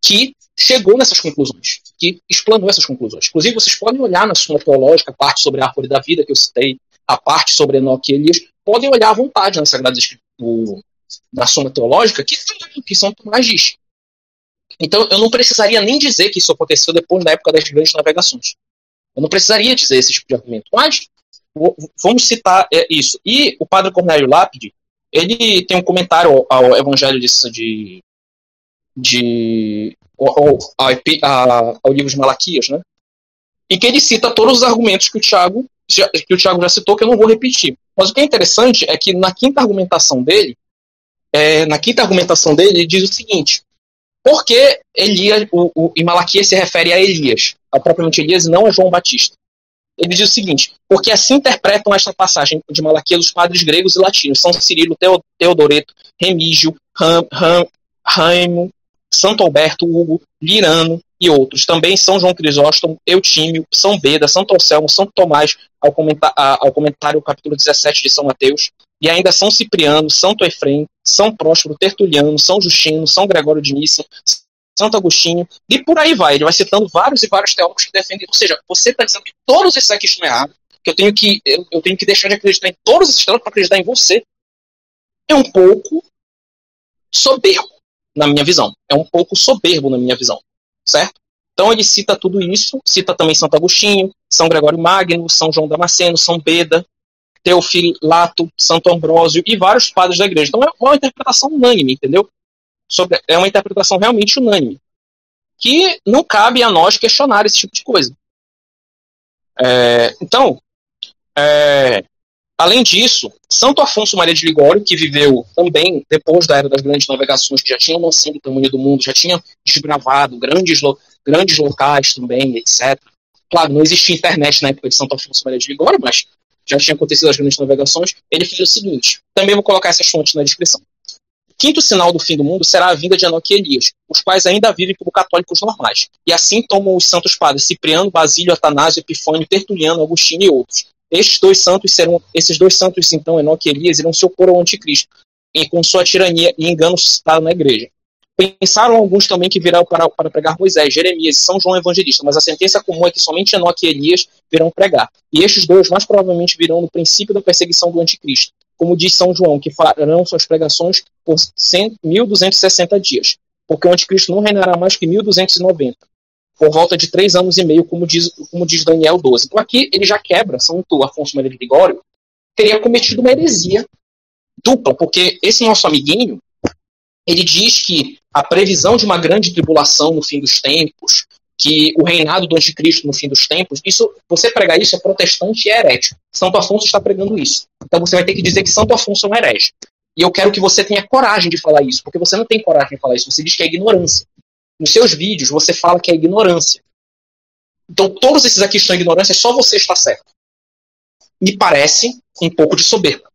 que chegou nessas conclusões, que explanou essas conclusões. Inclusive, vocês podem olhar na sua teológica, a parte sobre a árvore da vida que eu citei, a parte sobre Enoque e Elias, podem olhar à vontade na Sagrada Escritura, na Suma Teológica, que, que São Tomás diz. Então, eu não precisaria nem dizer que isso aconteceu depois da época das grandes navegações. Eu não precisaria dizer esse tipo de argumento. Mas, vamos citar é, isso. E o padre Cornélio Lápide, ele tem um comentário ao, Evangelho de, de, de ao, ao, ao, livro de Malaquias, né? E que ele cita todos os argumentos que o Tiago que o Tiago já citou, que eu não vou repetir. Mas o que é interessante é que na quinta argumentação dele, é, na quinta argumentação dele, ele diz o seguinte: porque Elias, o, o, em Malaquias se refere a Elias, a propriamente Elias, não a João Batista. Ele diz o seguinte: porque assim interpretam esta passagem de Malaquias os padres gregos e latinos, São Cirilo, Teodoreto, Remígio, Ram, Ram, Raimo, Santo Alberto, Hugo, Lirano e outros. Também São João Crisóstomo, Eutímio, São Beda, Santo Anselmo, São Tomás, ao, comentar, ao comentário capítulo 17 de São Mateus, e ainda São Cipriano, Santo Efrem, São Próspero, Tertuliano, São Justino, São Gregório de Nissa, Santo Agostinho, e por aí vai. Ele vai citando vários e vários teólogos que defendem. Ou seja, você está dizendo que todos esses aqui estão errados, que eu tenho que, eu, eu tenho que deixar de acreditar em todos esses teólogos para acreditar em você. É um pouco soberbo, na minha visão. É um pouco soberbo, na minha visão. Certo? Então ele cita tudo isso, cita também Santo Agostinho, São Gregório Magno, São João Damasceno, São Beda, Teofilato, Santo Ambrósio e vários padres da igreja. Então é uma interpretação unânime, entendeu? Sobre, é uma interpretação realmente unânime. Que não cabe a nós questionar esse tipo de coisa. É, então, é, além disso, Santo Afonso Maria de Ligório, que viveu também depois da era das grandes navegações, que já tinha noção do tamanho do mundo, já tinha desbravado grandes, grandes locais também, etc. Claro, não existia internet na época de Santo Afonso Maria de Ligório, mas já tinha acontecido as grandes navegações, ele fez o seguinte: também vou colocar essas fontes na descrição. Quinto sinal do fim do mundo será a vinda de Enoque e Elias, os quais ainda vivem como católicos normais. E assim tomam os santos padres Cipriano, Basílio, Atanásio, Epifânio, Tertuliano, Agostinho e outros. Estes dois santos serão, esses dois santos, então, Enoque e Elias, irão se opor ao anticristo, e com sua tirania e engano suscitado na igreja. Pensaram alguns também que virão para, para pregar Moisés, Jeremias e São João Evangelista, mas a sentença comum é que somente Enoque e Elias virão pregar. E estes dois mais provavelmente virão no princípio da perseguição do anticristo, como diz São João, que farão suas pregações por 100, 1260 dias, porque o anticristo não reinará mais que 1290, por volta de três anos e meio, como diz, como diz Daniel 12. Então aqui ele já quebra, Santo Afonso Maria de Ligório teria cometido uma heresia dupla, porque esse nosso amiguinho, ele diz que a previsão de uma grande tribulação no fim dos tempos, que o reinado do anticristo no fim dos tempos, isso, você pregar isso é protestante e é herético. Santo Afonso está pregando isso. Então você vai ter que dizer que Santo Afonso é um herege. E eu quero que você tenha coragem de falar isso, porque você não tem coragem de falar isso, você diz que é ignorância. Nos seus vídeos você fala que é ignorância. Então todos esses aqui estão ignorância, só você está certo. Me parece um pouco de soberba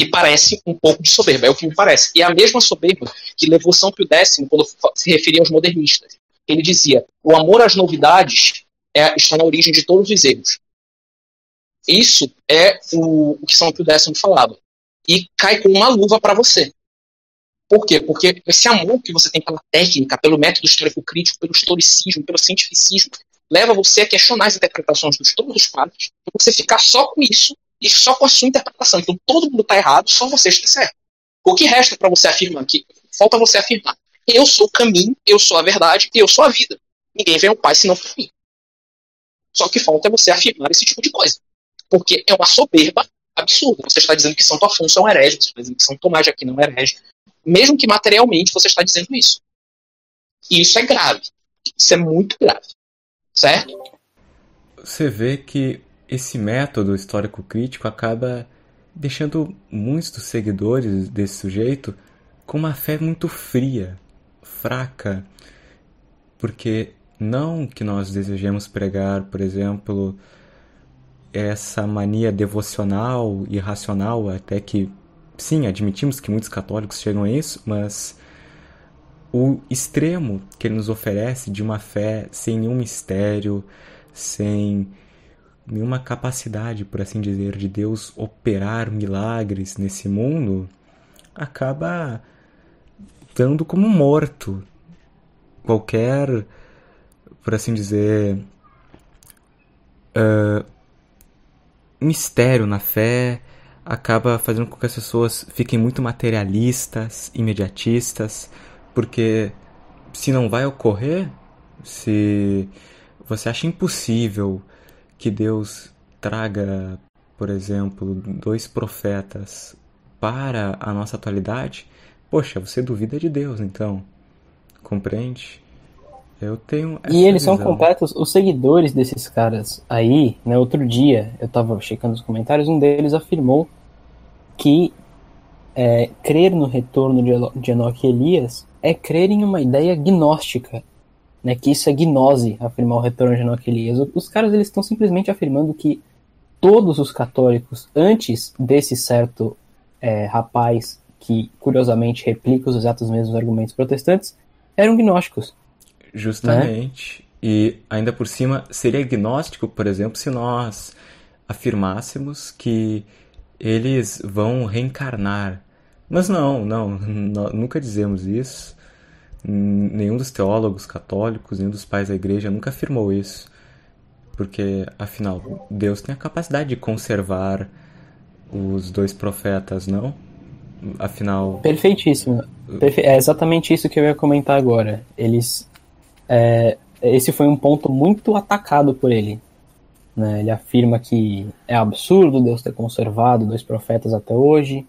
me parece um pouco de soberba, é o que me parece. E é a mesma soberba que levou São Pio X quando se referia aos modernistas. Ele dizia: o amor às novidades é, está na origem de todos os erros. Isso é o, o que São Pio X falava. E cai com uma luva para você. Por quê? Porque esse amor que você tem pela técnica, pelo método histórico-crítico, pelo historicismo, pelo cientificismo, leva você a questionar as interpretações dos todos os padres, e você ficar só com isso E só com a sua interpretação. Então todo mundo está errado, só você está certo. O que resta para você afirmar aqui? Falta você afirmar. Eu sou o caminho, eu sou a verdade eu sou a vida. Ninguém vem ao Pai senão por mim. Só que falta você afirmar esse tipo de coisa. Porque é uma soberba absurda. Você está dizendo que Santo Afonso é um herege, você está dizendo que São Tomás de Aquino é um herege. Mesmo que materialmente você está dizendo isso. E isso é grave. Isso é muito grave. Certo? Você vê que esse método histórico crítico acaba deixando muitos dos seguidores desse sujeito com uma fé muito fria, fraca, porque não que nós desejemos pregar, por exemplo, essa mania devocional e racional, até que, sim, admitimos que muitos católicos chegam a isso, mas o extremo que ele nos oferece de uma fé sem nenhum mistério, sem nenhuma capacidade, por assim dizer, de Deus operar milagres nesse mundo, acaba dando como morto qualquer, por assim dizer, uh, mistério na fé, acaba fazendo com que as pessoas fiquem muito materialistas, imediatistas, porque se não vai ocorrer, se você acha impossível que Deus traga, por exemplo, dois profetas para a nossa atualidade, poxa, você duvida de Deus, então. Compreende? Eu tenho E eles visão. são completos, os seguidores desses caras aí, né, outro dia, eu tava checando os comentários, um deles afirmou que é, crer no retorno de Enoque e Elias é crer em uma ideia gnóstica, né, que isso é gnose, afirmar o retorno de Enoque e Elias. Os caras eles estão simplesmente afirmando que todos os católicos, antes desse certo é, rapaz que curiosamente replica os exatos mesmos argumentos protestantes, eram gnósticos. Justamente. Né? E ainda por cima, seria gnóstico, por exemplo, se nós afirmássemos que eles vão reencarnar. Mas não, não, <laughs> nunca dizemos isso. Nenhum dos teólogos católicos, nenhum dos pais da igreja nunca afirmou isso. Porque, afinal, Deus tem a capacidade de conservar os dois profetas, não? Afinal. Perfeitíssimo. Perfe... É exatamente isso que eu ia comentar agora. Eles. É... Esse foi um ponto muito atacado por ele. Né? Ele afirma que é absurdo Deus ter conservado dois profetas até hoje.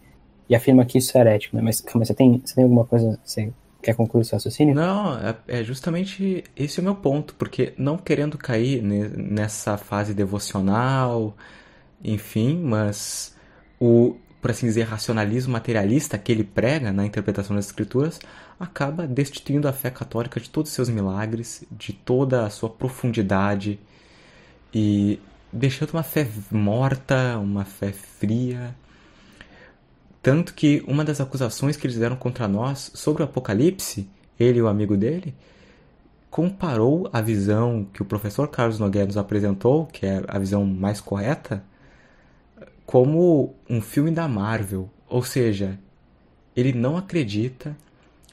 E afirma que isso é herético. Né? Mas, mas você, tem, você tem alguma coisa. Você Quer concluir seu raciocínio? Não, é, é, justamente esse o meu ponto, porque não querendo cair nessa fase devocional, enfim, mas o, por assim dizer, racionalismo materialista que ele prega na interpretação das escrituras acaba destituindo a fé católica de todos os seus milagres, de toda a sua profundidade e deixando uma fé morta, uma fé fria, tanto que uma das acusações que eles deram contra nós sobre o Apocalipse, ele e o amigo dele, comparou a visão que o professor Carlos Nogueira nos apresentou, que é a visão mais correta, como um filme da Marvel. Ou seja, ele não acredita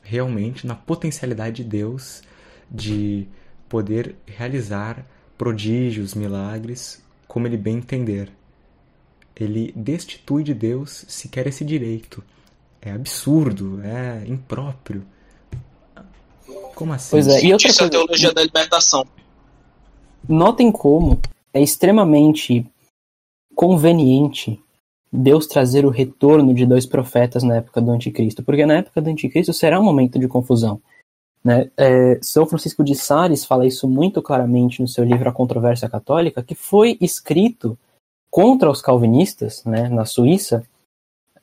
realmente na potencialidade de Deus de poder realizar prodígios, milagres, como ele bem entender ele destitui de Deus sequer esse direito. É absurdo, é impróprio. Como assim? Pois é, e outra Isso é a teologia da libertação. Notem como é extremamente conveniente Deus trazer o retorno de dois profetas na época do anticristo, porque na época do anticristo será um momento de confusão. Né? É, São Francisco de Sales fala isso muito claramente no seu livro A Controvérsia Católica, que foi escrito contra os calvinistas, né, na Suíça,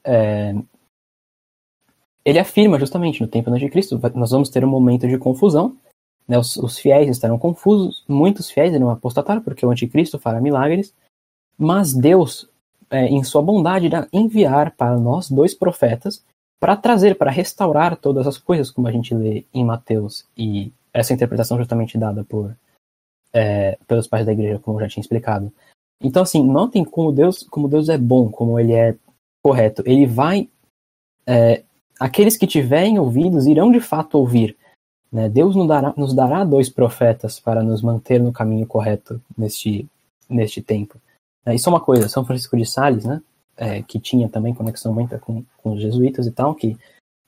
é, ele afirma justamente no tempo do anticristo, nós vamos ter um momento de confusão, né, os, os, fiéis estarão confusos, muitos fiéis irão apostatar porque o anticristo fará milagres, mas Deus, é, em sua bondade, irá enviar para nós dois profetas para trazer, para restaurar todas as coisas, como a gente lê em Mateus, e essa interpretação justamente dada por é, pelos pais da igreja, como eu já tinha explicado, então, assim, notem como Deus, como Deus é bom, como ele é correto. Ele vai. É, aqueles que tiverem ouvidos irão de fato ouvir. Né? Deus nos dará, nos dará dois profetas para nos manter no caminho correto neste, neste tempo. É, isso é uma coisa, São Francisco de Sales, né, é, que tinha também conexão muita com, com os jesuítas e tal, que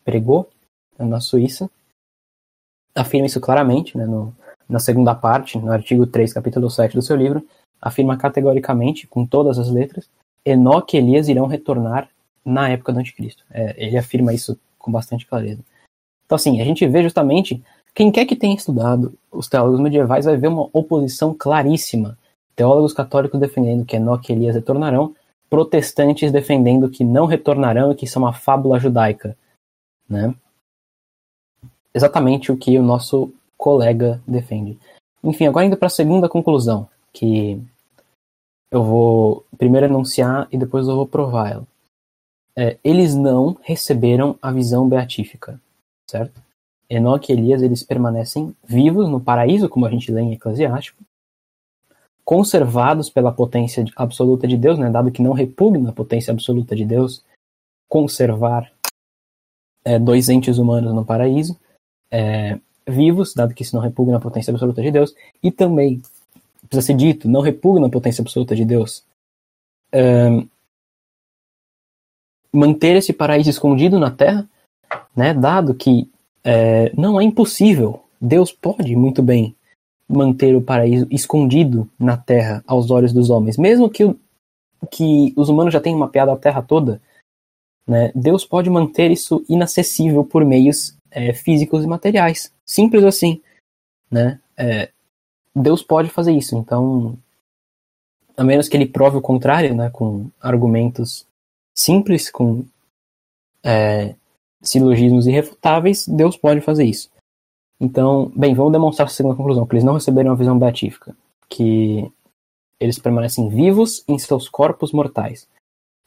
pregou na Suíça, afirma isso claramente, né, no, na segunda parte, no artigo 3, capítulo 7 do seu livro, afirma categoricamente, com todas as letras, Enoque e Elias irão retornar na época do anticristo. É, ele afirma isso com bastante clareza. Então, assim, a gente vê justamente, quem quer que tenha estudado os teólogos medievais vai ver uma oposição claríssima. Teólogos católicos defendendo que Enoque e Elias retornarão, protestantes defendendo que não retornarão e que isso é uma fábula judaica. Né? Exatamente o que o nosso colega defende. Enfim, agora indo para a segunda conclusão, que eu vou primeiro enunciar e depois eu vou provar ela. É, eles não receberam a visão beatífica, certo? Enoque e Elias eles permanecem vivos no paraíso, como a gente lê em Eclesiástico, conservados pela potência absoluta de Deus, né, dado que não repugna a potência absoluta de Deus conservar é, dois entes humanos no paraíso. É, vivos, dado que isso não repugna a potência absoluta de Deus, e também, precisa ser dito, não repugna a potência absoluta de Deus. Um, manter esse paraíso escondido na terra, né, dado que é, não é impossível, Deus pode muito bem manter o paraíso escondido na terra aos olhos dos homens, mesmo que, que os humanos já tenham mapeado a terra toda, né, Deus pode manter isso inacessível por meios é, físicos e materiais. Simples assim, né? É, Deus pode fazer isso, então, a menos que ele prove o contrário, né, com argumentos simples, com é, silogismos irrefutáveis, Deus pode fazer isso. Então, bem, vamos demonstrar a segunda conclusão, que eles não receberam a visão beatífica, que eles permanecem vivos em seus corpos mortais,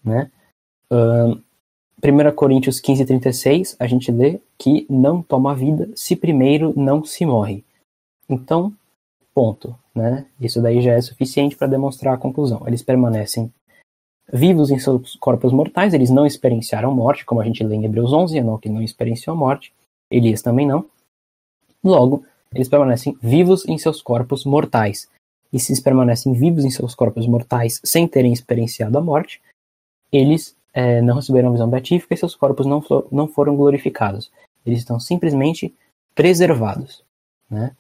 né? Uh, 1 Coríntios 15, 36, a gente lê que não toma vida se primeiro não se morre. Então, ponto. Né? Isso daí já é suficiente para demonstrar a conclusão. Eles permanecem vivos em seus corpos mortais, eles não experienciaram morte, como a gente lê em Hebreus 11, Enoque não experienciou morte, Elias também não. Logo, eles permanecem vivos em seus corpos mortais. E se eles permanecem vivos em seus corpos mortais sem terem experienciado a morte, eles é, não receberam visão beatífica e seus corpos não, não foram glorificados. Eles estão simplesmente preservados. Né?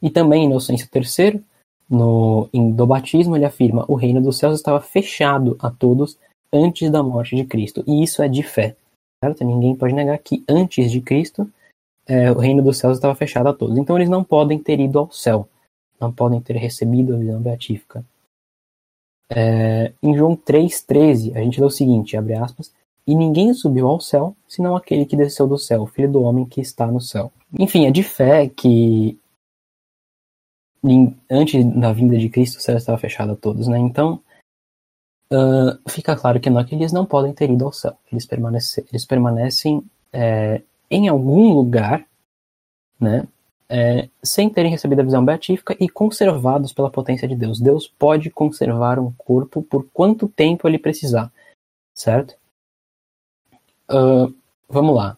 E também Inocêncio III, no, em, do batismo, ele afirma o reino dos céus estava fechado a todos antes da morte de Cristo. E isso é de fé. Certo? Ninguém pode negar que antes de Cristo é, o reino dos céus estava fechado a todos. Então eles não podem ter ido ao céu, não podem ter recebido a visão beatífica. É, em João 3,13, a gente lê o seguinte, abre aspas, e ninguém subiu ao céu, senão aquele que desceu do céu, o filho do homem que está no céu. Enfim, é de fé que antes da vinda de Cristo o céu estava fechado a todos, né? Então, uh, fica claro que não, que eles não podem ter ido ao céu. Eles, permanecem, eles permanecem é, em algum lugar, né? é, sem terem recebido a visão beatífica e conservados pela potência de Deus. Deus pode conservar um corpo por quanto tempo ele precisar, certo? Uh, vamos lá.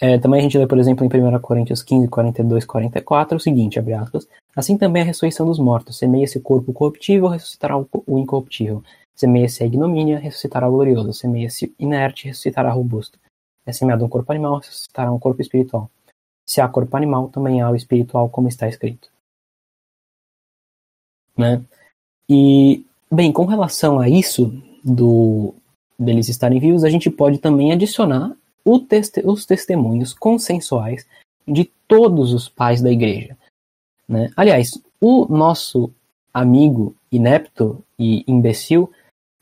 É, também a gente lê, por exemplo, em 1 Coríntios 15, 42, 44, o seguinte, abre aspas, assim também a ressurreição dos mortos, semeia-se o corpo corruptível, ressuscitará o incorruptível, semeia-se a ignomínia, ressuscitará o glorioso, semeia-se inerte, ressuscitará robusto, é semeado um corpo animal, ressuscitará um corpo espiritual. Se há corpo animal, também há o espiritual, como está escrito. Né? E, bem, com relação a isso, do deles estarem vivos, a gente pode também adicionar os testemunhos consensuais de todos os pais da igreja. Né? Aliás, o nosso amigo inepto e imbecil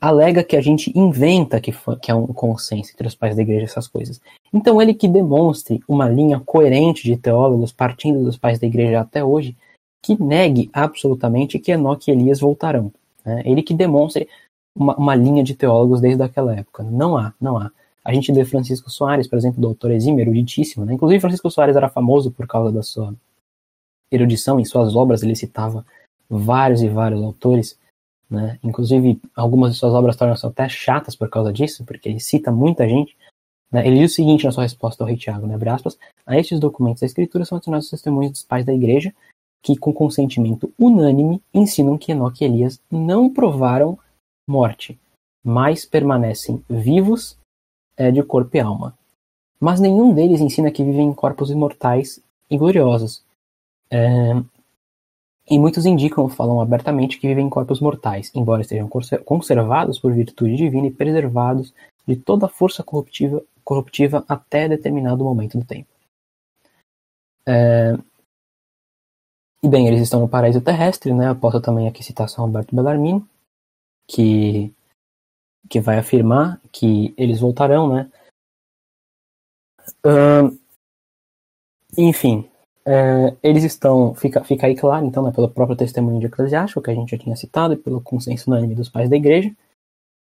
alega que a gente inventa que, que é um consenso entre os pais da igreja essas coisas. Então ele que demonstre uma linha coerente de teólogos partindo dos pais da igreja até hoje, que negue absolutamente que Enoque e Elias voltarão. Né? Ele que demonstre uma, uma, linha de teólogos desde aquela época. Não há, não há. A gente vê Francisco Soares, por exemplo, doutor exímio, eruditíssimo. Né? Inclusive Francisco Soares era famoso por causa da sua erudição. Em suas obras ele citava vários e vários autores. Né? Inclusive, algumas de suas obras tornam-se até chatas por causa disso, porque ele cita muita gente. Né? Ele diz o seguinte na sua resposta ao rei Tiago, né? a estes documentos da escritura são adicionados os testemunhos dos pais da igreja, que, com consentimento unânime, ensinam que Enoque e Elias não provaram morte, mas permanecem vivos é, de corpo e alma. Mas nenhum deles ensina que vivem em corpos imortais e gloriosos. É, e muitos indicam, falam abertamente, que vivem em corpos mortais, embora estejam conservados por virtude divina e preservados de toda força corruptiva, corruptiva até determinado momento do tempo. É, e bem, eles estão no paraíso terrestre, né? Eu posso também aqui citar São Roberto Bellarmine, que, que vai afirmar que eles voltarão, né? Uh, enfim, é, eles estão, fica, fica aí claro, então, né, pelo próprio testemunho de Eclesiástico, que a gente já tinha citado, e pelo consenso unânime dos pais da igreja,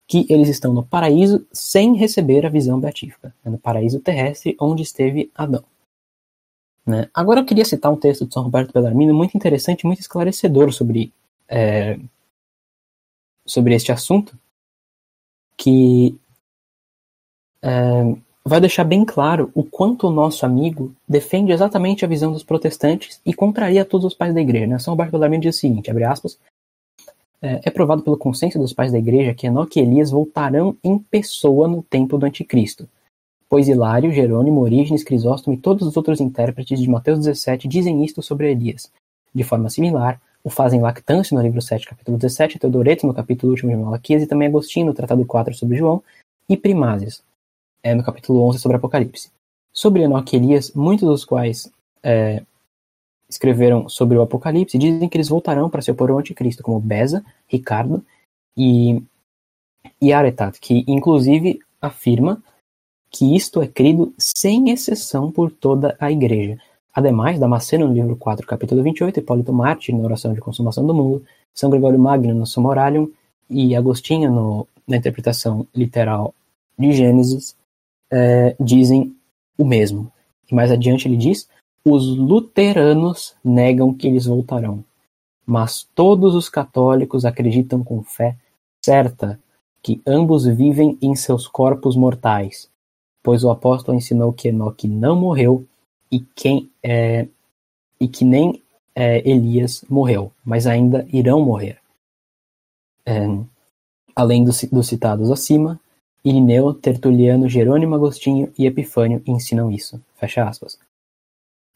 que eles estão no paraíso sem receber a visão beatífica, né, no paraíso terrestre onde esteve Adão. Né? Agora eu queria citar um texto de São Roberto Bellarmino muito interessante, muito esclarecedor sobre, é, sobre este assunto, que é, vai deixar bem claro o quanto o nosso amigo defende exatamente a visão dos protestantes e contraria todos os pais da igreja. Né? São Bellarmino diz o seguinte, abre aspas, é, é provado pelo consenso dos pais da igreja que Enoque e Elias voltarão em pessoa no tempo do anticristo pois Hilário, Jerônimo, Orígenes, Crisóstomo e todos os outros intérpretes de Mateus 17 dizem isto sobre Elias. De forma similar, o fazem Lactâncio no livro 7, capítulo 17, Teodoreto no capítulo último de Malaquias e também Agostinho no tratado 4 sobre João e Primásias é, no capítulo 11 sobre Apocalipse. Sobre Enoque e Elias, muitos dos quais é, escreveram sobre o Apocalipse dizem que eles voltarão para se opor ao anticristo, como Beza, Ricardo e, e Aretat, que inclusive afirma que isto é crido sem exceção por toda a Igreja. Ademais, Damasceno no livro 4, capítulo 28, Hipólito Mártir na oração de consumação do mundo, São Gregório Magno no Sumoralium e Agostinho no, na interpretação literal de Gênesis é, dizem o mesmo. E mais adiante ele diz: os luteranos negam que eles voltarão, mas todos os católicos acreditam com fé certa que ambos vivem em seus corpos mortais, pois o apóstolo ensinou que Enoque não morreu e, quem, é, e que nem é, Elias morreu, mas ainda irão morrer. É, além dos, dos citados acima, Irineu, Tertuliano, Jerônimo Agostinho e Epifânio ensinam isso. Fecha aspas.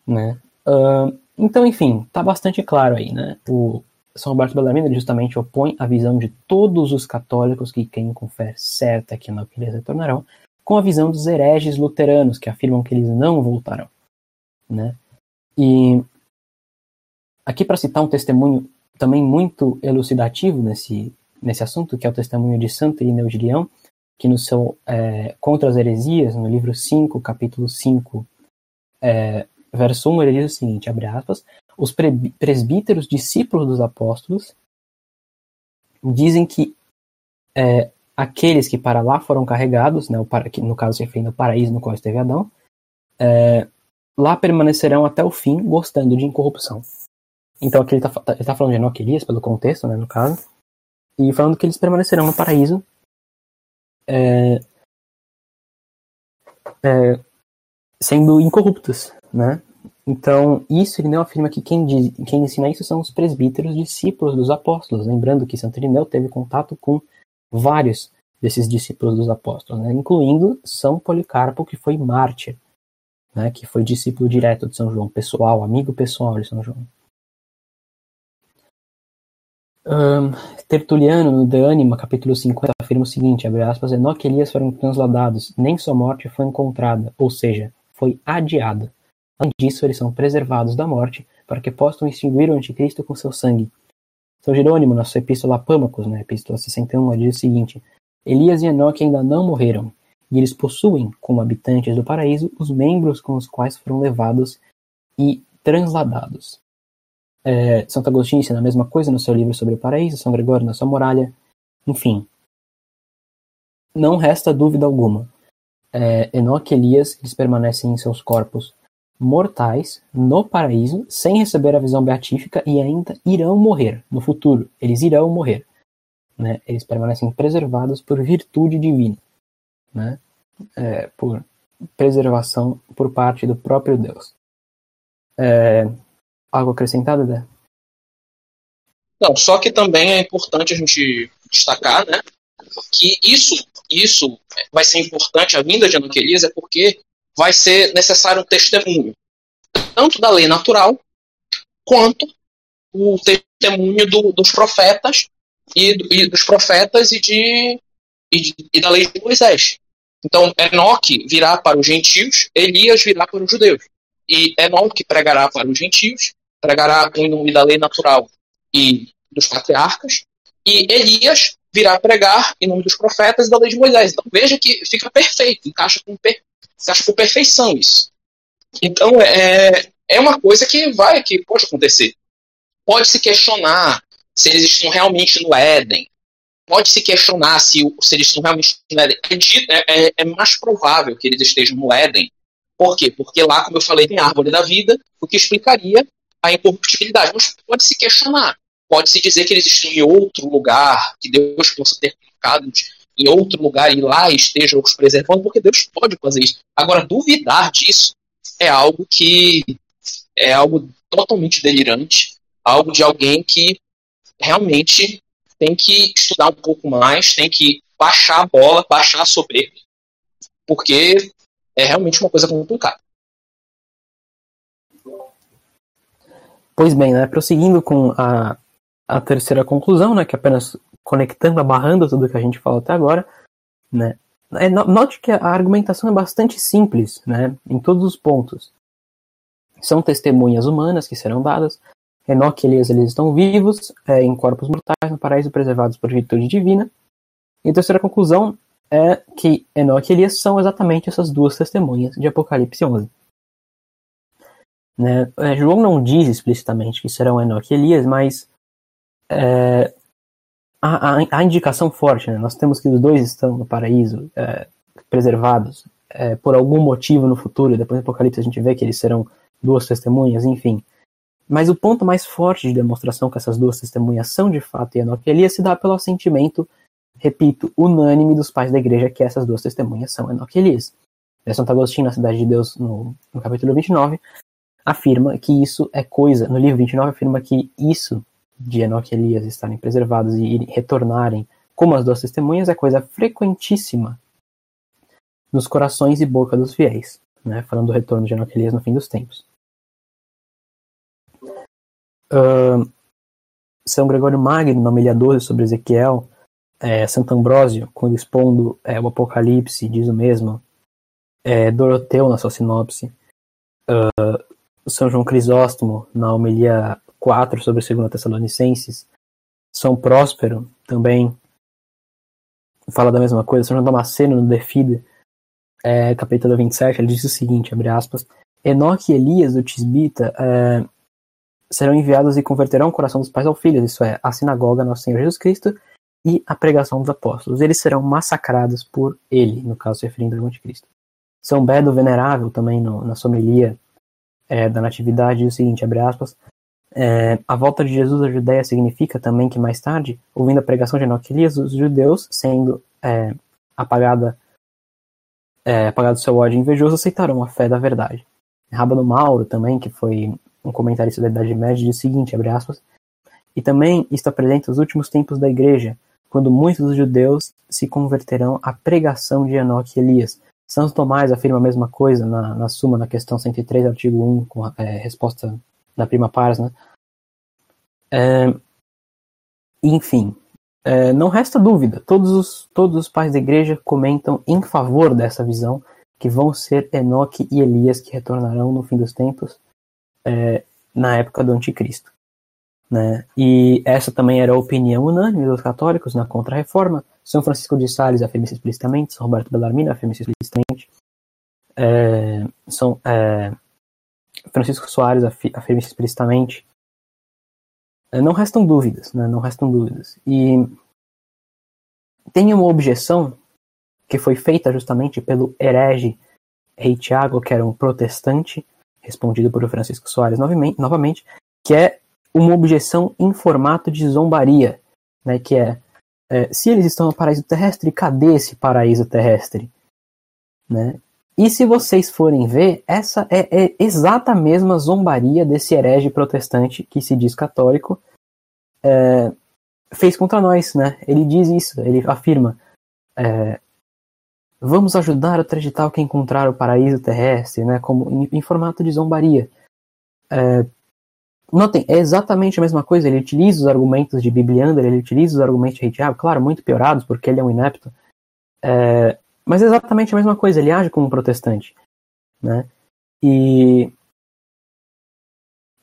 Né? Uh, então, enfim, tá bastante claro aí, né? O São Roberto Bellarmino justamente opõe a visão de todos os católicos que quem fé certa que não eles retornarão com a visão dos hereges luteranos, que afirmam que eles não voltarão. Né? E aqui para citar um testemunho também muito elucidativo nesse, nesse assunto, que é o testemunho de Santo Irineu de Leão, que no seu é, Contra as Heresias, no livro 5, capítulo 5, é, verso 1, ele diz o seguinte, abre aspas, os presbíteros discípulos dos apóstolos dizem que é, aqueles que para lá foram carregados, né, o para, que no caso se refere ao paraíso no qual esteve Adão, é, lá permanecerão até o fim, gostando de incorrupção. Então aqui ele está tá falando de Enoque pelo contexto, né, no caso, e falando que eles permanecerão no paraíso é, é, sendo incorruptos, né? Então, isso Irineu afirma que quem, diz, quem ensina isso são os presbíteros discípulos dos apóstolos, lembrando que Santo Irineu teve contato com vários desses discípulos dos apóstolos, né, incluindo São Policarpo, que foi mártir, né, que foi discípulo direto de São João, pessoal, amigo pessoal de São João. Um, Tertuliano, no De Anima, capítulo 50, afirma o seguinte, abre aspas, Enoque e Elias foram transladados, nem sua morte foi encontrada, ou seja, foi adiada. Além disso, eles são preservados da morte, para que possam extinguir o anticristo com seu sangue, são Jerônimo, na sua epístola a Pâmacos, na epístola 61, diz o seguinte: Elias e Enoque ainda não morreram, e eles possuem, como habitantes do paraíso, os membros com os quais foram levados e transladados. É, Santo Agostinho ensina a mesma coisa no seu livro sobre o paraíso, São Gregório na sua muralha. Enfim, não resta dúvida alguma. É, Enoque e Elias eles permanecem em seus corpos mortais no paraíso sem receber a visão beatífica e ainda irão morrer no futuro. Eles irão morrer. Né? Eles permanecem preservados por virtude divina, né? É, por preservação por parte do próprio Deus. É, algo acrescentado, Dé? Não, só que também é importante a gente destacar, né, que isso, isso vai ser importante, a vinda de Enoquelias, é porque vai ser necessário um testemunho, tanto da lei natural, quanto o testemunho do, dos profetas e, e, dos profetas e, de, e, de, e da lei de Moisés. Então, Enoque virá para os gentios, Elias virá para os judeus. E Enoque pregará para os gentios, pregará em nome da lei natural e dos patriarcas, e Elias virá pregar em nome dos profetas e da lei de Moisés. Então veja que fica perfeito, encaixa com, per, encaixa com perfeição isso. Então é, é uma coisa que vai, que pode acontecer. Pode se questionar se eles estão realmente no Éden. Pode se questionar se, se eles estão realmente no Éden. É, é, é mais provável que eles estejam no Éden. Por quê? Porque lá, como eu falei, tem a árvore da vida, o que explicaria a incorruptibilidade. Mas pode se questionar pode-se dizer que eles estão em outro lugar, que Deus possa ter colocado em outro lugar e lá esteja os preservando, porque Deus pode fazer isso. Agora, duvidar disso é algo que é algo totalmente delirante, algo de alguém que realmente tem que estudar um pouco mais, tem que baixar a bola, baixar a soberba, porque é realmente uma coisa complicada. Pois bem, né, prosseguindo com a a terceira conclusão, né, que é apenas conectando, amarrando tudo que a gente falou até agora, né, é, note que a argumentação é bastante simples, né, em todos os pontos. São testemunhas humanas que serão dadas. Enoque e Elias eles estão vivos, é, em corpos mortais, no paraíso, preservados por virtude divina. E a terceira conclusão é que Enoque e Elias são exatamente essas duas testemunhas de Apocalipse 11. Né? É, João não diz explicitamente que serão Enoque e Elias, mas é, a, indicação forte, né? nós temos que os dois estão no paraíso, é, preservados, é, por algum motivo no futuro, e depois do Apocalipse a gente vê que eles serão duas testemunhas, enfim. Mas o ponto mais forte de demonstração que essas duas testemunhas são de fato Enoque e Elias se dá pelo assentimento, repito, unânime dos pais da igreja que essas duas testemunhas são Enoque e Elias. É, Santo Agostinho, na Cidade de Deus, no, no capítulo 29, afirma que isso é coisa, no livro 29 afirma que isso de Enoque e Elias estarem preservados e retornarem como as duas testemunhas é coisa frequentíssima nos corações e boca dos fiéis, né? falando do retorno de Enoque e Elias no fim dos tempos. Uh, São Gregório Magno, na homilia 12 sobre Ezequiel, é, Santo Ambrósio, quando expondo é, o Apocalipse, diz o mesmo, é, Doroteu, na sua sinopse, uh, São João Crisóstomo, na homilia 4 sobre 2 Tessalonicenses. São Próspero também fala da mesma coisa. São João Damasceno no Defide, é, capítulo 27, ele diz o seguinte, abre aspas, Enoque e Elias, do Tisbita, é, serão enviados e converterão o coração dos pais ao filho, isso é, a sinagoga, nosso Senhor Jesus Cristo, e a pregação dos apóstolos. Eles serão massacrados por ele, no caso, referindo ao anticristo. São Bedo Venerável, também no, na somelia é, da Natividade, o seguinte, abre aspas, é, a volta de Jesus à Judéia significa também que mais tarde, ouvindo a pregação de Enoque Elias, os judeus, sendo é, apagada, é, apagado seu ódio invejoso, aceitarão a fé da verdade. Rábano Mauro também, que foi um comentarista da Idade Média, diz o seguinte, abre aspas, e também está presente nos últimos tempos da igreja, quando muitos dos judeus se converterão à pregação de Enoque e Elias. Santo Tomás afirma a mesma coisa na, na Suma, na questão 103, artigo 1, com a é, resposta da prima pars, né? É, enfim, é, não resta dúvida, todos os, todos os pais da igreja comentam em favor dessa visão, que vão ser Enoque e Elias que retornarão no fim dos tempos, é, na época do anticristo. Né? E essa também era a opinião unânime dos católicos na Contra-Reforma. São Francisco de Sales afirma isso explicitamente, São Roberto Bellarmino afirma isso explicitamente. É, são, é, Francisco Soares afirma isso explicitamente. É, não restam dúvidas, né? não restam dúvidas. E tem uma objeção que foi feita justamente pelo herege Rei Tiago, que era um protestante, respondido por Francisco Soares novamente, que é uma objeção em formato de zombaria, né? que é, é se eles estão no paraíso terrestre, cadê esse paraíso terrestre? Né? E se vocês forem ver, essa é, é exata mesma zombaria desse herege protestante que se diz católico é, fez contra nós, né? Ele diz isso, ele afirma: é, vamos ajudar o tradital que encontrar o paraíso terrestre, né? Como em, em formato de zombaria. É, notem, é exatamente a mesma coisa. Ele utiliza os argumentos de Bibliander, ele utiliza os argumentos de Rei claro, muito piorados porque ele é um inepto. É, mas é exatamente a mesma coisa, ele age como um protestante. Né? E.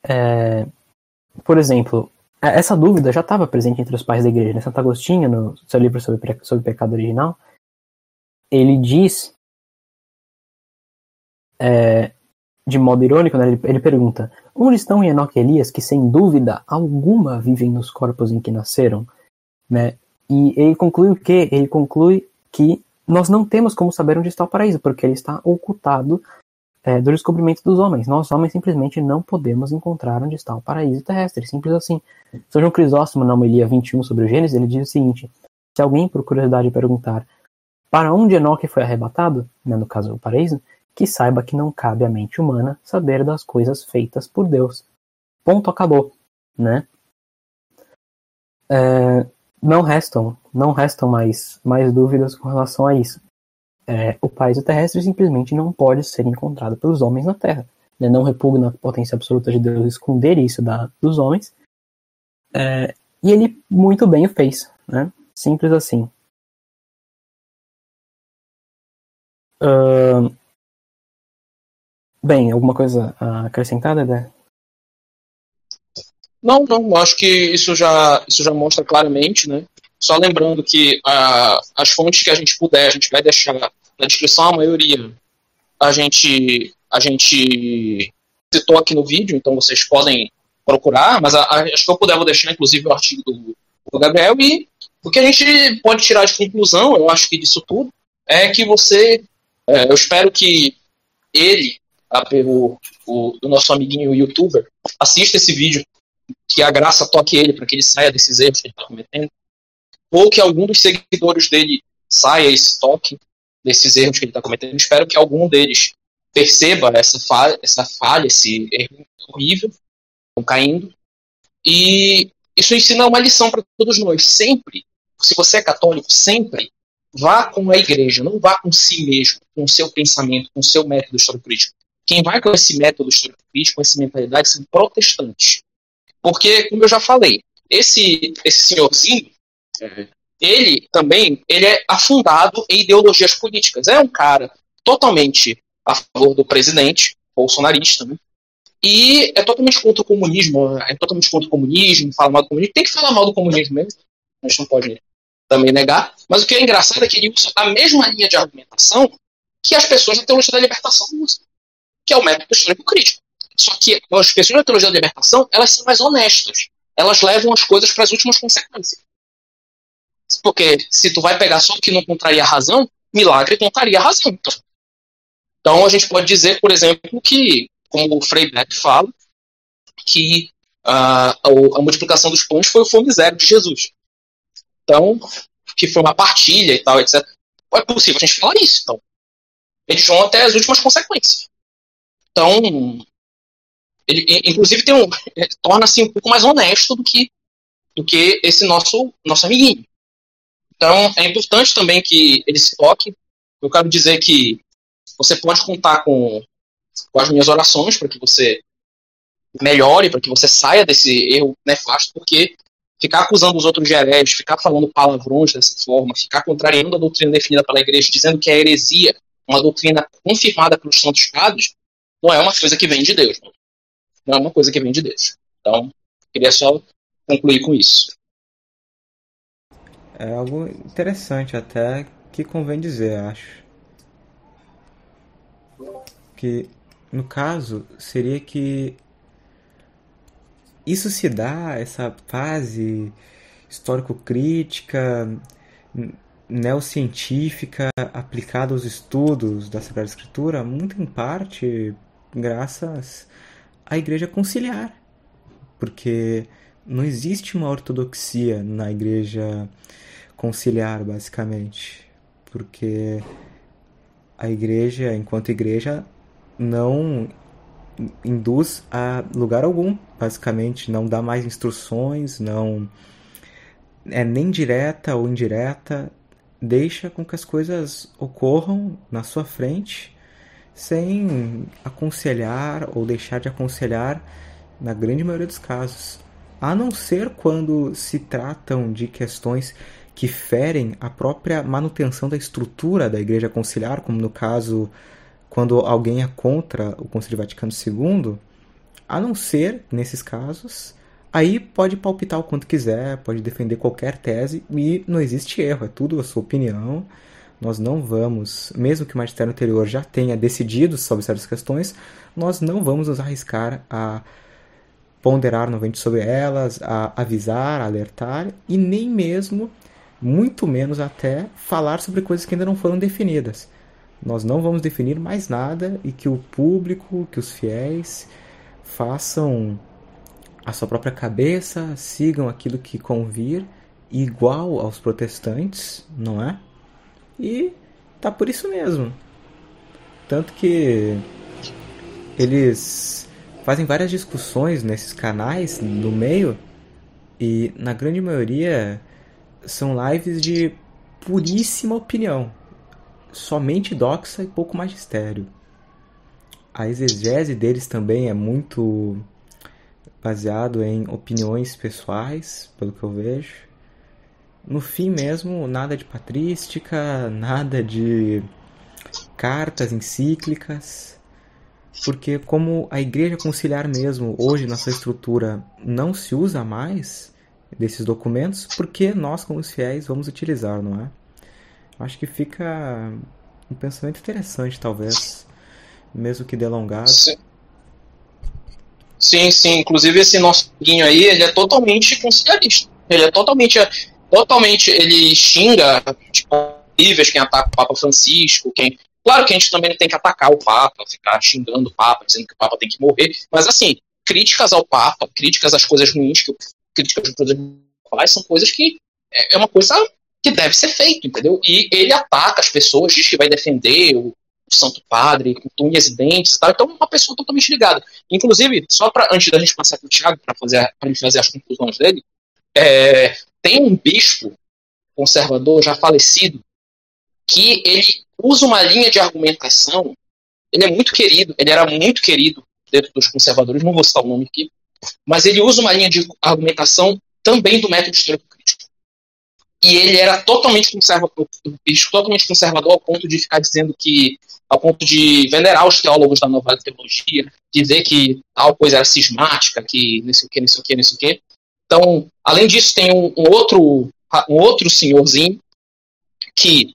É, por exemplo, é, essa dúvida já estava presente entre os pais da igreja. Né? Santo Agostinho, no seu livro sobre, sobre pecado original, ele diz, é, de modo irônico, né? ele, ele, pergunta: onde estão Enoque e Elias, que sem dúvida alguma vivem nos corpos em que nasceram? Né? E ele conclui o quê? Ele conclui que nós não temos como saber onde está o paraíso, porque ele está ocultado é, do descobrimento dos homens. Nós, homens, simplesmente não podemos encontrar onde está o paraíso terrestre. Simples assim. São João Crisóstomo, na homilia 21 sobre o Gênesis, ele diz o seguinte: se alguém, por curiosidade, perguntar para onde Enoque foi arrebatado, né, no caso o paraíso, que saiba que não cabe à mente humana saber das coisas feitas por Deus. Ponto, acabou. Né? É, não restam, não restam mais, mais dúvidas com relação a isso. É, o paraíso terrestre simplesmente não pode ser encontrado pelos homens na Terra. Né? Não repugna a potência absoluta de Deus esconder isso da, dos homens. É, e ele muito bem o fez. Né? Simples assim. Uh, bem, alguma coisa acrescentada, Dé? Não, não, acho que isso já, isso já mostra claramente, né? Só lembrando que uh, as fontes que a gente puder, a gente vai deixar na descrição, a maioria a gente, a gente citou aqui no vídeo, então vocês podem procurar, mas a, a, acho que eu puder vou deixar inclusive o artigo do, do Gabriel e o que a gente pode tirar de conclusão, eu acho que disso tudo, é que você, é, eu espero que ele, o, o, o nosso amiguinho youtuber, assista esse vídeo que a graça toque ele para que ele saia desses erros que ele está cometendo, ou que algum dos seguidores dele saia e se toque desses erros que ele está cometendo. espero que algum deles perceba essa falha, essa falha esse erro horrível, estão caindo. E isso ensina uma lição para todos nós. Sempre, se você é católico, sempre vá com a igreja, não vá com si mesmo, com o seu pensamento, com o seu método histórico-crítico. Quem vai com esse método histórico-crítico, com essa mentalidade, são protestantes. Porque, como eu já falei, esse, esse senhorzinho, é, ele também ele é afundado em ideologias políticas. É um cara totalmente a favor do presidente, bolsonarista, né? E é totalmente contra o comunismo, é totalmente contra o comunismo, fala mal do comunismo. Tem que falar mal do comunismo mesmo, a gente não pode também negar. Mas o que é engraçado é que ele usa a mesma linha de argumentação que as pessoas da teologia da libertação usam, que é o método histórico crítico. Só que as pessoas da teologia da libertação, elas são mais honestas. Elas levam as coisas para as últimas consequências. Porque se tu vai pegar só o que não contraria a razão, milagre contraria a razão. Então a gente pode dizer, por exemplo, que, como o Frei Beck fala, que a, a, multiplicação dos pães foi o fome zero de Jesus. Então, que foi uma partilha e tal, etc. É possível a gente falar isso, então. Eles vão até as últimas consequências. Então, ele, inclusive, tem um, torna-se um pouco mais honesto do que, do que esse nosso, nosso amiguinho. Então, é importante também que ele se toque. Eu quero dizer que você pode contar com, com as minhas orações para que você melhore, para que você saia desse erro nefasto, porque ficar acusando os outros de hereges, ficar falando palavrões dessa forma, ficar contrariando a doutrina definida pela igreja, dizendo que é heresia, uma doutrina confirmada pelos santos padres, não é uma coisa que vem de Deus. Não é uma coisa que vem de Deus. Então, queria só concluir com isso. É algo interessante até que convém dizer, acho. Que no caso seria que isso se dá, essa fase histórico-crítica, neocientífica aplicada aos estudos da Sagrada Escritura, muito em parte graças a igreja conciliar, porque não existe uma ortodoxia na igreja conciliar, basicamente, porque a igreja, enquanto igreja, não induz a lugar algum, basicamente, não dá mais instruções, não é nem direta ou indireta, deixa com que as coisas ocorram na sua frente sem aconselhar ou deixar de aconselhar na grande maioria dos casos, a não ser quando se tratam de questões que ferem a própria manutenção da estrutura da Igreja Conciliar, como no caso quando alguém é contra o Concílio Vaticano II, a não ser nesses casos, aí pode palpitar o quanto quiser, pode defender qualquer tese e não existe erro, é tudo a sua opinião. Nós não vamos, mesmo que o magistério anterior já tenha decidido sobre certas questões, nós não vamos nos arriscar a ponderar novamente sobre elas, a avisar, a alertar e nem mesmo, muito menos até, falar sobre coisas que ainda não foram definidas. Nós não vamos definir mais nada e que o público, que os fiéis façam a sua própria cabeça, sigam aquilo que convir, igual aos protestantes, não é? E tá por isso mesmo. Tanto que eles fazem várias discussões nesses canais no meio e na grande maioria são lives de puríssima opinião, somente doxa e pouco magistério. A exegese deles também é muito baseado em opiniões pessoais, pelo que eu vejo no fim mesmo, nada de patrística, nada de cartas encíclicas, porque como a igreja conciliar mesmo hoje na sua estrutura não se usa mais desses documentos, por que nós como os fiéis vamos utilizar, não é? Acho que fica um pensamento interessante, talvez, mesmo que delongado. Sim. Sim, sim. Inclusive esse nosso guinho aí, ele é totalmente conciliarista. Ele é totalmente totalmente ele xinga tipo, níveis quem ataca o Papa Francisco, quem. Claro que a gente também não tem que atacar o Papa, ficar xingando o Papa, dizendo que o Papa tem que morrer, mas assim, críticas ao Papa, críticas às coisas ruins, que, críticas às coisas ruins são coisas que é, é uma coisa que deve ser feito, entendeu? E ele ataca as pessoas, diz que vai defender o, Santo Padre com unhas e dentes e tal, então é uma pessoa totalmente ligada. Inclusive, só para antes da gente passar para o Tiago, para fazer, gente fazer as conclusões dele, é, tem um bispo conservador já falecido que ele usa uma linha de argumentação. Ele é muito querido, ele era muito querido dentro dos conservadores, não vou citar o nome aqui, mas ele usa uma linha de argumentação também do método histórico crítico. E ele era totalmente conservador, totalmente conservador ao ponto de ficar dizendo que, ao ponto de venerar os teólogos da nova teologia, dizer que tal coisa era cismática, que não sei o que, não sei o que, não sei o que. Então, além disso, tem um, um outro um outro senhorzinho que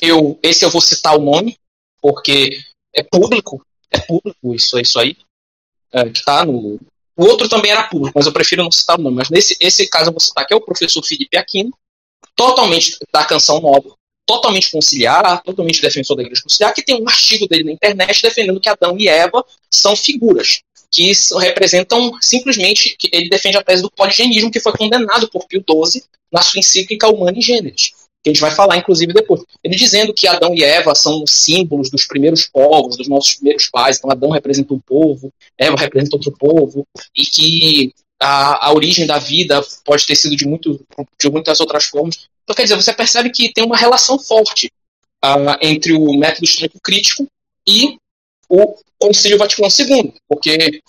eu esse eu vou citar o nome porque é público, é público isso, isso aí, é, que tá no o outro também era público, mas eu prefiro não citar o nome. Mas nesse esse caso eu vou citar que é o professor Felipe Aquino, totalmente da canção nova, totalmente conciliar, totalmente defensor da igreja conciliar, que tem um artigo dele na internet defendendo que Adão e Eva são figuras que representam simplesmente, que ele defende a tese do poligenismo, que foi condenado por Pio XII na sua encíclica Humana e Gêneros, que a gente vai falar, inclusive, depois. Ele dizendo que Adão e Eva são símbolos dos primeiros povos, dos nossos primeiros pais, então Adão representa um povo, Eva representa outro povo, e que a, a origem da vida pode ter sido de, muito, de muitas outras formas. Então, quer dizer, você percebe que tem uma relação forte uh, entre o método histórico crítico e o Concílio Vaticano II, porque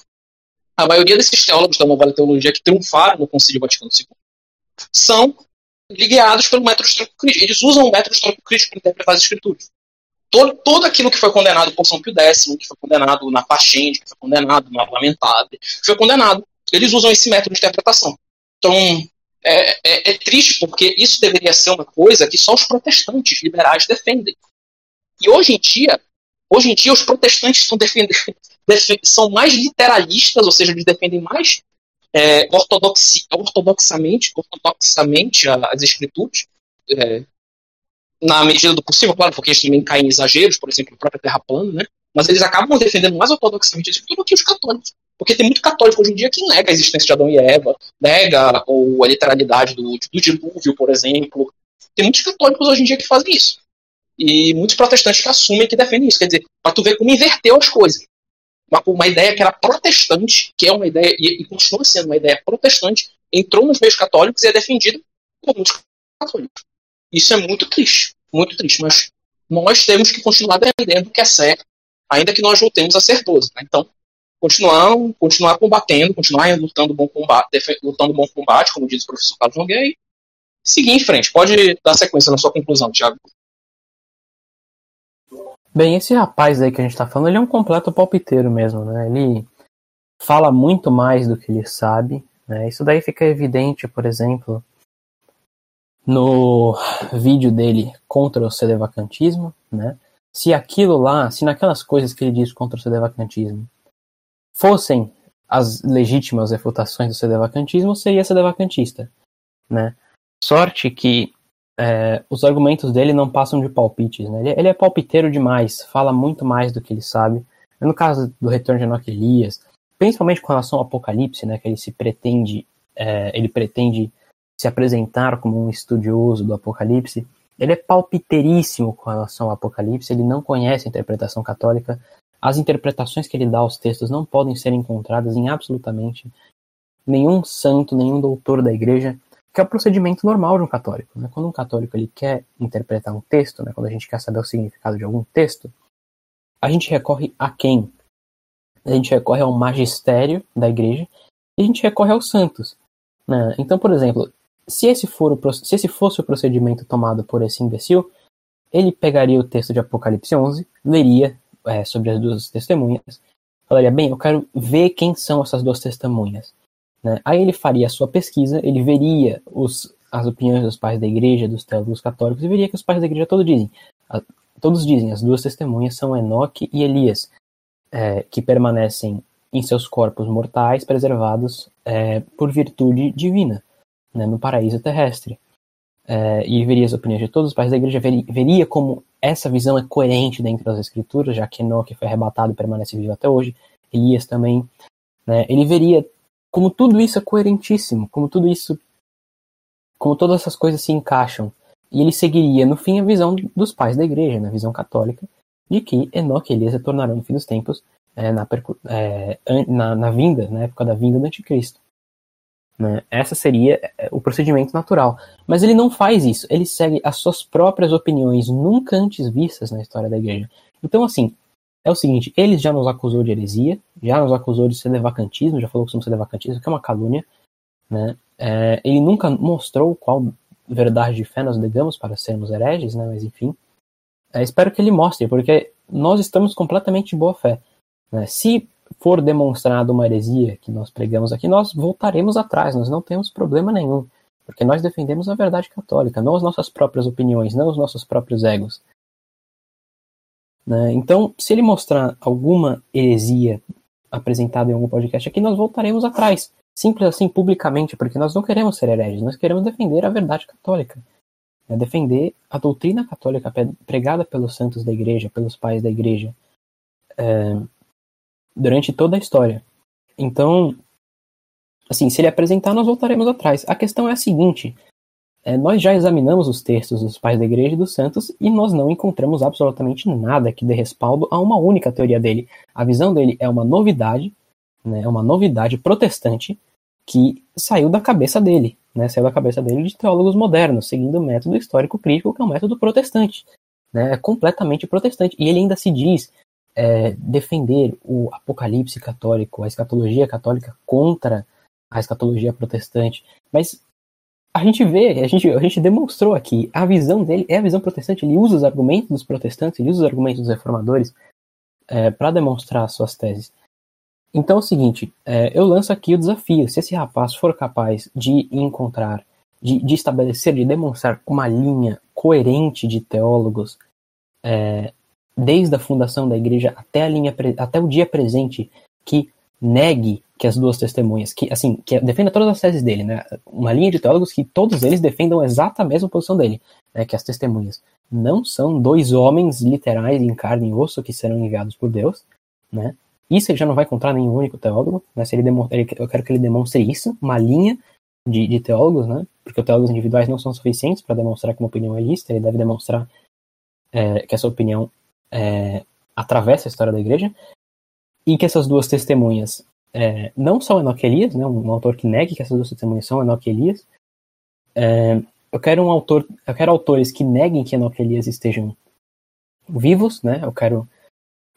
a maioria desses teólogos da nova teologia que triunfaram no Concílio Vaticano II são ligados pelo método histórico crítico. Eles usam o método histórico crítico para interpretar as escrituras. Todo, todo aquilo que foi condenado por São Pio X, que foi condenado na Pachente, que foi condenado na Lamentável, que foi condenado. Eles usam esse método de interpretação. Então, é, é, é, triste porque isso deveria ser uma coisa que só os protestantes liberais defendem. E hoje em dia, Hoje em dia, os protestantes <laughs> defendendo, são mais literalistas, ou seja, eles defendem mais é, ortodoxi, ortodoxamente, ortodoxamente as escrituras, é, na medida do possível, claro, porque eles também caem em exageros, por exemplo, a própria Terra plana, né? mas eles acabam defendendo mais ortodoxamente a escritura do que os católicos. Porque tem muito católico hoje em dia que nega a existência de Adão e Eva, nega ou a literalidade do, do dilúvio, por exemplo. Tem muitos católicos hoje em dia que fazem isso. E muitos protestantes que assumem que defendem isso. Quer dizer, para tu ver como inverteu as coisas. Uma, uma, ideia que era protestante, que é uma ideia, e, e, continua sendo uma ideia protestante, entrou nos meios católicos e é defendida por muitos católicos. Isso é muito triste, muito triste, mas nós temos que continuar defendendo o que é certo, ainda que nós voltemos a ser 12. Né? Então, continuar, continuar combatendo, continuar lutando bom combate, lutando bom combate, como diz o professor Carlos Nogueira, e seguir em frente. Pode dar sequência na sua conclusão, Tiago. Bem, esse rapaz aí que a gente tá falando, ele é um completo palpiteiro mesmo, né? Ele fala muito mais do que ele sabe, né? Isso daí fica evidente, por exemplo, no vídeo dele contra o sedevacantismo, né? Se aquilo lá, se naquelas coisas que ele diz contra o sedevacantismo fossem as legítimas refutações do sedevacantismo, seria sedevacantista, né? Sorte que é, os argumentos dele não passam de palpites, né? Ele, ele, é palpiteiro demais, fala muito mais do que ele sabe. No caso do Retorno de Enoch Elias, principalmente com relação ao Apocalipse, né? Que ele se pretende, é, ele pretende se apresentar como um estudioso do Apocalipse. Ele é palpiteiríssimo com relação ao Apocalipse, ele não conhece a interpretação católica. As interpretações que ele dá aos textos não podem ser encontradas em absolutamente nenhum santo, nenhum doutor da igreja que é o procedimento normal de um católico. Né? Quando um católico ele quer interpretar um texto, né? quando a gente quer saber o significado de algum texto, a gente recorre a quem? A gente recorre ao magistério da igreja e a gente recorre aos santos. Né? Então, por exemplo, se esse, for o, se esse fosse o procedimento tomado por esse imbecil, ele pegaria o texto de Apocalipse 11, leria é, sobre as duas testemunhas, falaria, bem, eu quero ver quem são essas duas testemunhas. Né? Aí ele faria a sua pesquisa, ele veria os, as opiniões dos pais da igreja, dos teólogos católicos, e veria que os pais da igreja todos dizem, a, todos dizem, as duas testemunhas são Enoque e Elias, é, que permanecem em seus corpos mortais preservados é, por virtude divina, né, no paraíso terrestre. É, e veria as opiniões de todos os pais da igreja, veria, veria, como essa visão é coerente dentro das escrituras, já que Enoque foi arrebatado e permanece vivo até hoje, Elias também. Né, ele veria como tudo isso é coerentíssimo, como tudo isso, como todas essas coisas se encaixam. E ele seguiria, no fim, a visão dos pais da igreja, na visão católica, de que Enoque e Elias retornarão no fim dos tempos, é, na, é, na, na, vinda, na época da vinda do anticristo. Né? Essa seria é, o procedimento natural. Mas ele não faz isso, ele segue as suas próprias opiniões, nunca antes vistas na história da igreja. Então, assim, é o seguinte, ele já nos acusou de heresia, já nos acusou de sedevacantismo, já falou que somos sedevacantistas, que é uma calúnia, né? É, ele nunca mostrou qual verdade de fé nós negamos para sermos hereges, né? Mas enfim, é, espero que ele mostre, porque nós estamos completamente de boa fé. Né? Se for demonstrado uma heresia que nós pregamos aqui, nós voltaremos atrás, nós não temos problema nenhum, porque nós defendemos a verdade católica, não as nossas próprias opiniões, não os nossos próprios egos. Né? Então, se ele mostrar alguma heresia apresentada em algum podcast aqui, nós voltaremos atrás. Simples assim, publicamente, porque nós não queremos ser hereges, nós queremos defender a verdade católica. Né? Defender a doutrina católica pregada pelos santos da igreja, pelos pais da igreja, é, durante toda a história. Então, assim, se ele apresentar, nós voltaremos atrás. A questão é a seguinte: é, nós já examinamos os textos dos pais da igreja e dos santos e nós não encontramos absolutamente nada que dê respaldo a uma única teoria dele. A visão dele é uma novidade, né, é uma novidade protestante que saiu da cabeça dele, né, saiu da cabeça dele de teólogos modernos, seguindo o método histórico crítico, que é o método protestante. Né, é completamente protestante. E ele ainda se diz é, defender o apocalipse católico, a escatologia católica contra a escatologia protestante. Mas a gente vê, a gente, a gente demonstrou aqui, a visão dele é a visão protestante, ele usa os argumentos dos protestantes, ele usa os argumentos dos reformadores é, para demonstrar suas teses. Então é o seguinte, é, eu lanço aqui o desafio, se esse rapaz for capaz de encontrar, de, de estabelecer, de demonstrar uma linha coerente de teólogos, é, desde a fundação da igreja até, a linha, até o dia presente, que negue que as duas testemunhas, que assim, que defenda todas as teses dele, né? Uma linha de teólogos que todos eles defendam exata a mesma posição dele, né? Que as testemunhas não são dois homens literais em carne e osso que serão enviados por Deus, né? Isso ele já não vai encontrar nenhum único teólogo, né? Se ele, ele eu quero que ele demonstre isso, uma linha de, de teólogos, né? Porque os teólogos individuais não são suficientes para demonstrar que uma opinião é lista, ele deve demonstrar é, que essa opinião é, atravessa a história da igreja, e que essas duas testemunhas é, não são Enoque Elias, né, um, autor que negue que essas duas testemunhas são Enoque Elias. É, eu quero um autor, eu quero autores que neguem que Enoque Elias estejam vivos, né? Eu quero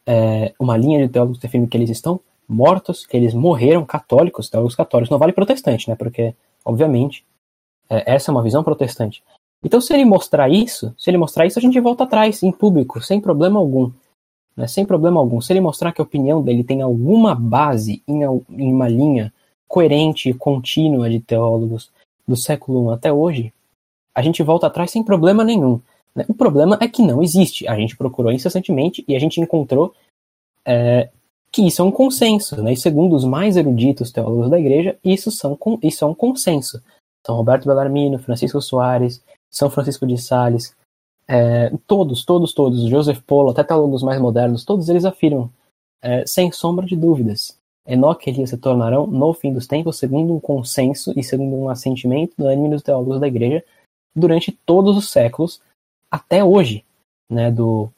é, uma linha de teólogos que define que eles estão mortos, que eles morreram católicos, teólogos católicos. Não vale protestante, né? Porque, obviamente, é, essa é uma visão protestante. Então, se ele mostrar isso, se ele mostrar isso, a gente volta atrás, em público, sem problema algum. Né? Sem problema algum. Se ele mostrar que a opinião dele tem alguma base em, em uma linha coerente e contínua de teólogos do século I até hoje, a gente volta atrás sem problema nenhum. Né? O problema é que não existe. A gente procurou incessantemente e a gente encontrou é, que isso é um consenso. Né? E segundo os mais eruditos teólogos da igreja, isso, são, isso é um consenso. São Roberto Bellarmino, Francisco Soares, São Francisco de Sales, é, todos, todos, todos, Joseph Polo, até teólogos mais modernos, todos eles afirmam, é, sem sombra de dúvidas, Enoque e Elias se tornarão, no fim dos tempos, segundo um consenso e segundo um assentimento unânime dos teólogos da igreja, durante todos os séculos, até hoje, né, do,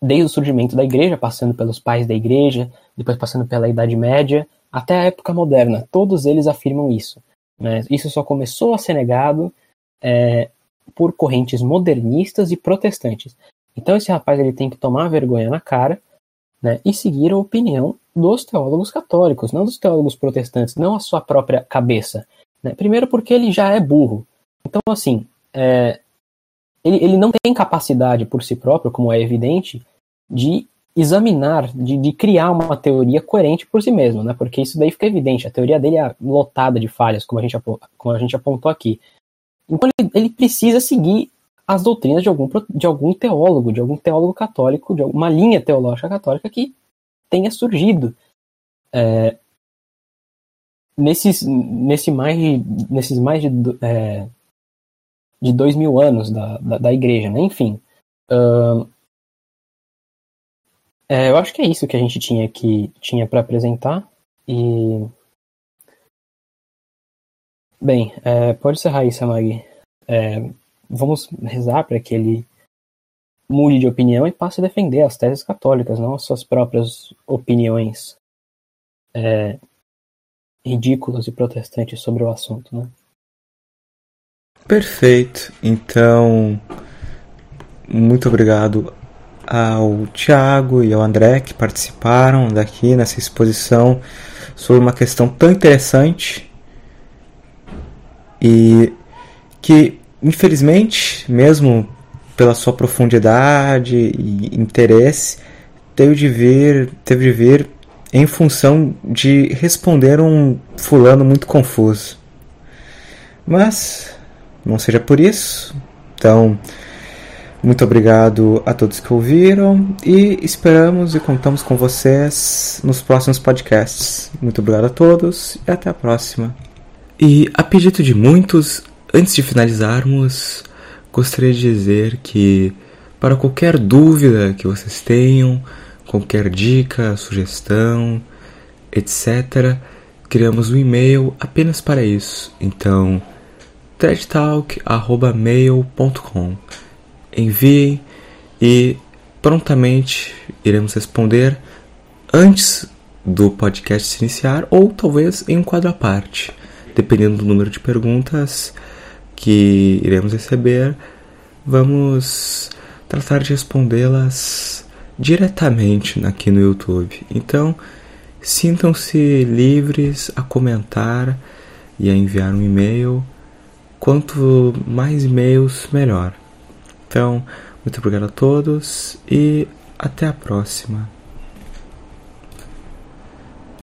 desde o surgimento da igreja, passando pelos pais da igreja, depois passando pela Idade Média, até a época moderna. Todos eles afirmam isso. Né? Isso só começou a ser negado é, por correntes modernistas e protestantes. Então esse rapaz ele tem que tomar vergonha na cara né, e seguir a opinião dos teólogos católicos, não dos teólogos protestantes, não a sua própria cabeça. Né? Primeiro porque ele já é burro. Então, assim, é, ele, ele não tem capacidade por si próprio, como é evidente, de examinar, de, de, criar uma teoria coerente por si mesmo, né? Porque isso daí fica evidente. A teoria dele é lotada de falhas, como a gente, como a gente apontou aqui. Então ele, ele precisa seguir as doutrinas de algum, de algum teólogo, de algum teólogo católico, de alguma linha teológica católica que tenha surgido é, nesses, nesse mais de, nesses mais de é, de dois mil anos da, da, da igreja, né? Enfim. Uh, é, eu acho que é isso que a gente tinha que tinha para apresentar. E. Bem, é, pode encerrar isso, Samag. É, vamos rezar para que ele mude de opinião e passe a defender as teses católicas, não as suas próprias opiniões é, ridículas e protestantes sobre o assunto, né? Perfeito. Então, muito obrigado ao Tiago e ao André que participaram daqui nessa exposição sobre uma questão tão interessante e que, infelizmente, mesmo pela sua profundidade e interesse, teve de vir, teve de vir em função de responder um fulano muito confuso. Mas não seja por isso. Então, muito obrigado a todos que ouviram e esperamos e contamos com vocês nos próximos podcasts. Muito obrigado a todos e até a próxima. E a pedido de muitos, antes de finalizarmos, gostaria de dizer que para qualquer dúvida que vocês tenham, qualquer dica, sugestão, etc., criamos um e-mail apenas para isso. Então, tredtalk.mail.com. Enviem e prontamente iremos responder antes do podcast se iniciar ou talvez em um quadro à parte, dependendo do número de perguntas que iremos receber, vamos tratar de respondê-las diretamente aqui no YouTube. Então, sintam-se livres a comentar e a enviar um e-mail Quanto mais e-mails, melhor. Então, muito obrigado a todos e até a próxima.